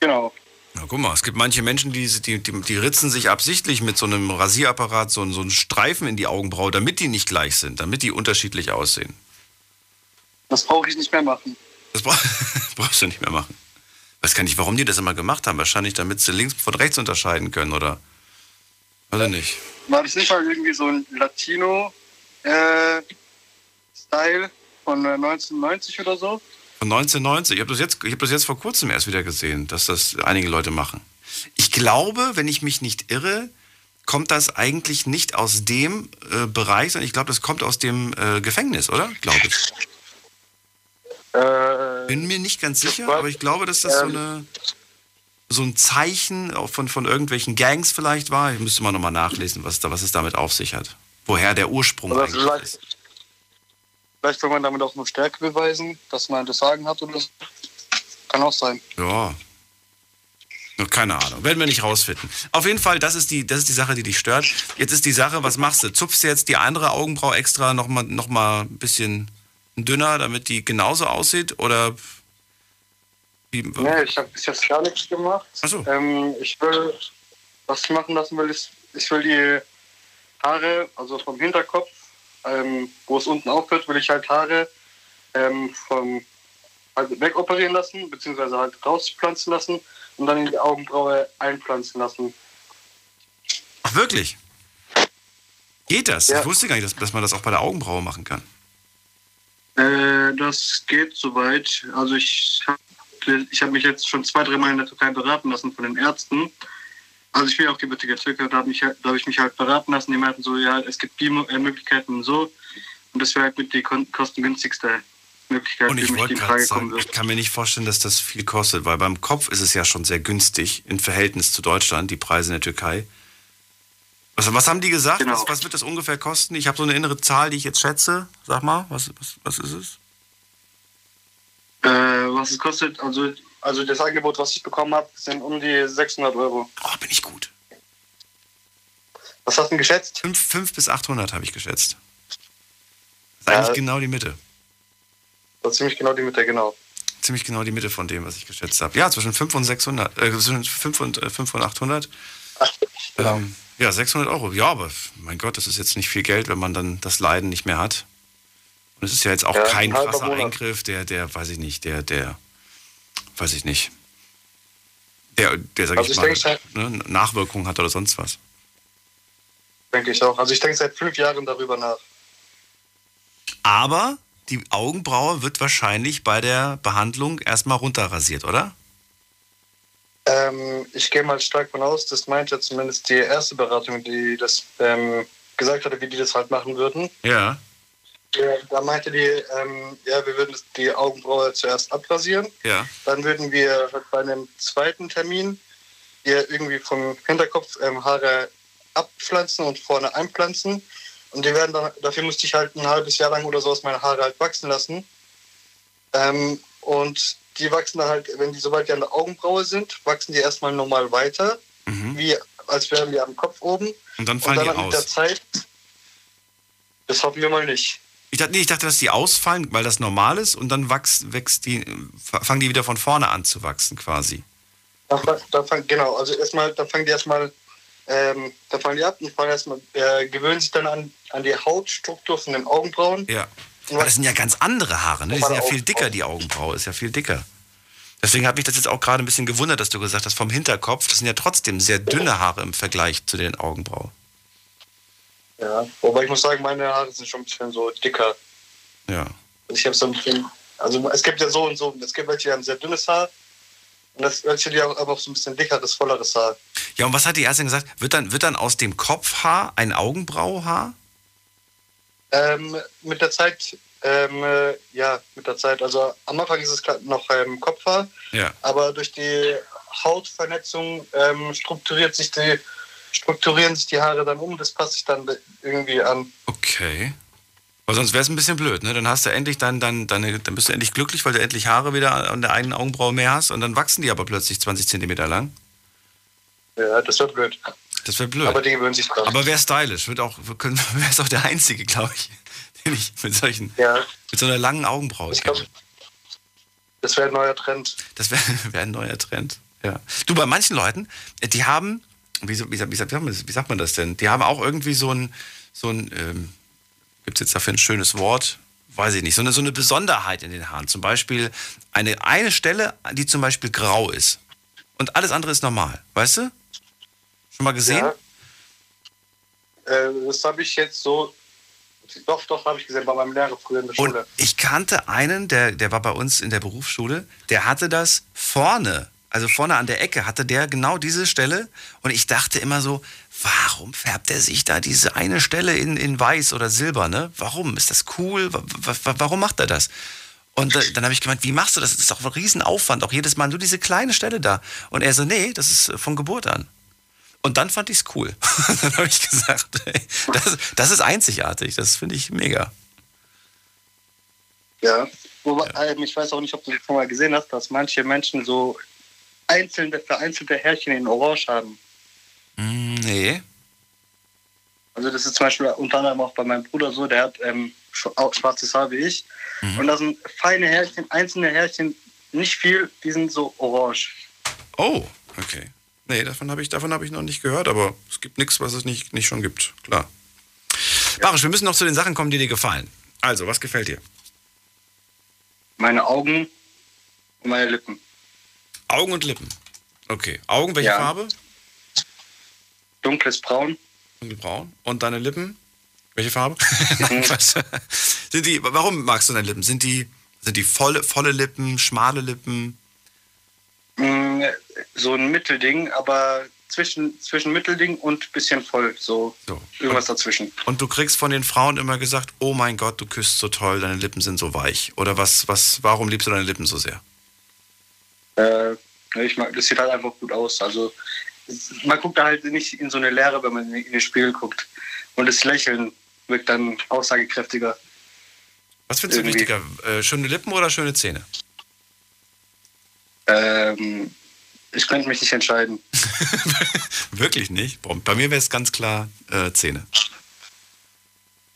[SPEAKER 14] Genau.
[SPEAKER 3] Na, guck mal, es gibt manche Menschen, die, die, die, die ritzen sich absichtlich mit so einem Rasierapparat so, einen- so einen Streifen in die Augenbraue, damit die nicht gleich sind, damit die unterschiedlich aussehen.
[SPEAKER 14] Das brauche ich nicht mehr machen.
[SPEAKER 3] Das bra (laughs) brauchst du nicht mehr machen. Weiß gar nicht, warum die das immer gemacht haben. Wahrscheinlich, damit sie links von rechts unterscheiden können, oder? Oder nicht?
[SPEAKER 14] War das nicht mal irgendwie so ein Latino-Style von äh, 1990 oder so?
[SPEAKER 3] Von 1990. Ich habe das, jetzt- ich hab das jetzt vor kurzem erst wieder gesehen, dass das einige Leute machen. Ich glaube, wenn ich mich nicht irre, kommt das eigentlich nicht aus dem äh, Bereich, sondern ich glaube, das kommt aus dem äh, Gefängnis, oder? Glaube ich.
[SPEAKER 14] Äh,
[SPEAKER 3] Bin mir nicht ganz sicher, aber ich glaube, dass das so,
[SPEAKER 14] Ähm.
[SPEAKER 3] eine, so ein Zeichen von, von irgendwelchen Gangs vielleicht war. Ich müsste mal nochmal nachlesen, was, da, was es damit auf sich hat. Woher der Ursprung
[SPEAKER 14] Oder
[SPEAKER 3] eigentlich
[SPEAKER 14] vielleicht,
[SPEAKER 3] ist.
[SPEAKER 14] vielleicht will man damit auch nur Stärke beweisen, dass man das Sagen hat oder so. Kann auch sein.
[SPEAKER 3] Ja. Keine Ahnung. Werden wir nicht rausfinden. Auf jeden Fall, das ist, die, das ist die Sache, die dich stört. Jetzt ist die Sache, was machst du? Zupfst du jetzt die andere Augenbraue extra nochmal noch mal ein bisschen dünner, damit die genauso aussieht? Oder wie,
[SPEAKER 14] Nee, ich habe bis jetzt gar nichts gemacht.
[SPEAKER 3] Ach so.
[SPEAKER 14] Ähm, ich will, was ich machen lassen will, ist, ich will die Haare, also vom Hinterkopf, ähm, wo es unten aufhört, will ich halt Haare ähm, vom, also wegoperieren lassen, beziehungsweise halt rauspflanzen lassen und dann in die Augenbraue einpflanzen lassen.
[SPEAKER 3] Ach, wirklich? Geht das?
[SPEAKER 14] Ja.
[SPEAKER 3] Ich wusste gar nicht, dass, dass man das auch bei der Augenbraue machen kann.
[SPEAKER 14] Äh, das geht soweit. Also ich habe ich hab mich jetzt schon zwei, drei Mal in der Türkei beraten lassen von den Ärzten. Also ich bin auch gebürtiger Türke, da habe halt, hab ich mich halt beraten lassen. Die meinten so, ja, es gibt die äh, Möglichkeiten so. Und das wäre halt mit die kostengünstigste Möglichkeit,
[SPEAKER 3] Und
[SPEAKER 14] die
[SPEAKER 3] ich
[SPEAKER 14] mich
[SPEAKER 3] wollte
[SPEAKER 14] in Frage kommen
[SPEAKER 3] sagen, ich
[SPEAKER 14] wird.
[SPEAKER 3] kann mir nicht vorstellen, dass das viel kostet, weil beim Kopf ist es ja schon sehr günstig im Verhältnis zu Deutschland, die Preise in der Türkei. Was, was haben die gesagt?
[SPEAKER 14] Genau.
[SPEAKER 3] Was, was wird das ungefähr kosten? Ich habe so eine innere Zahl, die ich jetzt schätze. Sag mal, was, was, was ist es?
[SPEAKER 14] Äh, was es kostet, also, also das Angebot, was ich bekommen habe, sind um die 600 Euro.
[SPEAKER 3] Oh, bin ich gut.
[SPEAKER 14] Was hast du denn geschätzt?
[SPEAKER 3] 5, bis 800 habe ich geschätzt. Das ist eigentlich genau die Mitte.
[SPEAKER 14] Das ist ziemlich genau die Mitte, genau.
[SPEAKER 3] Ziemlich genau die Mitte von dem, was ich geschätzt habe. Ja, zwischen 5 und 600, äh, zwischen 5 und, äh, 5 und 800. Ähm, ja, 600 Euro. Ja, aber mein Gott, das ist jetzt nicht viel Geld, wenn man dann das Leiden nicht mehr hat. Und es ist ja jetzt auch
[SPEAKER 14] Ja,
[SPEAKER 3] kein
[SPEAKER 14] ein
[SPEAKER 3] krasser
[SPEAKER 14] Monat.
[SPEAKER 3] Eingriff, der, der, weiß ich nicht, der, der, weiß ich nicht, der, der sag
[SPEAKER 14] Also
[SPEAKER 3] ich
[SPEAKER 14] ich
[SPEAKER 3] mal, ne, Nachwirkungen hat oder sonst was.
[SPEAKER 14] Denke ich auch. Also ich denke seit fünf Jahren darüber nach.
[SPEAKER 3] Aber die Augenbraue wird wahrscheinlich bei der Behandlung erstmal runterrasiert, oder?
[SPEAKER 14] Ähm, ich gehe mal stark von aus, das meinte zumindest die erste Beratung, die das ähm, gesagt hatte, wie die das halt machen würden.
[SPEAKER 3] Ja.
[SPEAKER 14] Ja, da meinte die, ähm, ja, wir würden die Augenbraue zuerst abrasieren.
[SPEAKER 3] Ja.
[SPEAKER 14] Dann würden wir bei einem zweiten Termin ihr irgendwie vom Hinterkopf ähm, Haare abpflanzen und vorne einpflanzen. Und die werden dann, dafür musste ich halt ein halbes Jahr lang oder so aus meine Haare halt wachsen lassen. Ähm, und die wachsen dann halt, wenn die sobald die an der Augenbraue sind, wachsen die erstmal normal weiter, wie als wären die am Kopf oben.
[SPEAKER 3] Mhm. Und dann fallen
[SPEAKER 14] und
[SPEAKER 3] die
[SPEAKER 14] dann mit der
[SPEAKER 3] aus.
[SPEAKER 14] Zeit, das hoffen wir mal nicht.
[SPEAKER 3] Ich dachte, nee, ich dachte, dass die ausfallen, weil das normal ist und dann wächst, wächst die, fangen die wieder von vorne an zu wachsen quasi.
[SPEAKER 14] Da, da fang, genau, also erstmal, da fangen die erstmal, ähm, da fangen die ab und fangen erstmal, äh, gewöhnen sich dann an, an die Hautstruktur von den Augenbrauen.
[SPEAKER 3] Ja. Aber das sind ja ganz andere Haare, ne? Die sind ja viel dicker, die Augenbraue ist ja viel dicker. Deswegen hat mich das jetzt auch gerade ein bisschen gewundert, dass du gesagt hast, vom Hinterkopf, das sind ja trotzdem sehr dünne Haare im Vergleich zu den Augenbrauen.
[SPEAKER 14] Ja, wobei ich muss sagen, meine Haare sind schon ein bisschen so dicker.
[SPEAKER 3] Ja.
[SPEAKER 14] Also ich habe so ein bisschen, also es gibt ja so und so, es gibt welche, die haben sehr dünnes Haar und das welche, die haben aber auch so ein bisschen dickeres, volleres Haar.
[SPEAKER 3] Ja, und was hat die Ärztin gesagt? Wird dann, wird dann aus dem Kopfhaar ein Augenbrauhaar?
[SPEAKER 14] Ähm, mit der Zeit, ähm, äh, ja, mit der Zeit, also am Anfang ist es noch ähm, Kopfhaar,
[SPEAKER 3] Ja.
[SPEAKER 14] aber durch die Hautvernetzung ähm, strukturiert sich die, strukturieren sich die Haare dann um, das passt sich dann irgendwie an.
[SPEAKER 3] Okay. Weil sonst wäre es ein bisschen blöd, ne? Dann hast du endlich dann, dann, deine, dann bist du endlich glücklich, weil du endlich Haare wieder an der einen Augenbraue mehr hast und dann wachsen die aber plötzlich 20 Zentimeter lang.
[SPEAKER 14] Ja, das wird blöd.
[SPEAKER 3] Das wäre blöd.
[SPEAKER 14] Aber die gewöhnen sich dran.
[SPEAKER 3] Aber wäre stylisch, wird auch, (laughs) wäre es auch der einzige, glaube ich, (laughs) den ich mit solchen,
[SPEAKER 14] Ja.
[SPEAKER 3] mit so einer langen Augenbraue kenne.
[SPEAKER 14] Das wäre ein neuer Trend.
[SPEAKER 3] Das wäre (laughs) wär ein neuer Trend. Ja. Du, bei manchen Leuten, die haben, wie, wie, wie, wie, sagt man das- denn? Die haben auch irgendwie so ein, so ein ähm, gibt es jetzt dafür ein schönes Wort? Weiß ich nicht. So eine, so eine Besonderheit in den Haaren. Zum Beispiel eine, eine Stelle, die zum Beispiel grau ist. Und alles andere ist normal. Weißt du? Schon mal gesehen?
[SPEAKER 14] Ja. Äh, das habe ich jetzt so. Doch, doch, habe ich gesehen bei meinem Lehrer früher in der
[SPEAKER 3] Und
[SPEAKER 14] Schule.
[SPEAKER 3] ich kannte einen, der, der war bei uns in der Berufsschule, der hatte das vorne, also vorne an der Ecke hatte der genau diese Stelle. Und ich dachte immer so, warum färbt er sich da diese eine Stelle in, in weiß oder silber, ne? Warum? Ist das cool? Wa- wa- wa- Warum macht er das? Und äh, dann habe ich gemeint, wie machst du das? Das ist doch ein Riesenaufwand, auch jedes Mal nur diese kleine Stelle da. Und er so, nee, das ist äh, von Geburt an. Und dann fand ich es cool. (laughs) dann habe ich gesagt, ey, (laughs) das, das ist einzigartig, das finde ich mega.
[SPEAKER 14] Ja. Wobei, ähm, ich weiß auch nicht, ob du das schon mal gesehen hast, dass manche Menschen so einzelne, vereinzelte Härchen in Orange haben.
[SPEAKER 3] Mm, Nee.
[SPEAKER 14] Also das ist zum Beispiel unter anderem auch bei meinem Bruder so, der hat ähm, auch schwarzes Haar wie ich. Und da sind feine Härchen, einzelne Härchen, nicht viel, die sind so orange.
[SPEAKER 3] Oh, okay. Nee, davon habe ich, davon hab ich noch nicht gehört, aber es gibt nichts, was es nicht, nicht schon gibt. Klar. Barisch, wir müssen noch zu den Sachen kommen, die dir gefallen. Also, was gefällt dir?
[SPEAKER 14] Meine Augen und meine Lippen.
[SPEAKER 3] Augen und Lippen. Okay. Augen, welche
[SPEAKER 14] Ja.
[SPEAKER 3] Farbe?
[SPEAKER 14] Dunkles Braun.
[SPEAKER 3] Dunkelbraun. Und deine Lippen? Welche Farbe? (laughs) Was? sind die, warum magst du deine Lippen? Sind die, sind die volle, volle Lippen, schmale Lippen?
[SPEAKER 14] Mm, So ein Mittelding, aber zwischen, zwischen Mittelding und bisschen voll. So, irgendwas dazwischen.
[SPEAKER 3] Und du kriegst von den Frauen immer gesagt, oh mein Gott, du küsst so toll, deine Lippen sind so weich. Oder was, was, warum liebst du deine Lippen so sehr?
[SPEAKER 14] Äh, ich mag, das sieht halt einfach gut aus. Also man guckt da halt nicht in so eine Leere, wenn man in den Spiegel guckt. Und das Lächeln wirkt dann aussagekräftiger.
[SPEAKER 3] Was findest du
[SPEAKER 14] Irgendwie.
[SPEAKER 3] wichtiger? Äh, schöne Lippen oder schöne Zähne?
[SPEAKER 14] Ähm, ich könnte mich nicht entscheiden. (laughs)
[SPEAKER 3] Wirklich nicht? Bei mir wäre es ganz klar äh, Zähne.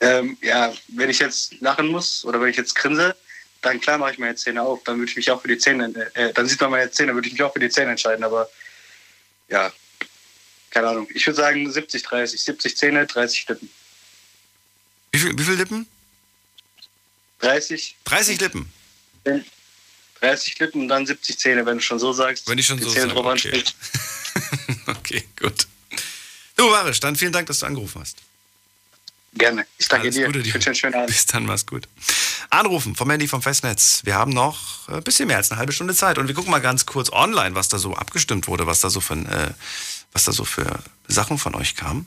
[SPEAKER 14] Ähm, ja, wenn ich jetzt lachen muss oder wenn ich jetzt grinse, dann klar mache ich meine Zähne auf. Dann würde ich mich auch für die Zähne, äh, dann sieht man meine Zähne, dann würde ich mich auch für die Zähne entscheiden. Aber ja, keine Ahnung. Ich würde sagen 70, 30. 70 Zähne, 30 Lippen.
[SPEAKER 3] Wie viel, wie viel Lippen?
[SPEAKER 14] 30.
[SPEAKER 3] 30 Lippen?
[SPEAKER 14] 30 Lippen und dann 70 Zähne, wenn du schon so sagst.
[SPEAKER 3] Wenn ich schon
[SPEAKER 14] die
[SPEAKER 3] so
[SPEAKER 14] Zähne
[SPEAKER 3] sage,
[SPEAKER 14] drauf
[SPEAKER 3] okay. (laughs) Okay, gut. Du, Marisch, dann vielen Dank, dass du angerufen hast.
[SPEAKER 14] Gerne. Ich danke
[SPEAKER 3] Alles
[SPEAKER 14] dir.
[SPEAKER 3] Gute
[SPEAKER 14] Ich wünsche einen schönen Abend.
[SPEAKER 3] Bis dann, mach's gut. Anrufen vom Handy vom Festnetz. Wir haben noch ein bisschen mehr als eine halbe Stunde Zeit und wir gucken mal ganz kurz online, was da so abgestimmt wurde, was da so für, äh, was da so für Sachen von euch kam.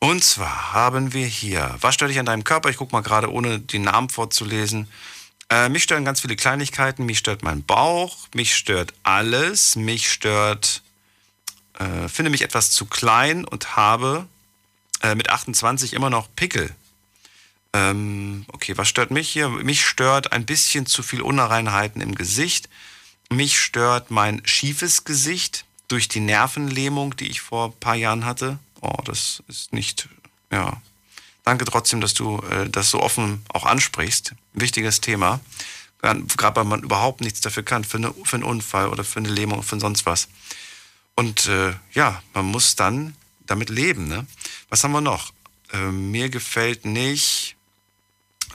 [SPEAKER 3] Und zwar haben wir hier, was stört dich an deinem Körper? Ich gucke mal gerade, ohne die Namen vorzulesen. Äh, mich stören ganz viele Kleinigkeiten, mich stört mein Bauch, mich stört alles, mich stört, äh, finde mich etwas zu klein und habe äh, mit 28 immer noch Pickel. Ähm, okay, was stört mich hier? Mich stört ein bisschen zu viel Unreinheiten im Gesicht. Mich stört mein schiefes Gesicht durch die Nervenlähmung, die ich vor ein paar Jahren hatte. Oh, das ist nicht, ja. Danke trotzdem, dass du äh, das so offen auch ansprichst. Wichtiges Thema. Gerade weil man überhaupt nichts dafür kann, für, eine, für einen Unfall oder für eine Lähmung, für sonst was. Und äh, ja, man muss dann damit leben. Ne? Was haben wir noch? Äh, mir gefällt nicht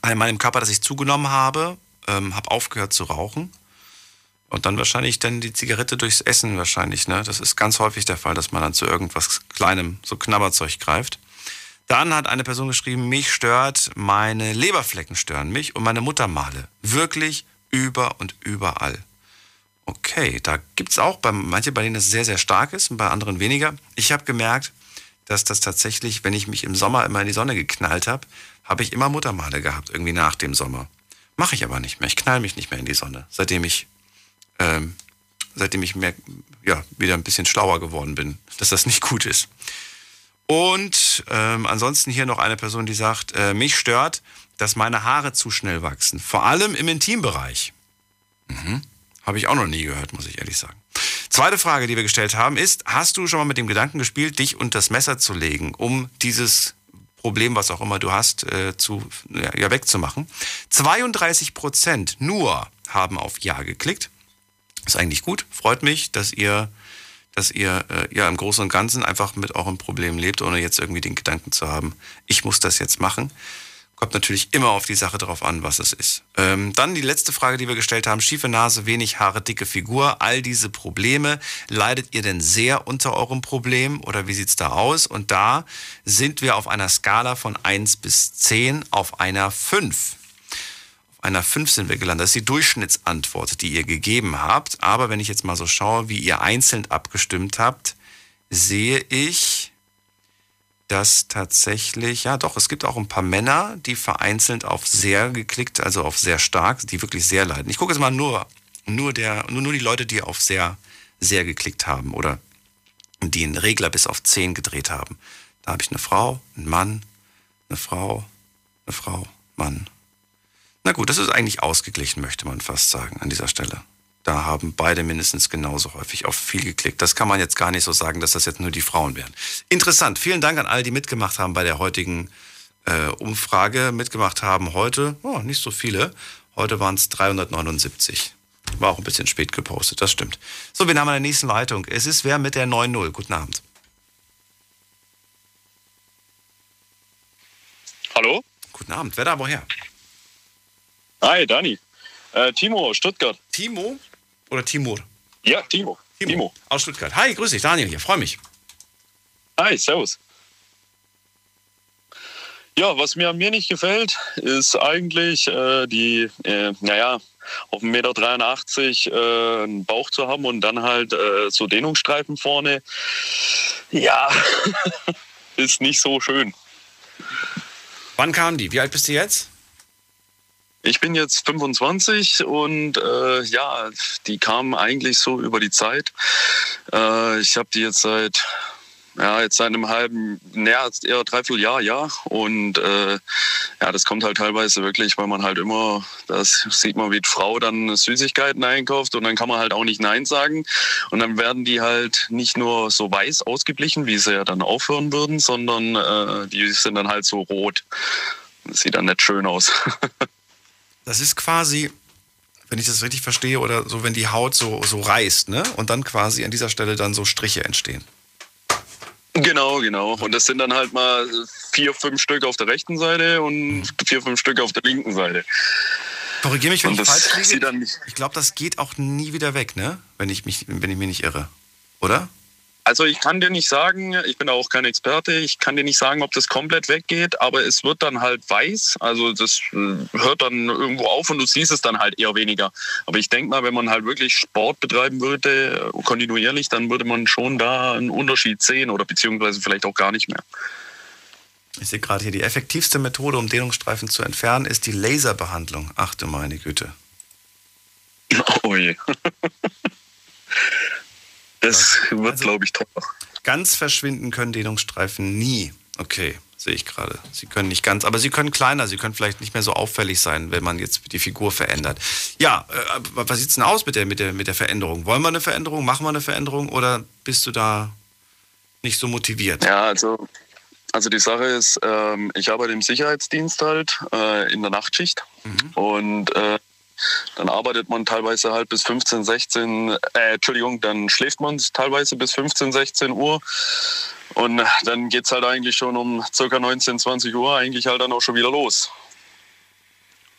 [SPEAKER 3] an meinem Körper, dass ich zugenommen habe, ähm, habe aufgehört zu rauchen. Und dann wahrscheinlich dann die Zigarette durchs Essen wahrscheinlich. Ne? Das ist ganz häufig der Fall, dass man dann zu irgendwas Kleinem, so Knabberzeug greift. Dann hat eine Person geschrieben, mich stört, meine Leberflecken stören mich und meine Muttermale. Wirklich über und überall. Okay, da gibt's auch bei manche, bei denen es sehr, sehr stark ist und bei anderen weniger. Ich habe gemerkt, dass das tatsächlich, wenn ich mich im Sommer immer in die Sonne geknallt habe, habe ich immer Muttermale gehabt, irgendwie nach dem Sommer. Mache ich aber nicht mehr. Ich knall mich nicht mehr in die Sonne, seitdem ich, ähm, seitdem ich mehr, ja, wieder ein bisschen schlauer geworden bin, dass das nicht gut ist. Und ähm, ansonsten hier noch eine Person, die sagt, äh, mich stört, dass meine Haare zu schnell wachsen. Vor allem im Intimbereich. Mhm. Habe ich auch noch nie gehört, muss ich ehrlich sagen. Zweite Frage, die wir gestellt haben, ist, hast du schon mal mit dem Gedanken gespielt, dich unter das Messer zu legen, um dieses Problem, was auch immer du hast, äh, zu, ja, wegzumachen? 32 Prozent nur haben auf Ja geklickt. Ist eigentlich gut. Freut mich, dass ihr, dass ihr äh, ja im Großen und Ganzen einfach mit eurem Problem lebt, ohne jetzt irgendwie den Gedanken zu haben, ich muss das jetzt machen. Kommt natürlich immer auf die Sache drauf an, was es ist. Ähm, dann die letzte Frage, die wir gestellt haben. Schiefe Nase, wenig Haare, dicke Figur. All diese Probleme. Leidet ihr denn sehr unter eurem Problem oder wie sieht's da aus? Und da sind wir auf einer Skala von 1 bis 10 auf einer 5. Auf einer 5 sind wir gelandet. Das ist die Durchschnittsantwort, die ihr gegeben habt. Aber wenn ich jetzt mal so schaue, wie ihr einzeln abgestimmt habt, sehe ich, dass tatsächlich, ja doch, es gibt auch ein paar Männer, die vereinzelt auf sehr geklickt, also auf sehr stark, die wirklich sehr leiden. Ich gucke jetzt mal nur, nur, der, nur, nur die Leute, die auf sehr, sehr geklickt haben oder die einen Regler bis auf 10 gedreht haben. Da habe ich eine Frau, einen Mann, eine Frau, eine Frau, Mann. Na gut, das ist eigentlich ausgeglichen, möchte man fast sagen, an dieser Stelle. Da haben beide mindestens genauso häufig auf viel geklickt. Das kann man jetzt gar nicht so sagen, dass das jetzt nur die Frauen wären. Interessant. Vielen Dank an all die mitgemacht haben bei der heutigen äh, Umfrage. Mitgemacht haben heute, oh, nicht so viele. Heute waren es 379. War auch ein bisschen spät gepostet, das stimmt. So, wir haben an der nächsten Leitung. Es ist wer mit der 9.0. Guten Abend.
[SPEAKER 15] Hallo?
[SPEAKER 3] Guten Abend. Wer da woher?
[SPEAKER 15] Hi, Dani. Äh, Timo, Stuttgart.
[SPEAKER 3] Timo oder Timur?
[SPEAKER 15] Ja, Timo.
[SPEAKER 3] Timo. Aus Stuttgart. Hi, grüß dich. Daniel hier. Freue mich.
[SPEAKER 15] Hi, servus. Ja, was mir an mir nicht gefällt, ist eigentlich äh, die, äh, naja, auf 1,83 Meter äh, einen Bauch zu haben und dann halt äh, so Dehnungsstreifen vorne. Ja, (laughs) ist nicht so schön.
[SPEAKER 3] Wann kamen die? Wie alt bist du jetzt?
[SPEAKER 15] Ich bin jetzt 25 und äh, ja, die kamen eigentlich so über die Zeit. Äh, ich habe die jetzt seit ja, jetzt seit einem halben, näher eher dreiviertel Jahr, ja. Und äh, ja, das kommt halt teilweise wirklich, weil man halt immer, das sieht man, wie die Frau dann Süßigkeiten einkauft und dann kann man halt auch nicht Nein sagen. Und dann werden die halt nicht nur so weiß ausgeblichen, wie sie ja dann aufhören würden, sondern äh, die sind dann halt so rot. Das sieht dann nicht schön aus. (laughs)
[SPEAKER 3] Das ist quasi, wenn ich das richtig verstehe, oder so, wenn die Haut so, so reißt, ne? Und dann quasi an dieser Stelle dann so Striche entstehen.
[SPEAKER 15] Genau, genau. Und das sind dann halt mal vier, fünf Stück auf der rechten Seite und vier, fünf Stück auf der linken Seite.
[SPEAKER 3] Korrigiere mich, wenn
[SPEAKER 15] Und
[SPEAKER 3] ich falsch liege. Ich glaube, das geht auch nie wieder weg, ne? Wenn ich mich, wenn ich mich nicht irre. Oder?
[SPEAKER 15] Also ich kann dir nicht sagen, ich bin auch kein Experte, ich kann dir nicht sagen, ob das komplett weggeht, aber es wird dann halt weiß. Also das äh, hört dann irgendwo auf und du siehst es dann halt eher weniger. Aber ich denke mal, wenn man halt wirklich Sport betreiben würde, äh, kontinuierlich, dann würde man schon da einen Unterschied sehen oder beziehungsweise vielleicht auch gar nicht mehr.
[SPEAKER 3] Ich sehe gerade hier, die effektivste Methode, um Dehnungsstreifen zu entfernen, ist die Laserbehandlung. Ach du meine Güte. (laughs)
[SPEAKER 15] Oh je. (laughs) Das wird, glaube ich, teuer.
[SPEAKER 3] Ganz verschwinden können Dehnungsstreifen nie. Okay, sehe ich gerade. Sie können nicht ganz, aber sie können kleiner, sie können vielleicht nicht mehr so auffällig sein, wenn man jetzt die Figur verändert. Ja, äh, was sieht's denn aus mit der, mit, der, mit der Veränderung? Wollen wir eine Veränderung? Machen wir eine Veränderung oder bist du da nicht so motiviert?
[SPEAKER 15] Ja, also, also die Sache ist, ähm, ich arbeite im Sicherheitsdienst halt äh, in der Nachtschicht und äh, dann arbeitet man teilweise halt bis 15, 16, äh, Entschuldigung, dann schläft man teilweise bis 15, 16 Uhr und dann geht's halt eigentlich schon um circa 19, 20 Uhr eigentlich halt dann auch schon wieder los.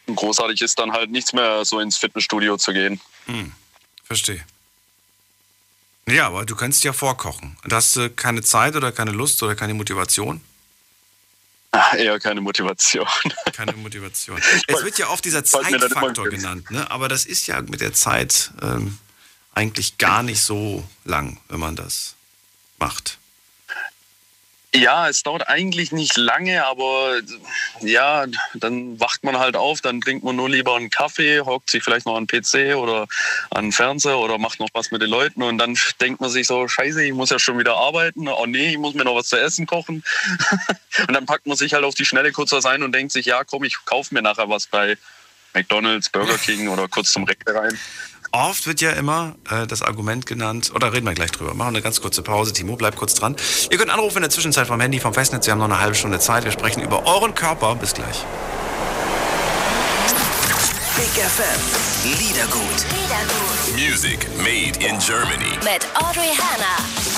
[SPEAKER 15] Und großartig ist dann halt nichts mehr so ins Fitnessstudio zu gehen.
[SPEAKER 3] Hm, verstehe. Ja, aber du kannst ja vorkochen. Und hast du keine Zeit oder keine Lust oder keine Motivation?
[SPEAKER 15] Ah, Eher keine Motivation. (laughs)
[SPEAKER 3] Keine Motivation. Es wird ja oft dieser Zeitfaktor genannt, ne? aber das ist ja mit der Zeit ähm, eigentlich gar nicht so lang, wenn man das macht.
[SPEAKER 15] Ja, es dauert eigentlich nicht lange, aber ja, dann wacht man halt auf, dann trinkt man nur lieber einen Kaffee, hockt sich vielleicht noch an den PC oder an den Fernseher oder macht noch was mit den Leuten und dann denkt man sich so, scheiße, ich muss ja schon wieder arbeiten, oh nee, ich muss mir noch was zu essen kochen. (laughs) und dann packt man sich halt auf die Schnelle kurz was ein und denkt sich, ja komm, ich kaufe mir nachher was bei McDonalds, Burger King oder kurz zum Reck rein.
[SPEAKER 3] Oft wird ja immer äh, das Argument genannt, oder reden wir gleich drüber. Machen eine ganz kurze Pause. Timo, bleib kurz dran. Ihr könnt anrufen in der Zwischenzeit vom Handy, vom Festnetz. Wir haben noch eine halbe Stunde Zeit. Wir sprechen über euren Körper. Bis gleich.
[SPEAKER 1] Big FM. Liedergut. Music made in Germany.
[SPEAKER 2] Mit Audrey Hanna.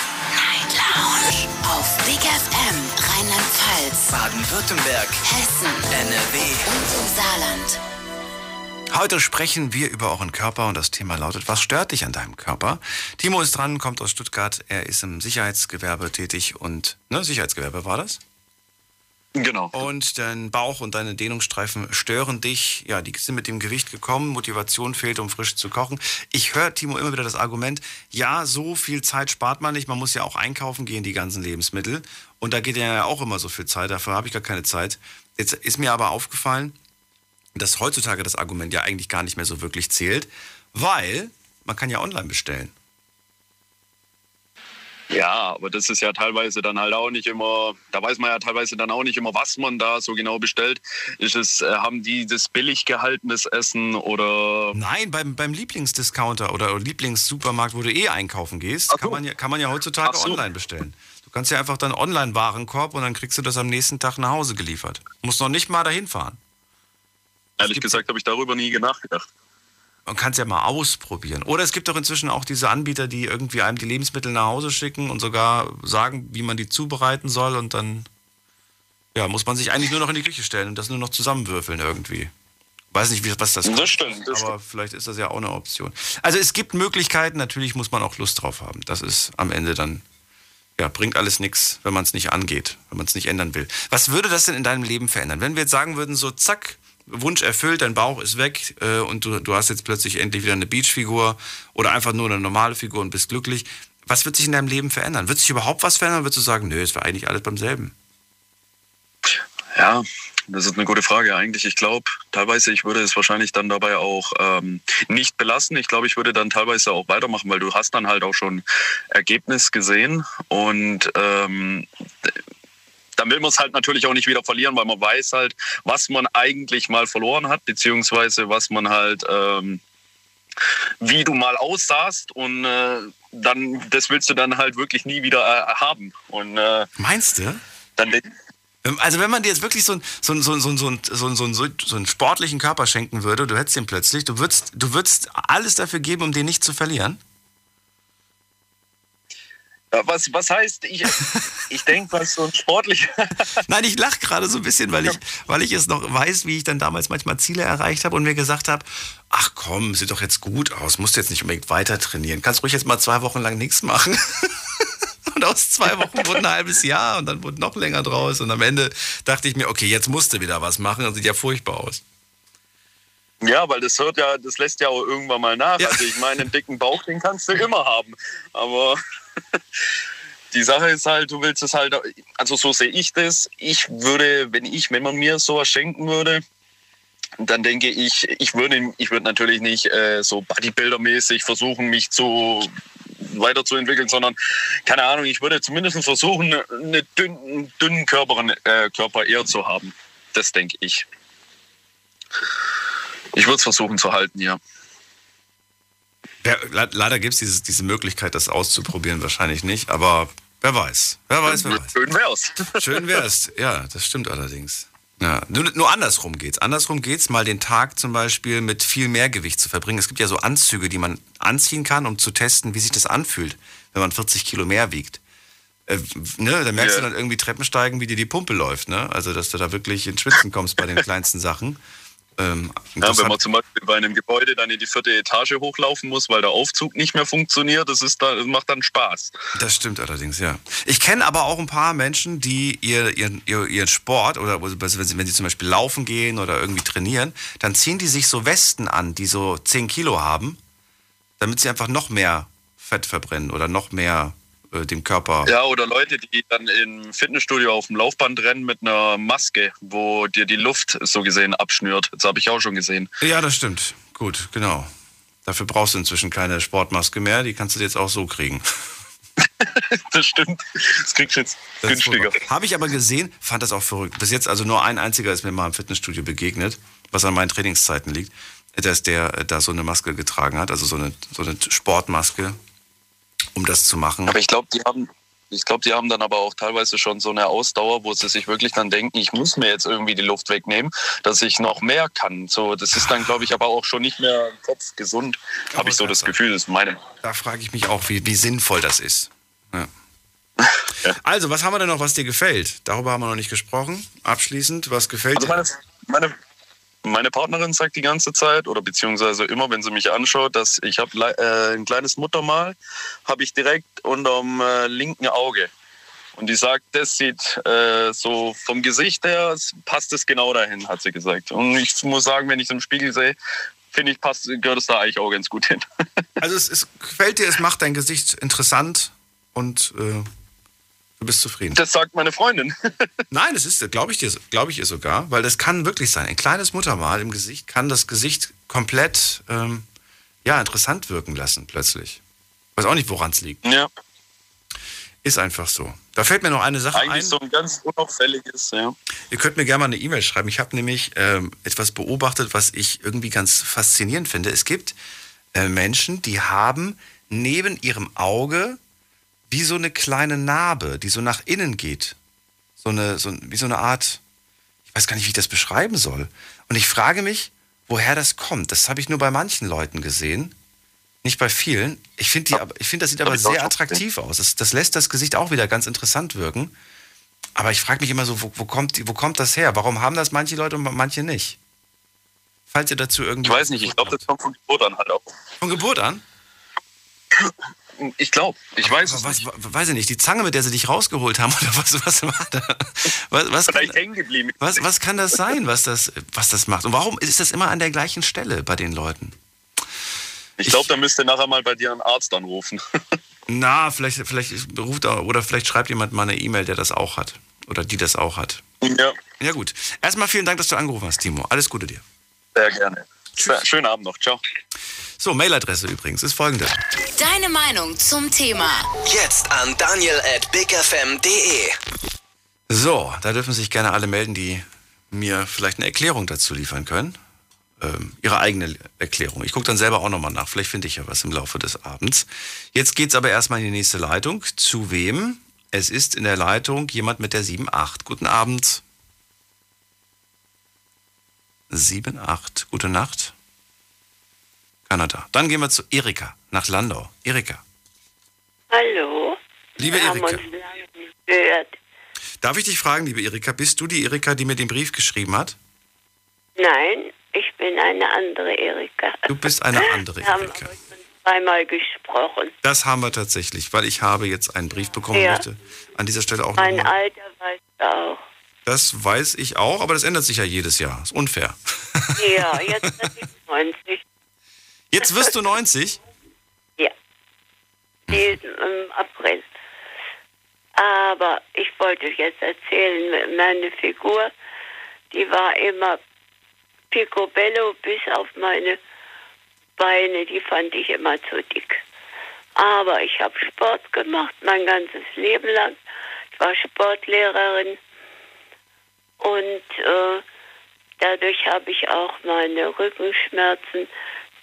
[SPEAKER 2] Lounge. Auf Big FM Rheinland-Pfalz,
[SPEAKER 1] Baden-Württemberg.
[SPEAKER 2] Hessen,
[SPEAKER 1] NRW.
[SPEAKER 2] und im Saarland.
[SPEAKER 3] Heute sprechen wir über euren Körper und das Thema lautet, was stört dich an deinem Körper? Timo ist dran, kommt aus Stuttgart. Er ist im Sicherheitsgewerbe tätig und, ne, Sicherheitsgewerbe war das?
[SPEAKER 15] Genau.
[SPEAKER 3] Und dein Bauch und deine Dehnungsstreifen stören dich. Ja, die sind mit dem Gewicht gekommen. Motivation fehlt, um frisch zu kochen. Ich höre, Timo, immer wieder das Argument, ja, so viel Zeit spart man nicht. Man muss ja auch einkaufen gehen, die ganzen Lebensmittel. Und da geht ja auch immer so viel Zeit. Dafür habe ich gar keine Zeit. Jetzt ist mir aber aufgefallen, dass heutzutage das Argument ja eigentlich gar nicht mehr so wirklich zählt, weil man kann ja online bestellen.
[SPEAKER 15] Ja, aber das ist ja teilweise dann halt auch nicht immer, da weiß man ja teilweise dann auch nicht immer, was man da so genau bestellt. Ist es, äh, haben die das billig gehaltenes Essen oder.
[SPEAKER 3] Nein, beim, beim Lieblingsdiscounter oder Lieblingssupermarkt, wo du eh einkaufen gehst, kann, man ja, kann man ja heutzutage
[SPEAKER 15] so.
[SPEAKER 3] online bestellen. Du kannst ja einfach dann Online-Warenkorb und dann kriegst du das am nächsten Tag nach Hause geliefert. Musst noch nicht mal dahin fahren.
[SPEAKER 15] Ehrlich gesagt habe ich darüber nie nachgedacht.
[SPEAKER 3] Man kann es ja mal ausprobieren. Oder es gibt doch inzwischen auch diese Anbieter, die irgendwie einem die Lebensmittel nach Hause schicken und sogar sagen, wie man die zubereiten soll und dann ja, muss man sich eigentlich nur noch in die Küche stellen und das nur noch zusammenwürfeln irgendwie. Weiß nicht, wie, was das
[SPEAKER 15] Das stimmt, das
[SPEAKER 3] aber vielleicht ist das ja auch eine Option. Also es gibt Möglichkeiten, natürlich muss man auch Lust drauf haben. Das ist am Ende dann, ja, bringt alles nichts, wenn man es nicht angeht, wenn man es nicht ändern will. Was würde das denn in deinem Leben verändern? Wenn wir jetzt sagen würden, so zack, Wunsch erfüllt, dein Bauch ist weg äh, und du, du hast jetzt plötzlich endlich wieder eine Beachfigur oder einfach nur eine normale Figur und bist glücklich. Was wird sich in deinem Leben verändern? Wird sich überhaupt was verändern? Würdest du sagen, nö, es war eigentlich alles beim selben?
[SPEAKER 15] Ja, das ist eine gute Frage eigentlich. Ich glaube, teilweise, ich würde es wahrscheinlich dann dabei auch ähm, nicht belassen. Ich glaube, ich würde dann teilweise auch weitermachen, weil du hast dann halt auch schon Ergebnis gesehen und ähm, dann will man es halt natürlich auch nicht wieder verlieren, weil man weiß halt, was man eigentlich mal verloren hat, beziehungsweise was man halt, ähm, wie du mal aussahst und äh, dann, das willst du dann halt wirklich nie wieder äh, haben. Und, äh,
[SPEAKER 3] Meinst du?
[SPEAKER 15] Dann,
[SPEAKER 3] also wenn man dir jetzt wirklich so, ein, so, ein, so, ein, so, ein, so, ein, so, ein, so einen sportlichen Körper schenken würde, du hättest den plötzlich, du würdest, du würdest alles dafür geben, um den nicht zu verlieren?
[SPEAKER 15] Was, was heißt, ich, ich denke, was so ein sportlicher. (laughs)
[SPEAKER 3] Nein, ich lache gerade so ein bisschen, weil ich, weil ich es noch weiß, wie ich dann damals manchmal Ziele erreicht habe und mir gesagt habe, ach komm, sieht doch jetzt gut aus, musst du jetzt nicht unbedingt weiter trainieren. Kannst ruhig jetzt mal zwei Wochen lang nichts machen. (laughs) Und aus zwei Wochen wurde ein halbes Jahr und dann wurde noch länger draus. Und am Ende dachte ich mir, okay, jetzt musst du wieder was machen. Das sieht ja furchtbar aus.
[SPEAKER 15] Ja, weil das hört ja, das lässt ja auch irgendwann mal nach. Ja. Also ich meine, einen dicken Bauch, den kannst du immer haben. Aber (laughs) die Sache ist halt, du willst es halt, also so sehe ich das. Ich würde, wenn ich, wenn man mir sowas schenken würde, dann denke ich, ich würde, ich würde natürlich nicht äh, so Bodybuilder-mäßig versuchen, mich zu weiterzuentwickeln, sondern keine Ahnung, ich würde zumindest versuchen, einen dünnen, dünnen Körper, äh, Körper eher zu haben. Das denke ich. Ich würde es versuchen zu halten, ja.
[SPEAKER 3] Ja leider gibt es diese Möglichkeit, das auszuprobieren, wahrscheinlich nicht, aber wer weiß. Wer weiß, wer weiß.
[SPEAKER 15] Schön wär's.
[SPEAKER 3] Schön wär's, ja, das stimmt allerdings. Ja, nur, nur andersrum geht's. Andersrum geht's, mal den Tag zum Beispiel mit viel mehr Gewicht zu verbringen. Es gibt ja so Anzüge, die man anziehen kann, um zu testen, wie sich das anfühlt, wenn man 40 Kilo mehr wiegt. Äh, ne, da merkst yeah. du dann irgendwie Treppensteigen, wie dir die Pumpe läuft. Ne? Also, dass du da wirklich ins Schwitzen kommst bei den (laughs) kleinsten Sachen.
[SPEAKER 15] Ähm, ja, wenn man zum Beispiel bei einem Gebäude dann in die vierte Etage hochlaufen muss, weil der Aufzug nicht mehr funktioniert, das, ist da, das macht dann Spaß.
[SPEAKER 3] Das stimmt allerdings, ja. Ich kenne aber auch ein paar Menschen, die ihr, ihren, ihr, ihren Sport oder wenn sie, wenn sie zum Beispiel laufen gehen oder irgendwie trainieren, dann ziehen die sich so Westen an, die so 10 Kilo haben, damit sie einfach noch mehr Fett verbrennen oder noch mehr äh, dem Körper.
[SPEAKER 15] Ja, oder Leute, die dann im Fitnessstudio auf dem Laufband rennen mit einer Maske, wo dir die Luft so gesehen abschnürt. Das habe ich auch schon gesehen.
[SPEAKER 3] Ja, das stimmt. Gut, genau. Dafür brauchst du inzwischen keine Sportmaske mehr. Die kannst du jetzt auch so kriegen. (laughs)
[SPEAKER 15] das stimmt. Das kriegst du jetzt günstiger.
[SPEAKER 3] Habe ich aber gesehen, fand das auch verrückt. Bis jetzt also nur ein einziger ist mir mal im Fitnessstudio begegnet, was an meinen Trainingszeiten liegt, dass der da so eine Maske getragen hat, also so eine, so eine Sportmaske, um das zu machen.
[SPEAKER 15] Aber ich glaube, die haben, ich glaube, die haben dann aber auch teilweise schon so eine Ausdauer, wo sie sich wirklich dann denken, ich muss mir jetzt irgendwie die Luft wegnehmen, dass ich noch mehr kann. So, das ist dann, glaube ich, aber auch schon nicht mehr kopfgesund, habe ich so das Gefühl, das ist meine.
[SPEAKER 3] Da frage ich mich auch, wie, wie sinnvoll das ist. Ja. (laughs) ja. Also, was haben wir denn noch, was dir gefällt? Darüber haben wir noch nicht gesprochen. Abschließend, was gefällt
[SPEAKER 15] also meine, dir? Meine, meine Partnerin sagt die ganze Zeit oder beziehungsweise immer, wenn sie mich anschaut, dass ich habe äh, ein kleines Muttermal, habe ich direkt unterm äh, linken Auge. Und die sagt, das sieht äh, so vom Gesicht her, passt es genau dahin, hat sie gesagt. Und ich muss sagen, wenn ich es im Spiegel sehe, finde ich, passt, gehört es da eigentlich auch ganz gut hin. (laughs)
[SPEAKER 3] also es, es gefällt dir, es macht dein Gesicht interessant und äh, Du bist zufrieden.
[SPEAKER 15] Das sagt meine Freundin. (laughs)
[SPEAKER 3] Nein, das ist, glaube ich dir, glaube ich ihr sogar, weil das kann wirklich sein. Ein kleines Muttermal im Gesicht kann das Gesicht komplett, ähm, ja, interessant wirken lassen plötzlich. Weiß auch nicht, woran es liegt.
[SPEAKER 15] Ja.
[SPEAKER 3] Ist einfach so. Da fällt mir noch eine Sache
[SPEAKER 15] Eigentlich
[SPEAKER 3] ein.
[SPEAKER 15] so ein ganz unauffälliges, ja.
[SPEAKER 3] Ihr könnt mir gerne mal eine E-Mail schreiben. Ich habe nämlich ähm, etwas beobachtet, was ich irgendwie ganz faszinierend finde. Es gibt äh, Menschen, die haben neben ihrem Auge wie so eine kleine Narbe, die so nach innen geht. So eine, so, wie so eine Art, ich weiß gar nicht, wie ich das beschreiben soll. Und ich frage mich, woher das kommt. Das habe ich nur bei manchen Leuten gesehen. Nicht bei vielen. Ich finde, find, das sieht aber sehr attraktiv aus. Das, das lässt das Gesicht auch wieder ganz interessant wirken. Aber ich frage mich immer so, wo, wo, kommt, wo kommt das her? Warum haben das manche Leute und manche nicht? Falls ihr dazu irgendwie.
[SPEAKER 15] Ich weiß nicht, ich glaube, das kommt von Geburt an halt auch.
[SPEAKER 3] Von Geburt an? (laughs)
[SPEAKER 15] Ich glaube, ich weiß
[SPEAKER 3] es was, nicht. Weiß ich nicht, die Zange, mit der sie dich rausgeholt haben, (laughs) oder was, was war da? Was, was,
[SPEAKER 15] Vielleicht hängen geblieben.
[SPEAKER 3] was, was kann das sein, was das, was das macht? Und warum ist das immer an der gleichen Stelle bei den Leuten?
[SPEAKER 15] Ich glaube, da müsst ihr nachher mal bei dir einen Arzt anrufen. (laughs)
[SPEAKER 3] Na, vielleicht, vielleicht ruft er, oder vielleicht schreibt jemand mal eine E-Mail, der das auch hat. Oder die das auch hat.
[SPEAKER 15] Ja.
[SPEAKER 3] Ja, gut. Erstmal vielen Dank, dass du angerufen hast, Timo. Alles Gute dir.
[SPEAKER 15] Sehr gerne. Schönen Abend noch. Ciao.
[SPEAKER 3] So, Mailadresse übrigens ist folgende.
[SPEAKER 2] Deine Meinung zum Thema.
[SPEAKER 1] Jetzt an daniel at bigfm.de.
[SPEAKER 3] So, da dürfen sich gerne alle melden, die mir vielleicht eine Erklärung dazu liefern können. Ähm, ihre eigene Erklärung. Ich gucke dann selber auch nochmal nach. Vielleicht finde ich ja was im Laufe des Abends. Jetzt geht's aber erstmal in die nächste Leitung. Zu wem? Es ist in der Leitung jemand mit der 78. Guten Abend. 78. Gute Nacht. Kanada. Dann gehen wir zu Erika nach Landau. Erika.
[SPEAKER 12] Hallo.
[SPEAKER 3] Liebe
[SPEAKER 12] Wir haben
[SPEAKER 3] Erika.
[SPEAKER 12] uns lange gehört.
[SPEAKER 3] Darf ich dich fragen, liebe Erika, bist du die Erika, die mir den Brief geschrieben hat?
[SPEAKER 12] Nein, ich bin eine andere Erika.
[SPEAKER 3] Du bist eine (laughs) andere
[SPEAKER 12] Wir haben
[SPEAKER 3] Erika.
[SPEAKER 12] zweimal gesprochen.
[SPEAKER 3] Das haben wir tatsächlich, weil ich habe jetzt einen Brief bekommen
[SPEAKER 12] Ja.
[SPEAKER 3] möchte. An dieser Stelle auch
[SPEAKER 12] Mein
[SPEAKER 3] nochmal.
[SPEAKER 12] Alter weißt du auch.
[SPEAKER 3] Das weiß ich auch, aber das ändert sich ja jedes Jahr. Ist unfair.
[SPEAKER 12] Ja, (laughs) jetzt bin ich 90.
[SPEAKER 3] Jetzt wirst du 90?
[SPEAKER 12] Ja. Diesen im April. Aber ich wollte jetzt erzählen, meine Figur, die war immer picobello bis auf meine Beine, die fand ich immer zu dick. Aber ich habe Sport gemacht, mein ganzes Leben lang. Ich war Sportlehrerin und äh, dadurch habe ich auch meine Rückenschmerzen,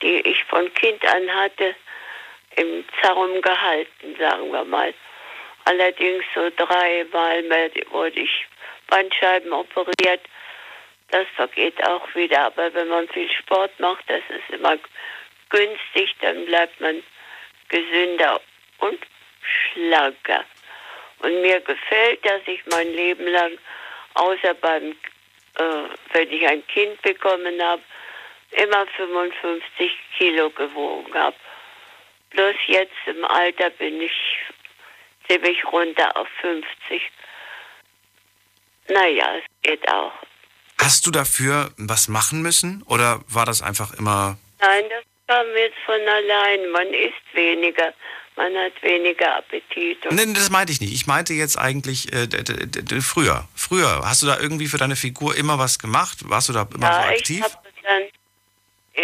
[SPEAKER 12] die ich von Kind an hatte, im Zaum gehalten, sagen wir mal. Allerdings so dreimal wurde ich Bandscheiben operiert. Das vergeht auch wieder. Aber wenn man viel Sport macht, das ist immer günstig, dann bleibt man gesünder und schlanker. Und mir gefällt, dass ich mein Leben lang, außer beim, äh, wenn ich ein Kind bekommen habe, immer 55 Kilo gewogen habe. Bloß jetzt im Alter bin ich ziemlich runter auf 50. Naja, es geht auch.
[SPEAKER 3] Hast du dafür was machen müssen? Oder war das einfach immer.
[SPEAKER 12] Nein, das kam jetzt von allein. Man isst weniger, man hat weniger Appetit. Und
[SPEAKER 3] Nein, das meinte ich nicht. Ich meinte jetzt eigentlich äh, früher. Früher. Hast du da irgendwie für deine Figur immer was gemacht? Warst du da immer so
[SPEAKER 12] ja, ich
[SPEAKER 3] aktiv?
[SPEAKER 12] habe dann,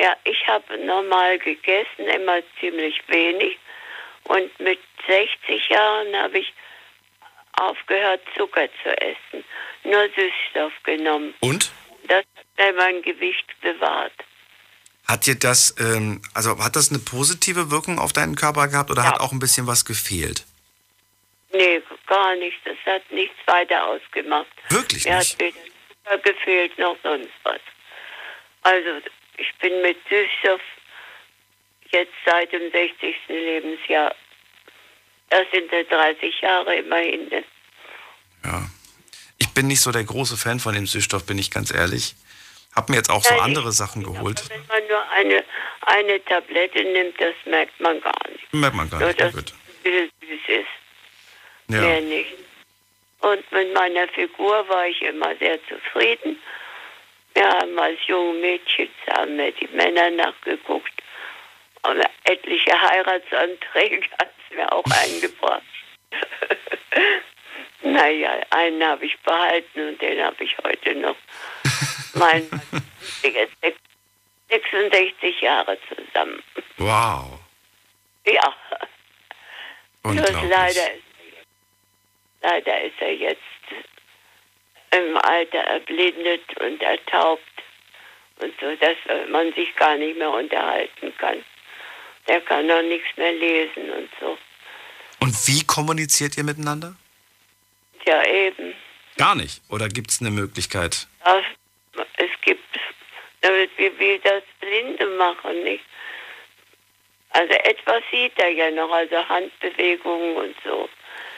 [SPEAKER 12] ja, ich habe normal gegessen, immer ziemlich wenig. Und mit 60 Jahren habe ich aufgehört, Zucker zu essen. Nur Süßstoff genommen.
[SPEAKER 3] Und?
[SPEAKER 12] Das hat mir mein Gewicht bewahrt.
[SPEAKER 3] Hat dir das, ähm, also hat das eine positive Wirkung auf deinen Körper gehabt oder hat auch ein bisschen was gefehlt?
[SPEAKER 12] Nee, gar nicht. Das hat nichts weiter ausgemacht.
[SPEAKER 3] Wirklich
[SPEAKER 12] Mir
[SPEAKER 3] nicht?
[SPEAKER 12] hat weder Zucker gefehlt noch sonst was. Also ich bin mit Süßstoff jetzt seit dem 60. Lebensjahr. Das sind ja 30 Jahre immerhin. ne?
[SPEAKER 3] Ich bin nicht so der große Fan von dem Süßstoff, bin ich ganz ehrlich. Hab mir jetzt auch so
[SPEAKER 12] Nein,
[SPEAKER 3] andere Sachen geholt.
[SPEAKER 12] Wenn man nur eine, eine Tablette nimmt, das merkt man gar nicht.
[SPEAKER 3] Merkt man gar
[SPEAKER 12] Nur,
[SPEAKER 3] nicht. Ja,
[SPEAKER 12] dass es süß ist.
[SPEAKER 3] Ja.
[SPEAKER 12] Mehr nicht. Und mit meiner Figur war ich immer sehr zufrieden. Wir haben als junge Mädchen haben wir die Männer nachgeguckt. Und etliche Heiratsanträge hat es mir auch eingebracht. (laughs) naja, einen habe ich behalten und den habe ich heute noch. (laughs) Mein Mann ist jetzt sech- 66 Jahre zusammen.
[SPEAKER 3] Wow.
[SPEAKER 12] Ja. Bloß
[SPEAKER 3] Unglaublich.
[SPEAKER 12] leider leider ist er jetzt im Alter erblindet und ertaubt und so, dass man sich gar nicht mehr unterhalten kann. Der kann noch nichts mehr lesen und so.
[SPEAKER 3] Und wie kommuniziert ihr miteinander?
[SPEAKER 12] Ja, eben.
[SPEAKER 3] Gar nicht. Oder gibt es eine Möglichkeit?
[SPEAKER 12] Ja, es gibt, damit wir wie das Blinde machen, nicht? Also etwas sieht er ja noch, also Handbewegungen und so.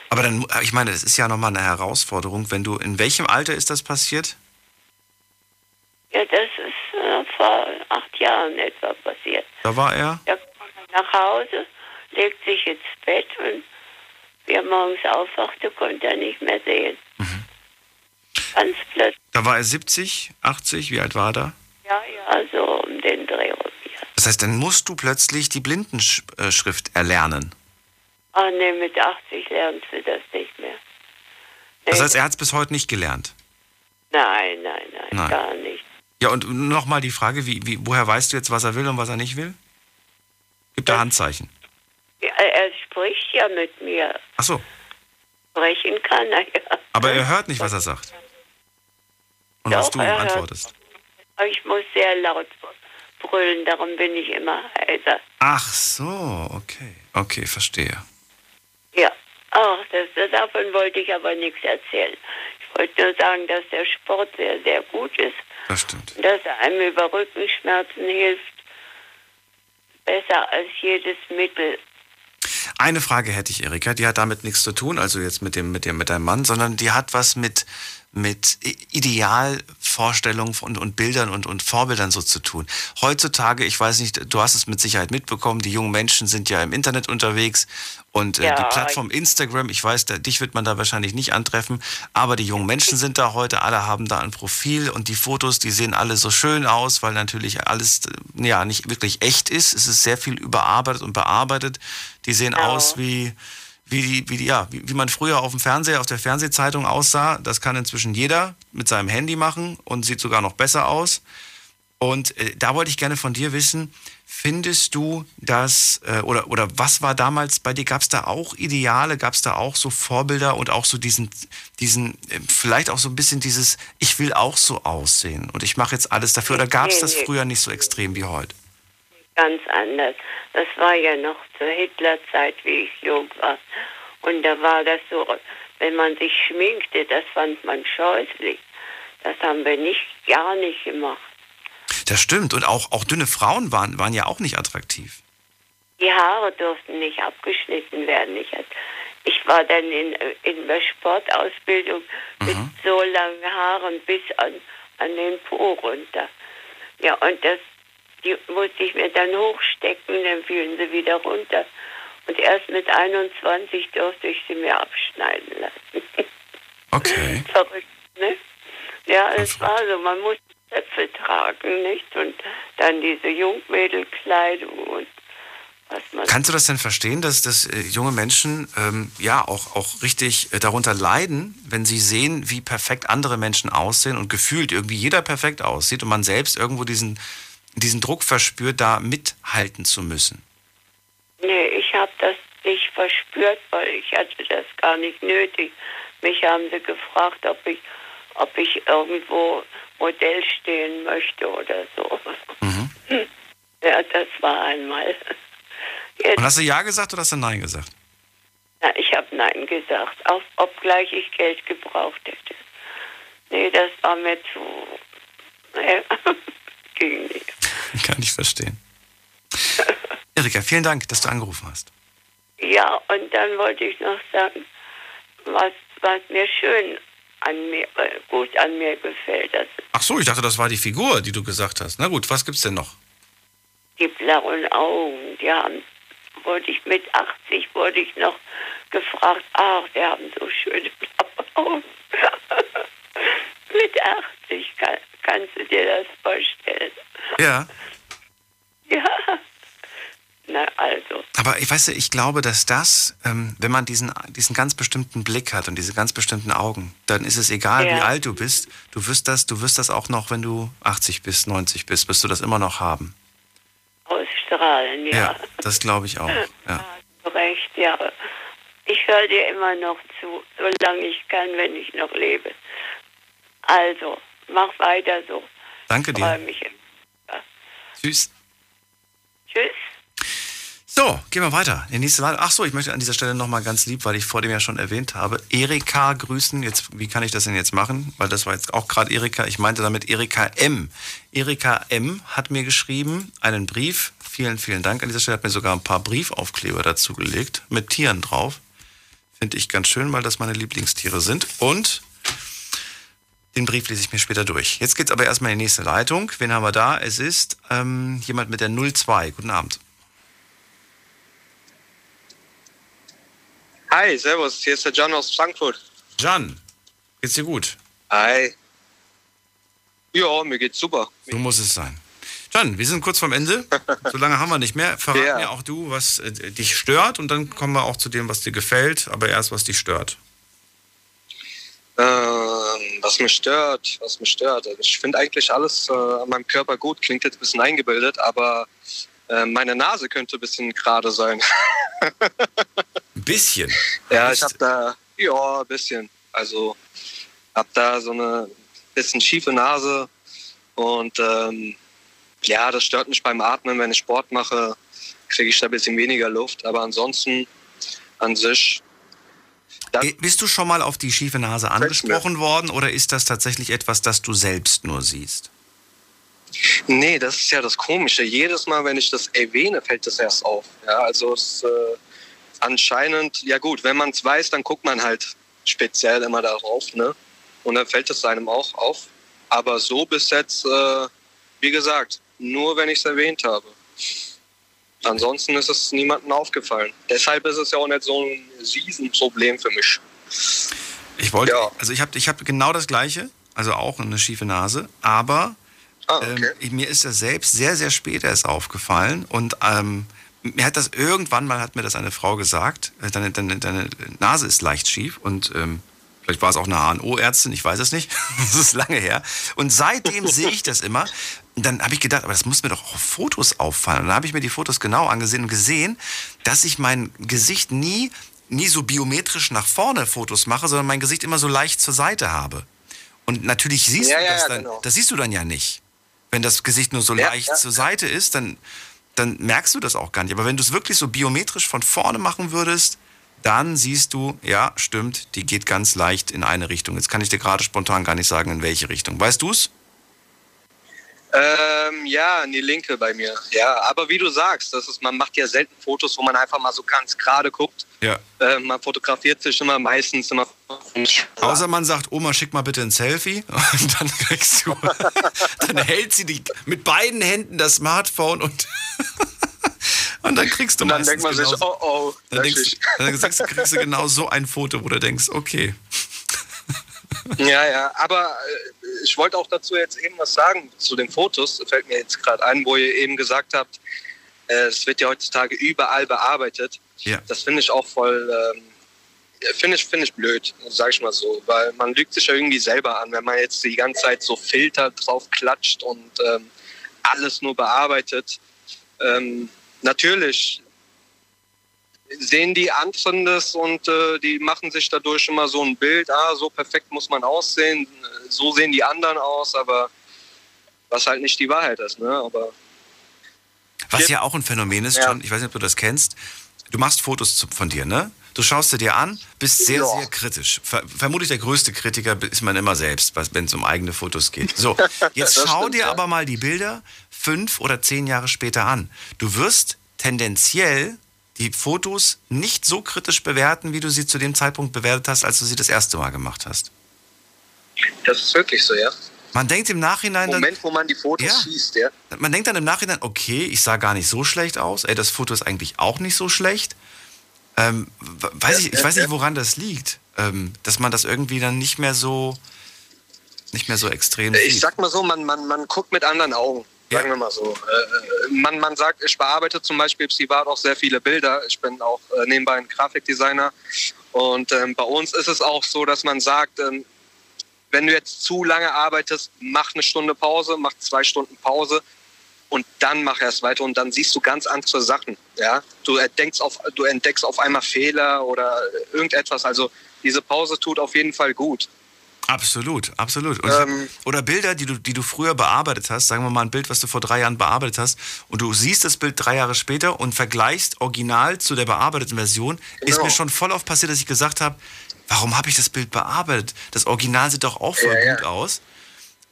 [SPEAKER 3] Aber dann, ich meine, das ist ja nochmal eine Herausforderung. Wenn du, in welchem Alter ist das passiert?
[SPEAKER 12] Ja, das ist äh, vor acht Jahren etwa passiert.
[SPEAKER 3] Da war er?
[SPEAKER 12] Er kommt nach Hause, legt sich ins Bett und wie er morgens aufwachte, konnte er nicht mehr sehen. Ganz plötzlich.
[SPEAKER 3] Da war er 70, 80, wie alt war er da?
[SPEAKER 12] Ja, ja, so um den Dreh rum.
[SPEAKER 3] Das heißt, dann musst du plötzlich die Blindenschrift erlernen.
[SPEAKER 12] Ach nee, mit 80 lernst du das nicht mehr.
[SPEAKER 3] Das heißt, er hat es bis heute nicht gelernt.
[SPEAKER 12] Nein, nein, nein,
[SPEAKER 3] Nein.
[SPEAKER 12] gar nicht.
[SPEAKER 3] Ja, und nochmal die Frage, wie, wie, woher weißt du jetzt, was er will und was er nicht will? Gibt er Handzeichen?
[SPEAKER 12] Ja, er spricht ja mit mir.
[SPEAKER 3] Ach so,
[SPEAKER 12] Sprechen kann er ja.
[SPEAKER 3] aber er hört nicht, was er sagt. Und was
[SPEAKER 12] Doch,
[SPEAKER 3] du
[SPEAKER 12] er hört.
[SPEAKER 3] antwortest.
[SPEAKER 12] Aber ich muss sehr laut brüllen, darum bin ich immer heiser.
[SPEAKER 3] Ach so, okay. Okay, verstehe.
[SPEAKER 12] Ja, ach, das, davon wollte ich aber nichts erzählen. Ich wollte nur sagen, dass der Sport sehr, sehr gut ist.
[SPEAKER 3] Das stimmt.
[SPEAKER 12] Dass er einem über Rückenschmerzen hilft. Besser als jedes Mittel.
[SPEAKER 3] Eine Frage hätte ich, Erika, die hat damit nichts zu tun, also jetzt mit dem, mit dem, mit deinem Mann, sondern die hat was mit, mit Idealvorstellungen und, und Bildern und, und Vorbildern so zu tun. Heutzutage, ich weiß nicht, du hast es mit Sicherheit mitbekommen, die jungen Menschen sind ja im Internet unterwegs und äh,
[SPEAKER 12] Ja,
[SPEAKER 3] die Plattform Instagram, ich weiß, da, dich wird man da wahrscheinlich nicht antreffen, aber die jungen Menschen sind da heute, alle haben da ein Profil und die Fotos, die sehen alle so schön aus, weil natürlich alles äh, ja nicht wirklich echt ist. Es ist sehr viel überarbeitet und bearbeitet. Die sehen aus wie wie, die, wie, die, ja, wie, wie man früher auf dem Fernseher, auf der Fernsehzeitung aussah. Das kann inzwischen jeder mit seinem Handy machen und sieht sogar noch besser aus. Und äh, da wollte ich gerne von dir wissen, findest du das, äh, oder, oder was war damals bei dir? Gab es da auch Ideale, gab es da auch so Vorbilder und auch so diesen, diesen äh, vielleicht auch so ein bisschen dieses, ich will auch so aussehen und ich mache jetzt alles dafür? Oder gab es das früher nicht so extrem wie heute?
[SPEAKER 12] Ganz anders. Das war ja noch zur Hitlerzeit, wie ich jung war. Und da war das so, wenn man sich schminkte, das fand man scheußlich. Das haben wir nicht, gar nicht gemacht.
[SPEAKER 3] Das stimmt. Und auch, auch dünne Frauen waren, waren ja auch nicht attraktiv.
[SPEAKER 12] Die Haare durften nicht abgeschnitten werden. Ich, ich war dann in, in der Sportausbildung mit so langen Haaren bis an, an den Po runter. Ja, und das die musste ich mir dann hochstecken, dann fielen sie wieder runter. Und erst mit 21 durfte ich sie mir abschneiden lassen. (laughs)
[SPEAKER 3] Okay. (laughs)
[SPEAKER 12] Verrückt, ne? Ja, es war so, man musste Zöpfe tragen, nicht? Und dann diese Jungmädelkleidung und was man.
[SPEAKER 3] Kannst du das denn verstehen, dass, dass äh, junge Menschen ähm, ja auch, auch richtig äh, darunter leiden, wenn sie sehen, wie perfekt andere Menschen aussehen und gefühlt irgendwie jeder perfekt aussieht und man selbst irgendwo diesen, diesen Druck verspürt, da mithalten zu müssen?
[SPEAKER 12] Nee, ich habe das nicht verspürt, weil ich hatte das gar nicht nötig. Mich haben sie gefragt, ob ich, ob ich irgendwo Modell stehen möchte oder so. (laughs) Ja, das war einmal.
[SPEAKER 3] Und hast du Ja gesagt oder hast du Nein gesagt?
[SPEAKER 12] Na, ich habe Nein gesagt, auch, obgleich ich Geld gebraucht hätte. Nee, das war mir zu. (laughs) Nee, (laughs) ging nicht.
[SPEAKER 3] Kann ich verstehen. Erika, vielen Dank, dass du angerufen hast.
[SPEAKER 12] Ja, und dann wollte ich noch sagen, was, was mir schön an mir, äh, gut an mir gefällt, das
[SPEAKER 3] Ach so, ich dachte, das war die Figur, die du gesagt hast. Na gut, was gibt's denn noch?
[SPEAKER 12] die blauen Augen, die haben, wurde ich mit 80 wurde ich noch gefragt, ach, die haben so schöne blaue Augen. (laughs) mit 80 kann, kannst du dir das vorstellen.
[SPEAKER 3] Ja. (laughs)
[SPEAKER 12] Ja. Na, also.
[SPEAKER 3] Aber ich weiß, ich glaube, dass das, ähm, wenn man diesen, diesen ganz bestimmten Blick hat und diese ganz bestimmten Augen, dann ist es egal,
[SPEAKER 12] Ja.
[SPEAKER 3] wie alt du bist. Du wirst das, du wirst das auch noch, wenn du 80 bist, 90 bist, wirst du das immer noch haben.
[SPEAKER 12] Ausstrahlen, ja.
[SPEAKER 3] das glaube ich auch. (laughs) Ja.
[SPEAKER 12] Zu Recht, ja. Ich höre dir immer noch zu, solange ich kann, wenn ich noch lebe. Also, mach weiter so.
[SPEAKER 3] Danke
[SPEAKER 12] Freue
[SPEAKER 3] dir.
[SPEAKER 12] mich.
[SPEAKER 3] Tschüss.
[SPEAKER 12] Tschüss.
[SPEAKER 3] So, gehen wir weiter. Die nächste Leitung. Ach so, ich möchte an dieser Stelle nochmal ganz lieb, weil ich vor dem ja schon erwähnt habe, Erika grüßen. Jetzt, wie kann ich das denn jetzt machen? Weil das war jetzt auch gerade Erika. Ich meinte damit Erika M. Erika M. hat mir geschrieben, einen Brief. Vielen, vielen Dank. An dieser Stelle hat mir sogar ein paar Briefaufkleber dazu gelegt, mit Tieren drauf. Finde ich ganz schön, weil das meine Lieblingstiere sind. Und den Brief lese ich mir später durch. Jetzt geht's aber erstmal in die nächste Leitung. Wen haben wir da? Es ist ähm, jemand mit der 02. Guten Abend.
[SPEAKER 16] Hi, servus, hier ist der John aus Frankfurt.
[SPEAKER 3] John, geht's dir gut?
[SPEAKER 16] Hi. Ja, mir geht's super.
[SPEAKER 3] So muss es sein. John, wir sind kurz vorm Ende. (laughs) So lange haben wir nicht mehr. Verrat
[SPEAKER 16] Ja.
[SPEAKER 3] mir auch du, was äh, dich stört und dann kommen wir auch zu dem, was dir gefällt, aber erst, was dich stört.
[SPEAKER 16] Ähm, was mich stört, was mich stört. Also ich finde eigentlich alles äh, an meinem Körper gut. Klingt jetzt ein bisschen eingebildet, aber äh, meine Nase könnte ein bisschen gerade sein.
[SPEAKER 3] Ein bisschen? (laughs)
[SPEAKER 16] ja, ich habe da, ja, ein bisschen. Also habe da so eine bisschen schiefe Nase und ähm, ja, das stört mich beim Atmen. Wenn ich Sport mache, kriege ich da ein bisschen weniger Luft. Aber ansonsten an sich
[SPEAKER 3] Äh, Bist du schon mal auf die schiefe Nase angesprochen worden oder ist das tatsächlich etwas, das du selbst nur siehst?
[SPEAKER 16] Nee, das ist ja das Komische. Jedes Mal, wenn ich das erwähne, fällt das erst auf. Ja, also es äh, anscheinend, ja gut, wenn man es weiß, dann guckt man halt speziell immer darauf, ne? Und dann fällt es einem auch auf. Aber so bis jetzt, äh, wie gesagt, nur wenn ich es erwähnt habe. Ansonsten ist es niemandem aufgefallen. Deshalb ist es ja auch nicht so ein Riesenproblem für mich.
[SPEAKER 3] Ich wollte, also ich habe ich hab genau das Gleiche, also auch eine schiefe Nase, aber ähm, mir ist das selbst sehr, sehr spät erst aufgefallen und ähm, mir hat das irgendwann mal, hat mir das eine Frau gesagt, äh, deine, deine, deine Nase ist leicht schief und ähm, vielleicht war es auch eine HNO-Ärztin, ich weiß es nicht, (laughs) das ist lange her. Und seitdem (laughs) sehe ich das immer. Und dann habe ich gedacht, aber das muss mir doch auch auf Fotos auffallen. Und dann habe ich mir die Fotos genau angesehen und gesehen, dass ich mein Gesicht nie, nie so biometrisch nach vorne Fotos mache, sondern mein Gesicht immer so leicht zur Seite habe. Und natürlich siehst
[SPEAKER 16] Ja,
[SPEAKER 3] du
[SPEAKER 16] ja,
[SPEAKER 3] das
[SPEAKER 16] ja,
[SPEAKER 3] dann,
[SPEAKER 16] genau.
[SPEAKER 3] das siehst du dann ja nicht. Wenn das Gesicht nur so leicht zur Seite ist, dann, dann merkst du das auch gar nicht. Aber wenn du es wirklich so biometrisch von vorne machen würdest, dann siehst du, ja, stimmt, die geht ganz leicht in eine Richtung. Jetzt kann ich dir gerade spontan gar nicht sagen, in welche Richtung. Weißt du es?
[SPEAKER 16] Ähm, ja, in die linke bei mir. Ja, aber wie du sagst, das ist, man macht ja selten Fotos, wo man einfach mal so ganz gerade guckt.
[SPEAKER 3] Ja.
[SPEAKER 16] Äh, man fotografiert sich immer meistens immer.
[SPEAKER 3] Außer man sagt, Oma, schick mal bitte ein Selfie. (laughs) Und dann kriegst du, (laughs) dann hält sie die, mit beiden Händen das Smartphone und, (laughs) und dann kriegst du
[SPEAKER 16] Und dann
[SPEAKER 3] meistens
[SPEAKER 16] denkt man sich,
[SPEAKER 3] genau-
[SPEAKER 16] oh oh,
[SPEAKER 3] dann, denkst, dann kriegst, kriegst du genau so ein Foto, wo du denkst, okay.
[SPEAKER 16] Ja, ja, aber äh, ich wollte auch dazu jetzt eben was sagen zu den Fotos. Fällt mir jetzt gerade ein, wo ihr eben gesagt habt, äh, es wird ja heutzutage überall bearbeitet.
[SPEAKER 3] Ja.
[SPEAKER 16] Das finde ich auch voll, ähm, finde ich, finde ich blöd, sage ich mal so, weil man lügt sich ja irgendwie selber an, wenn man jetzt die ganze Zeit so Filter drauf klatscht und ähm, alles nur bearbeitet. Ähm, natürlich sehen die anderen das und äh, die machen sich dadurch immer so ein Bild, ah, so perfekt muss man aussehen, so sehen die anderen aus, aber was halt nicht die Wahrheit ist, ne? Aber
[SPEAKER 3] Was ja auch ein Phänomen ist,
[SPEAKER 16] Ja.
[SPEAKER 3] John, ich weiß nicht, ob du das kennst. Du machst Fotos von dir, ne? Du schaust sie dir an, bist sehr,
[SPEAKER 16] Ja.
[SPEAKER 3] sehr kritisch. Ver vermutlich der größte Kritiker ist man immer selbst, was- wenn es um eigene Fotos geht. So, (laughs) jetzt schau
[SPEAKER 16] stimmt,
[SPEAKER 3] dir
[SPEAKER 16] ja.
[SPEAKER 3] aber mal die Bilder fünf oder zehn Jahre später an. Du wirst tendenziell die Fotos nicht so kritisch bewerten, wie du sie zu dem Zeitpunkt bewertet hast, als du sie das erste Mal gemacht hast.
[SPEAKER 16] das ist wirklich so, ja.
[SPEAKER 3] Man denkt im Nachhinein dann,
[SPEAKER 16] Moment, wo man die Fotos
[SPEAKER 3] Ja.
[SPEAKER 16] schießt, ja.
[SPEAKER 3] man denkt dann im Nachhinein, okay, ich sah gar nicht so schlecht aus. Ey, das Foto ist eigentlich auch nicht so schlecht. Ähm, weiß ich, ich weiß nicht, woran das liegt. Ähm, dass man das irgendwie dann nicht mehr so, nicht mehr so extrem
[SPEAKER 16] Ich
[SPEAKER 3] sieht.
[SPEAKER 16] sag mal so, man, man, man guckt mit anderen Augen. Sagen wir mal so. Äh, man, man sagt, ich bearbeite zum Beispiel privat auch sehr viele Bilder. Ich bin auch äh, nebenbei ein Grafikdesigner. Und ähm, bei uns ist es auch so, dass man sagt, ähm, wenn du jetzt zu lange arbeitest, mach eine Stunde Pause, mach zwei Stunden Pause und dann mach erst weiter und dann siehst du ganz andere Sachen. Ja? Du, auf, du entdeckst auf einmal Fehler oder irgendetwas. Also diese Pause tut auf jeden Fall gut.
[SPEAKER 3] Absolut, absolut. Und
[SPEAKER 16] Ähm,
[SPEAKER 3] oder Bilder, die du, die du früher bearbeitet hast, sagen wir mal ein Bild, was du vor drei Jahren bearbeitet hast, und du siehst das Bild drei Jahre später und vergleichst original zu der bearbeiteten Version, ist
[SPEAKER 16] Genau.
[SPEAKER 3] mir schon voll oft passiert, dass ich gesagt habe, warum habe ich das Bild bearbeitet? Das Original sieht doch auch voll
[SPEAKER 16] Ja, ja.
[SPEAKER 3] gut aus.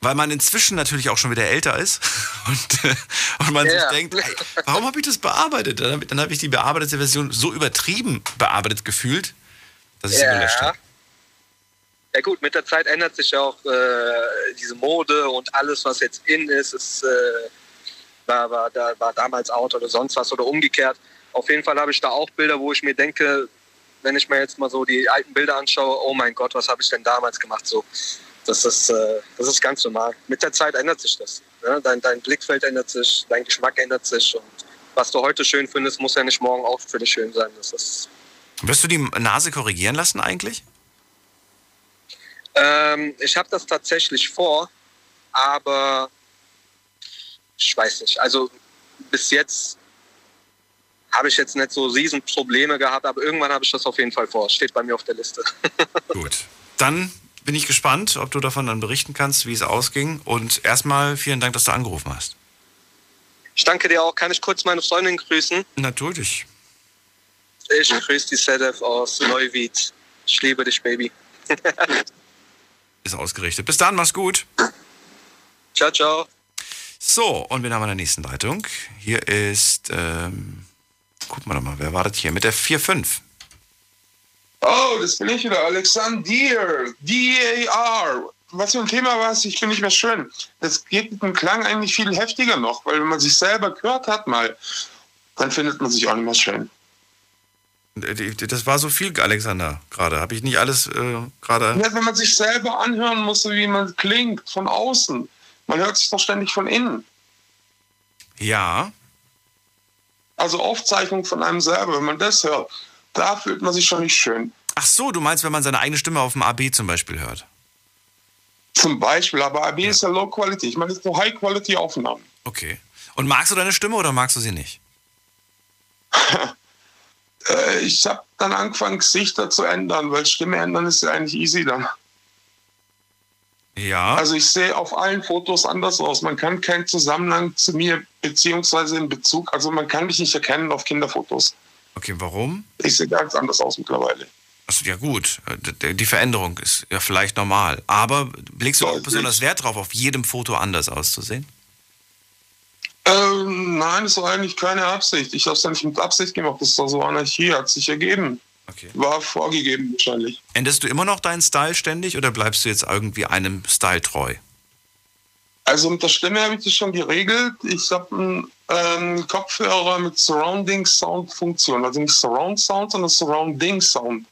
[SPEAKER 3] Weil man inzwischen natürlich auch schon wieder älter ist (laughs) und, äh, und man
[SPEAKER 16] Ja,
[SPEAKER 3] sich
[SPEAKER 16] ja.
[SPEAKER 3] denkt, ey, warum habe ich das bearbeitet? Dann habe dann hab ich die bearbeitete Version so übertrieben bearbeitet gefühlt, dass ich sie gelöscht habe.
[SPEAKER 16] Ja gut, mit der Zeit ändert sich auch äh, diese Mode und alles, was jetzt in ist, ist äh, war, war, da, war damals out oder sonst was oder umgekehrt. Auf jeden Fall habe ich da auch Bilder, wo ich mir denke, wenn ich mir jetzt mal so die alten Bilder anschaue, oh mein Gott, was habe ich denn damals gemacht? So, das ist, äh, das ist ganz normal. Mit der Zeit ändert sich das. Ne? Dein, dein Blickfeld ändert sich, dein Geschmack ändert sich und was du heute schön findest, muss ja nicht morgen auch für dich schön sein. Das ist
[SPEAKER 3] Wirst du die Nase korrigieren lassen eigentlich?
[SPEAKER 16] Ähm, ich habe das tatsächlich vor, aber ich weiß nicht. Also bis jetzt habe ich jetzt nicht so riesen Probleme gehabt, aber irgendwann habe ich das auf jeden Fall vor. Steht bei mir auf der Liste. (laughs)
[SPEAKER 3] Gut. Dann bin ich gespannt, ob du davon dann berichten kannst, wie es ausging. Und erstmal vielen Dank, dass du angerufen hast.
[SPEAKER 16] Ich danke dir auch. Kann ich kurz meine Freundin grüßen?
[SPEAKER 3] Natürlich.
[SPEAKER 16] Ich grüße die Sedef aus Neuwied. Ich liebe dich, Baby. (laughs)
[SPEAKER 3] Ist ausgerichtet. Bis dann, mach's gut.
[SPEAKER 16] Ciao, ciao.
[SPEAKER 3] So, und wir haben eine nächsten Leitung. Hier ist, ähm, wir doch mal, wer wartet hier? Mit der 4-5.
[SPEAKER 17] Oh, das bin ich wieder, Alexander. D-A-R. Was für ein Thema war es? Ich bin nicht mehr schön. Das geht mit dem Klang eigentlich viel heftiger noch, weil wenn man sich selber gehört hat mal, dann findet man sich auch nicht mehr schön.
[SPEAKER 3] Das war so viel, Alexander, gerade. Habe ich nicht alles äh, gerade.
[SPEAKER 17] Ja, wenn man sich selber anhören muss, wie man klingt, von außen. Man hört sich doch ständig von innen.
[SPEAKER 3] Ja.
[SPEAKER 17] Also Aufzeichnung von einem selber, wenn man das hört, da fühlt man sich schon nicht schön.
[SPEAKER 3] Ach so, du meinst, wenn man seine eigene Stimme auf dem AB zum Beispiel hört?
[SPEAKER 17] Zum Beispiel, aber AB ist ja Low Quality. Ich meine, das ist so High Quality Aufnahmen.
[SPEAKER 3] Okay. Und magst du deine Stimme oder magst du sie nicht? (laughs)
[SPEAKER 17] Äh, ich habe dann angefangen, Gesichter zu ändern, weil Stimme ändern ist ja eigentlich easy dann.
[SPEAKER 3] Ja.
[SPEAKER 17] Also ich sehe auf allen Fotos anders aus. Man kann keinen Zusammenhang zu mir beziehungsweise in Bezug, also man kann mich nicht erkennen auf Kinderfotos.
[SPEAKER 3] Okay, warum?
[SPEAKER 17] Ich sehe ganz anders aus mittlerweile.
[SPEAKER 3] Achso, ja gut. Äh, Die Veränderung ist ja vielleicht normal. Aber legst du auch besonders Wert drauf, auf jedem Foto anders auszusehen?
[SPEAKER 17] Ähm, nein, das war eigentlich keine Absicht. Ich habe es ja nicht mit Absicht gemacht. Das war so Anarchie, hat sich ergeben.
[SPEAKER 3] Okay.
[SPEAKER 17] War vorgegeben wahrscheinlich.
[SPEAKER 3] Änderst du immer noch deinen Style ständig oder bleibst du jetzt irgendwie einem Style treu?
[SPEAKER 17] Also mit der Stimme habe ich das schon geregelt. Ich habe einen ähm, Kopfhörer mit Surrounding Sound Funktion. Also nicht Surround Sound, sondern Surrounding Sound.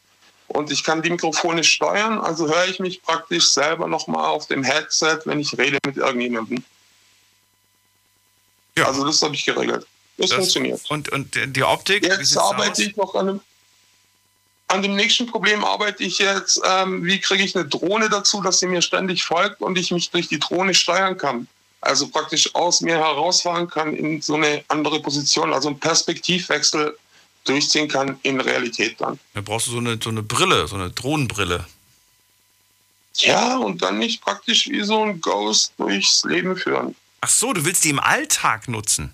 [SPEAKER 17] Und ich kann die Mikrofone steuern, also höre ich mich praktisch selber nochmal auf dem Headset, wenn ich rede mit irgendjemandem.
[SPEAKER 3] Ja.
[SPEAKER 17] Also das habe ich geregelt. Das, funktioniert.
[SPEAKER 3] Und, und die Optik?
[SPEAKER 17] Jetzt arbeite
[SPEAKER 3] aus?
[SPEAKER 17] ich noch an dem, an dem nächsten Problem arbeite ich jetzt, ähm, wie kriege ich eine Drohne dazu, dass sie mir ständig folgt und ich mich durch die Drohne steuern kann. Also praktisch aus mir herausfahren kann in so eine andere Position, also einen Perspektivwechsel durchziehen kann in Realität dann.
[SPEAKER 3] Da brauchst du so eine, so eine Brille, so eine Drohnenbrille.
[SPEAKER 17] Ja, und dann nicht praktisch wie so ein Ghost durchs Leben führen.
[SPEAKER 3] Ach so, du willst die im Alltag nutzen?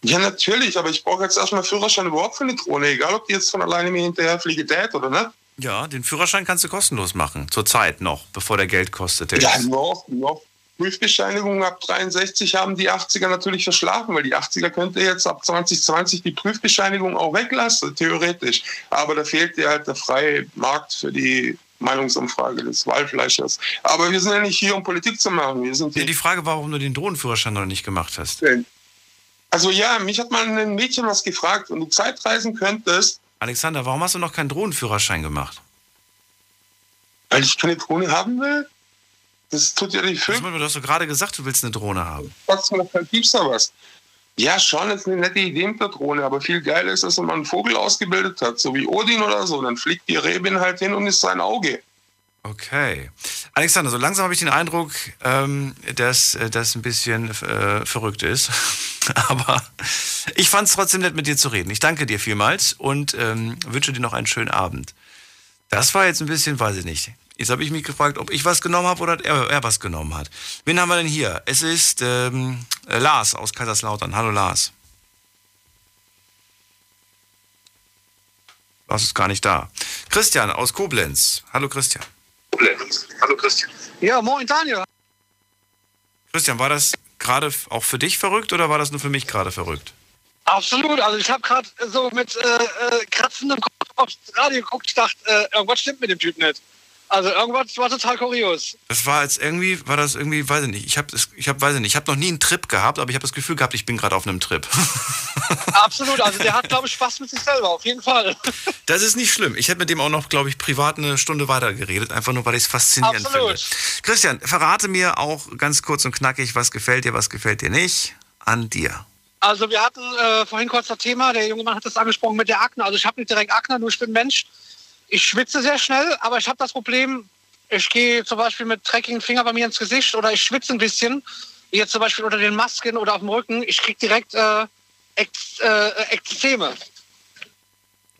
[SPEAKER 17] Ja, natürlich, aber ich brauche jetzt erstmal Führerschein überhaupt für eine Drohne, egal ob die jetzt von alleine mir hinterher fliegt oder nicht.
[SPEAKER 3] Ja, den Führerschein kannst du kostenlos machen. Zurzeit noch, bevor der Geld kostet. Der
[SPEAKER 17] Ja,
[SPEAKER 3] ist-
[SPEAKER 17] noch, noch. Prüfbescheinigung ab 63 haben die 80er natürlich verschlafen, weil die 80er könnte jetzt ab 2020 die Prüfbescheinigung auch weglassen, theoretisch. Aber da fehlt dir halt der freie Markt für die Meinungsumfrage des Wahlfleischers. Aber wir sind ja nicht hier, um Politik zu machen. Wir sind
[SPEAKER 3] Ja, die Frage war, warum du den Drohnenführerschein noch nicht gemacht hast.
[SPEAKER 17] Also ja, mich hat mal ein Mädchen was gefragt, wenn du Zeitreisen könntest,
[SPEAKER 3] Alexander, warum hast du noch keinen Drohnenführerschein gemacht?
[SPEAKER 17] weil ich keine Drohne haben will. Das tut ja
[SPEAKER 3] Das,
[SPEAKER 17] Film.
[SPEAKER 3] du hast doch gerade gesagt, du willst eine Drohne haben.
[SPEAKER 17] Was noch gibt's da was? Ja, schon ist eine nette Idee mit der Drohne, aber viel geiler ist, dass wenn man einen Vogel ausgebildet hat, so wie Odin oder so, dann fliegt die Rebin halt hin und ist sein Auge.
[SPEAKER 3] Okay. Alexander, so langsam habe ich den Eindruck, ähm, dass äh, das ein bisschen äh, verrückt ist. (laughs) Aber ich fand es trotzdem nett, mit dir zu reden. Ich danke dir vielmals und ähm, wünsche dir noch einen schönen Abend. Das war jetzt ein bisschen, weiß ich nicht. Jetzt habe ich mich gefragt, ob ich was genommen habe oder er, er, was genommen hat. Wen haben wir denn hier? Es ist ähm, äh, Lars aus Kaiserslautern. Hallo Lars. Lars ist gar nicht da. Christian aus Koblenz. Hallo Christian.
[SPEAKER 18] Koblenz. Hallo Christian. Ja, moin Daniel.
[SPEAKER 3] Christian, war das gerade auch für dich verrückt oder war das nur für mich gerade verrückt?
[SPEAKER 18] Absolut. Also ich habe gerade so mit äh, äh, kratzendem Kopf aufs Radio geguckt. Ich dachte, äh, irgendwas stimmt mit dem Typ nicht. Also irgendwas war total kurios.
[SPEAKER 3] Das war jetzt irgendwie, war das irgendwie, weiß ich nicht. Ich habe, ich habe, weiß ich nicht. Ich habe noch nie einen Trip gehabt, aber ich habe das Gefühl gehabt, ich bin gerade auf einem Trip. (laughs)
[SPEAKER 18] Absolut. Also der hat, glaube ich, Spaß mit sich selber. Auf jeden Fall.
[SPEAKER 3] Das ist nicht schlimm. Ich hätte mit dem auch noch, glaube ich, privat eine Stunde weiter geredet, einfach nur, weil ich es faszinierend Absolut. finde. Christian, verrate mir auch ganz kurz und knackig, was gefällt dir, was gefällt dir nicht an dir.
[SPEAKER 18] Also wir hatten äh, vorhin kurz das Thema, der junge Mann hat das angesprochen mit der Akne. Also ich habe nicht direkt Akne, nur ich bin Mensch. Ich schwitze sehr schnell, aber ich habe das Problem, ich gehe zum Beispiel mit dreckigen Finger bei mir ins Gesicht oder ich schwitze ein bisschen, jetzt zum Beispiel unter den Masken oder auf dem Rücken. Ich kriege direkt äh, Ex, äh, Ekzeme.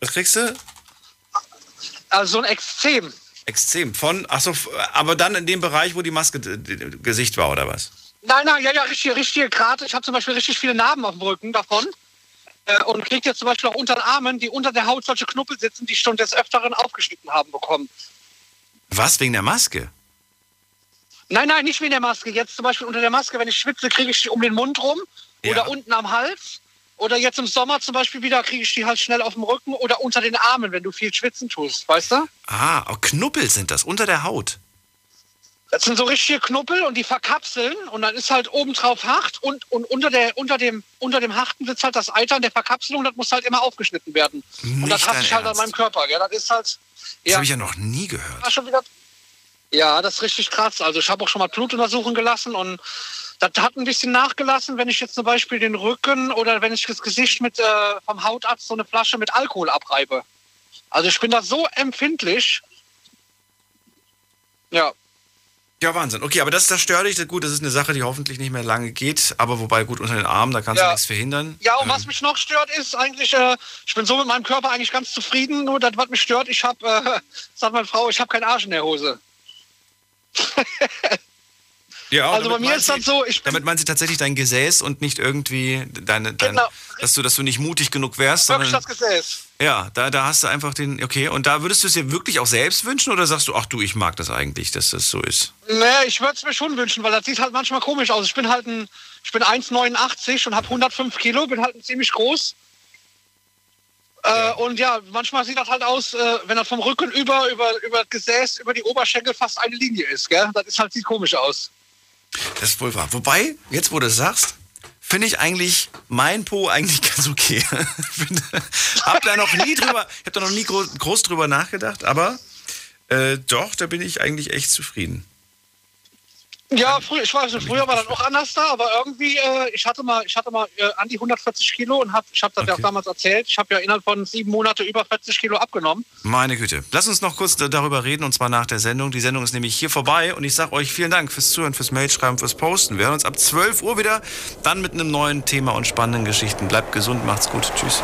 [SPEAKER 3] Was kriegst du?
[SPEAKER 18] Also so ein Exzem.
[SPEAKER 3] Exzem von, achso, aber dann in dem Bereich, wo die Maske Gesicht war, oder was?
[SPEAKER 18] Nein, nein, ja, ja, richtig, richtig gerade. Ich habe zum Beispiel richtig viele Narben auf dem Rücken davon. Äh, und kriegt jetzt zum Beispiel auch unter den Armen, die unter der Haut solche Knuppel sitzen, die schon des Öfteren aufgeschnitten haben bekommen.
[SPEAKER 3] Was, wegen der Maske?
[SPEAKER 18] Nein, nein, nicht wegen der Maske. Jetzt zum Beispiel unter der Maske, wenn ich schwitze, kriege ich die um den Mund rum ja. oder unten am Hals. Oder jetzt im Sommer zum Beispiel wieder kriege ich die halt schnell auf dem Rücken oder unter den Armen, wenn du viel schwitzen tust, weißt du?
[SPEAKER 3] Ah, auch Knuppel sind das, unter der Haut.
[SPEAKER 18] Das sind so richtige Knuppel und die verkapseln und dann ist halt obendrauf Hacht und, und unter, der, unter, dem, unter dem Hachten sitzt halt das Eiter in der Verkapselung, das muss halt immer aufgeschnitten werden. Nicht und das hat sich halt an meinem Körper. Ja, das ist halt.
[SPEAKER 3] Das habe ich ja noch nie gehört.
[SPEAKER 18] Ja, wieder, ja, das ist richtig krass. Also ich habe auch schon mal Blut untersuchen gelassen und das hat ein bisschen nachgelassen, wenn ich jetzt zum Beispiel den Rücken oder wenn ich das Gesicht mit äh, vom Hautarzt so eine Flasche mit Alkohol abreibe. Also ich bin da so empfindlich. Ja,
[SPEAKER 3] ja, Wahnsinn. Okay, aber das, das stört dich. Gut, das ist eine Sache, die hoffentlich nicht mehr lange geht. Aber wobei, gut, unter den Armen, da kannst ja. du nichts verhindern.
[SPEAKER 18] Ja, und ähm. was mich noch stört, ist eigentlich, äh, ich bin so mit meinem Körper eigentlich ganz zufrieden. Nur das, was mich stört, ich habe, äh, (laughs) sagt meine Frau, ich habe keinen Arsch in der Hose. (laughs)
[SPEAKER 3] Ja, also bei mir ist das so, ich Damit meint sie tatsächlich dein Gesäß und nicht irgendwie deine, deine genau. dass du, dass du nicht mutig genug wärst.
[SPEAKER 18] Wirklich das Gesäß.
[SPEAKER 3] Ja, da, da hast du einfach den, okay, und da würdest du es dir wirklich auch selbst wünschen oder sagst du, ach du, ich mag das eigentlich, dass das so ist?
[SPEAKER 18] Nee, ich würde es mir schon wünschen, weil das sieht halt manchmal komisch aus. Ich bin halt ein, ich bin 1,89 und habe 105 Kilo, bin halt ziemlich groß. Äh, und ja, manchmal sieht das halt aus, äh, wenn das vom Rücken über, über, über das Gesäß, über die Oberschenkel fast eine Linie ist, gell? Das ist halt, sieht komisch aus.
[SPEAKER 3] Das ist wohl wahr. Wobei, jetzt wo du es sagst, finde ich eigentlich mein Po eigentlich (laughs) ganz okay. (laughs) hab da noch nie drüber, ich habe da noch nie groß, groß drüber nachgedacht, aber äh, doch, da bin ich eigentlich echt zufrieden.
[SPEAKER 18] Ja, früher, ich weiß nicht, früher war das auch anders da, aber irgendwie, äh, ich hatte mal, ich hatte mal äh, an die 140 Kilo und hab, ich habe das okay. ja auch damals erzählt. Ich habe ja innerhalb von sieben Monaten über 40 Kilo abgenommen.
[SPEAKER 3] Meine Güte. Lass uns noch kurz darüber reden und zwar nach der Sendung. Die Sendung ist nämlich hier vorbei und ich sage euch vielen Dank fürs Zuhören, fürs Mailschreiben, fürs Posten. Wir hören uns ab 12 Uhr wieder, dann mit einem neuen Thema und spannenden Geschichten. Bleibt gesund, macht's gut. Tschüss.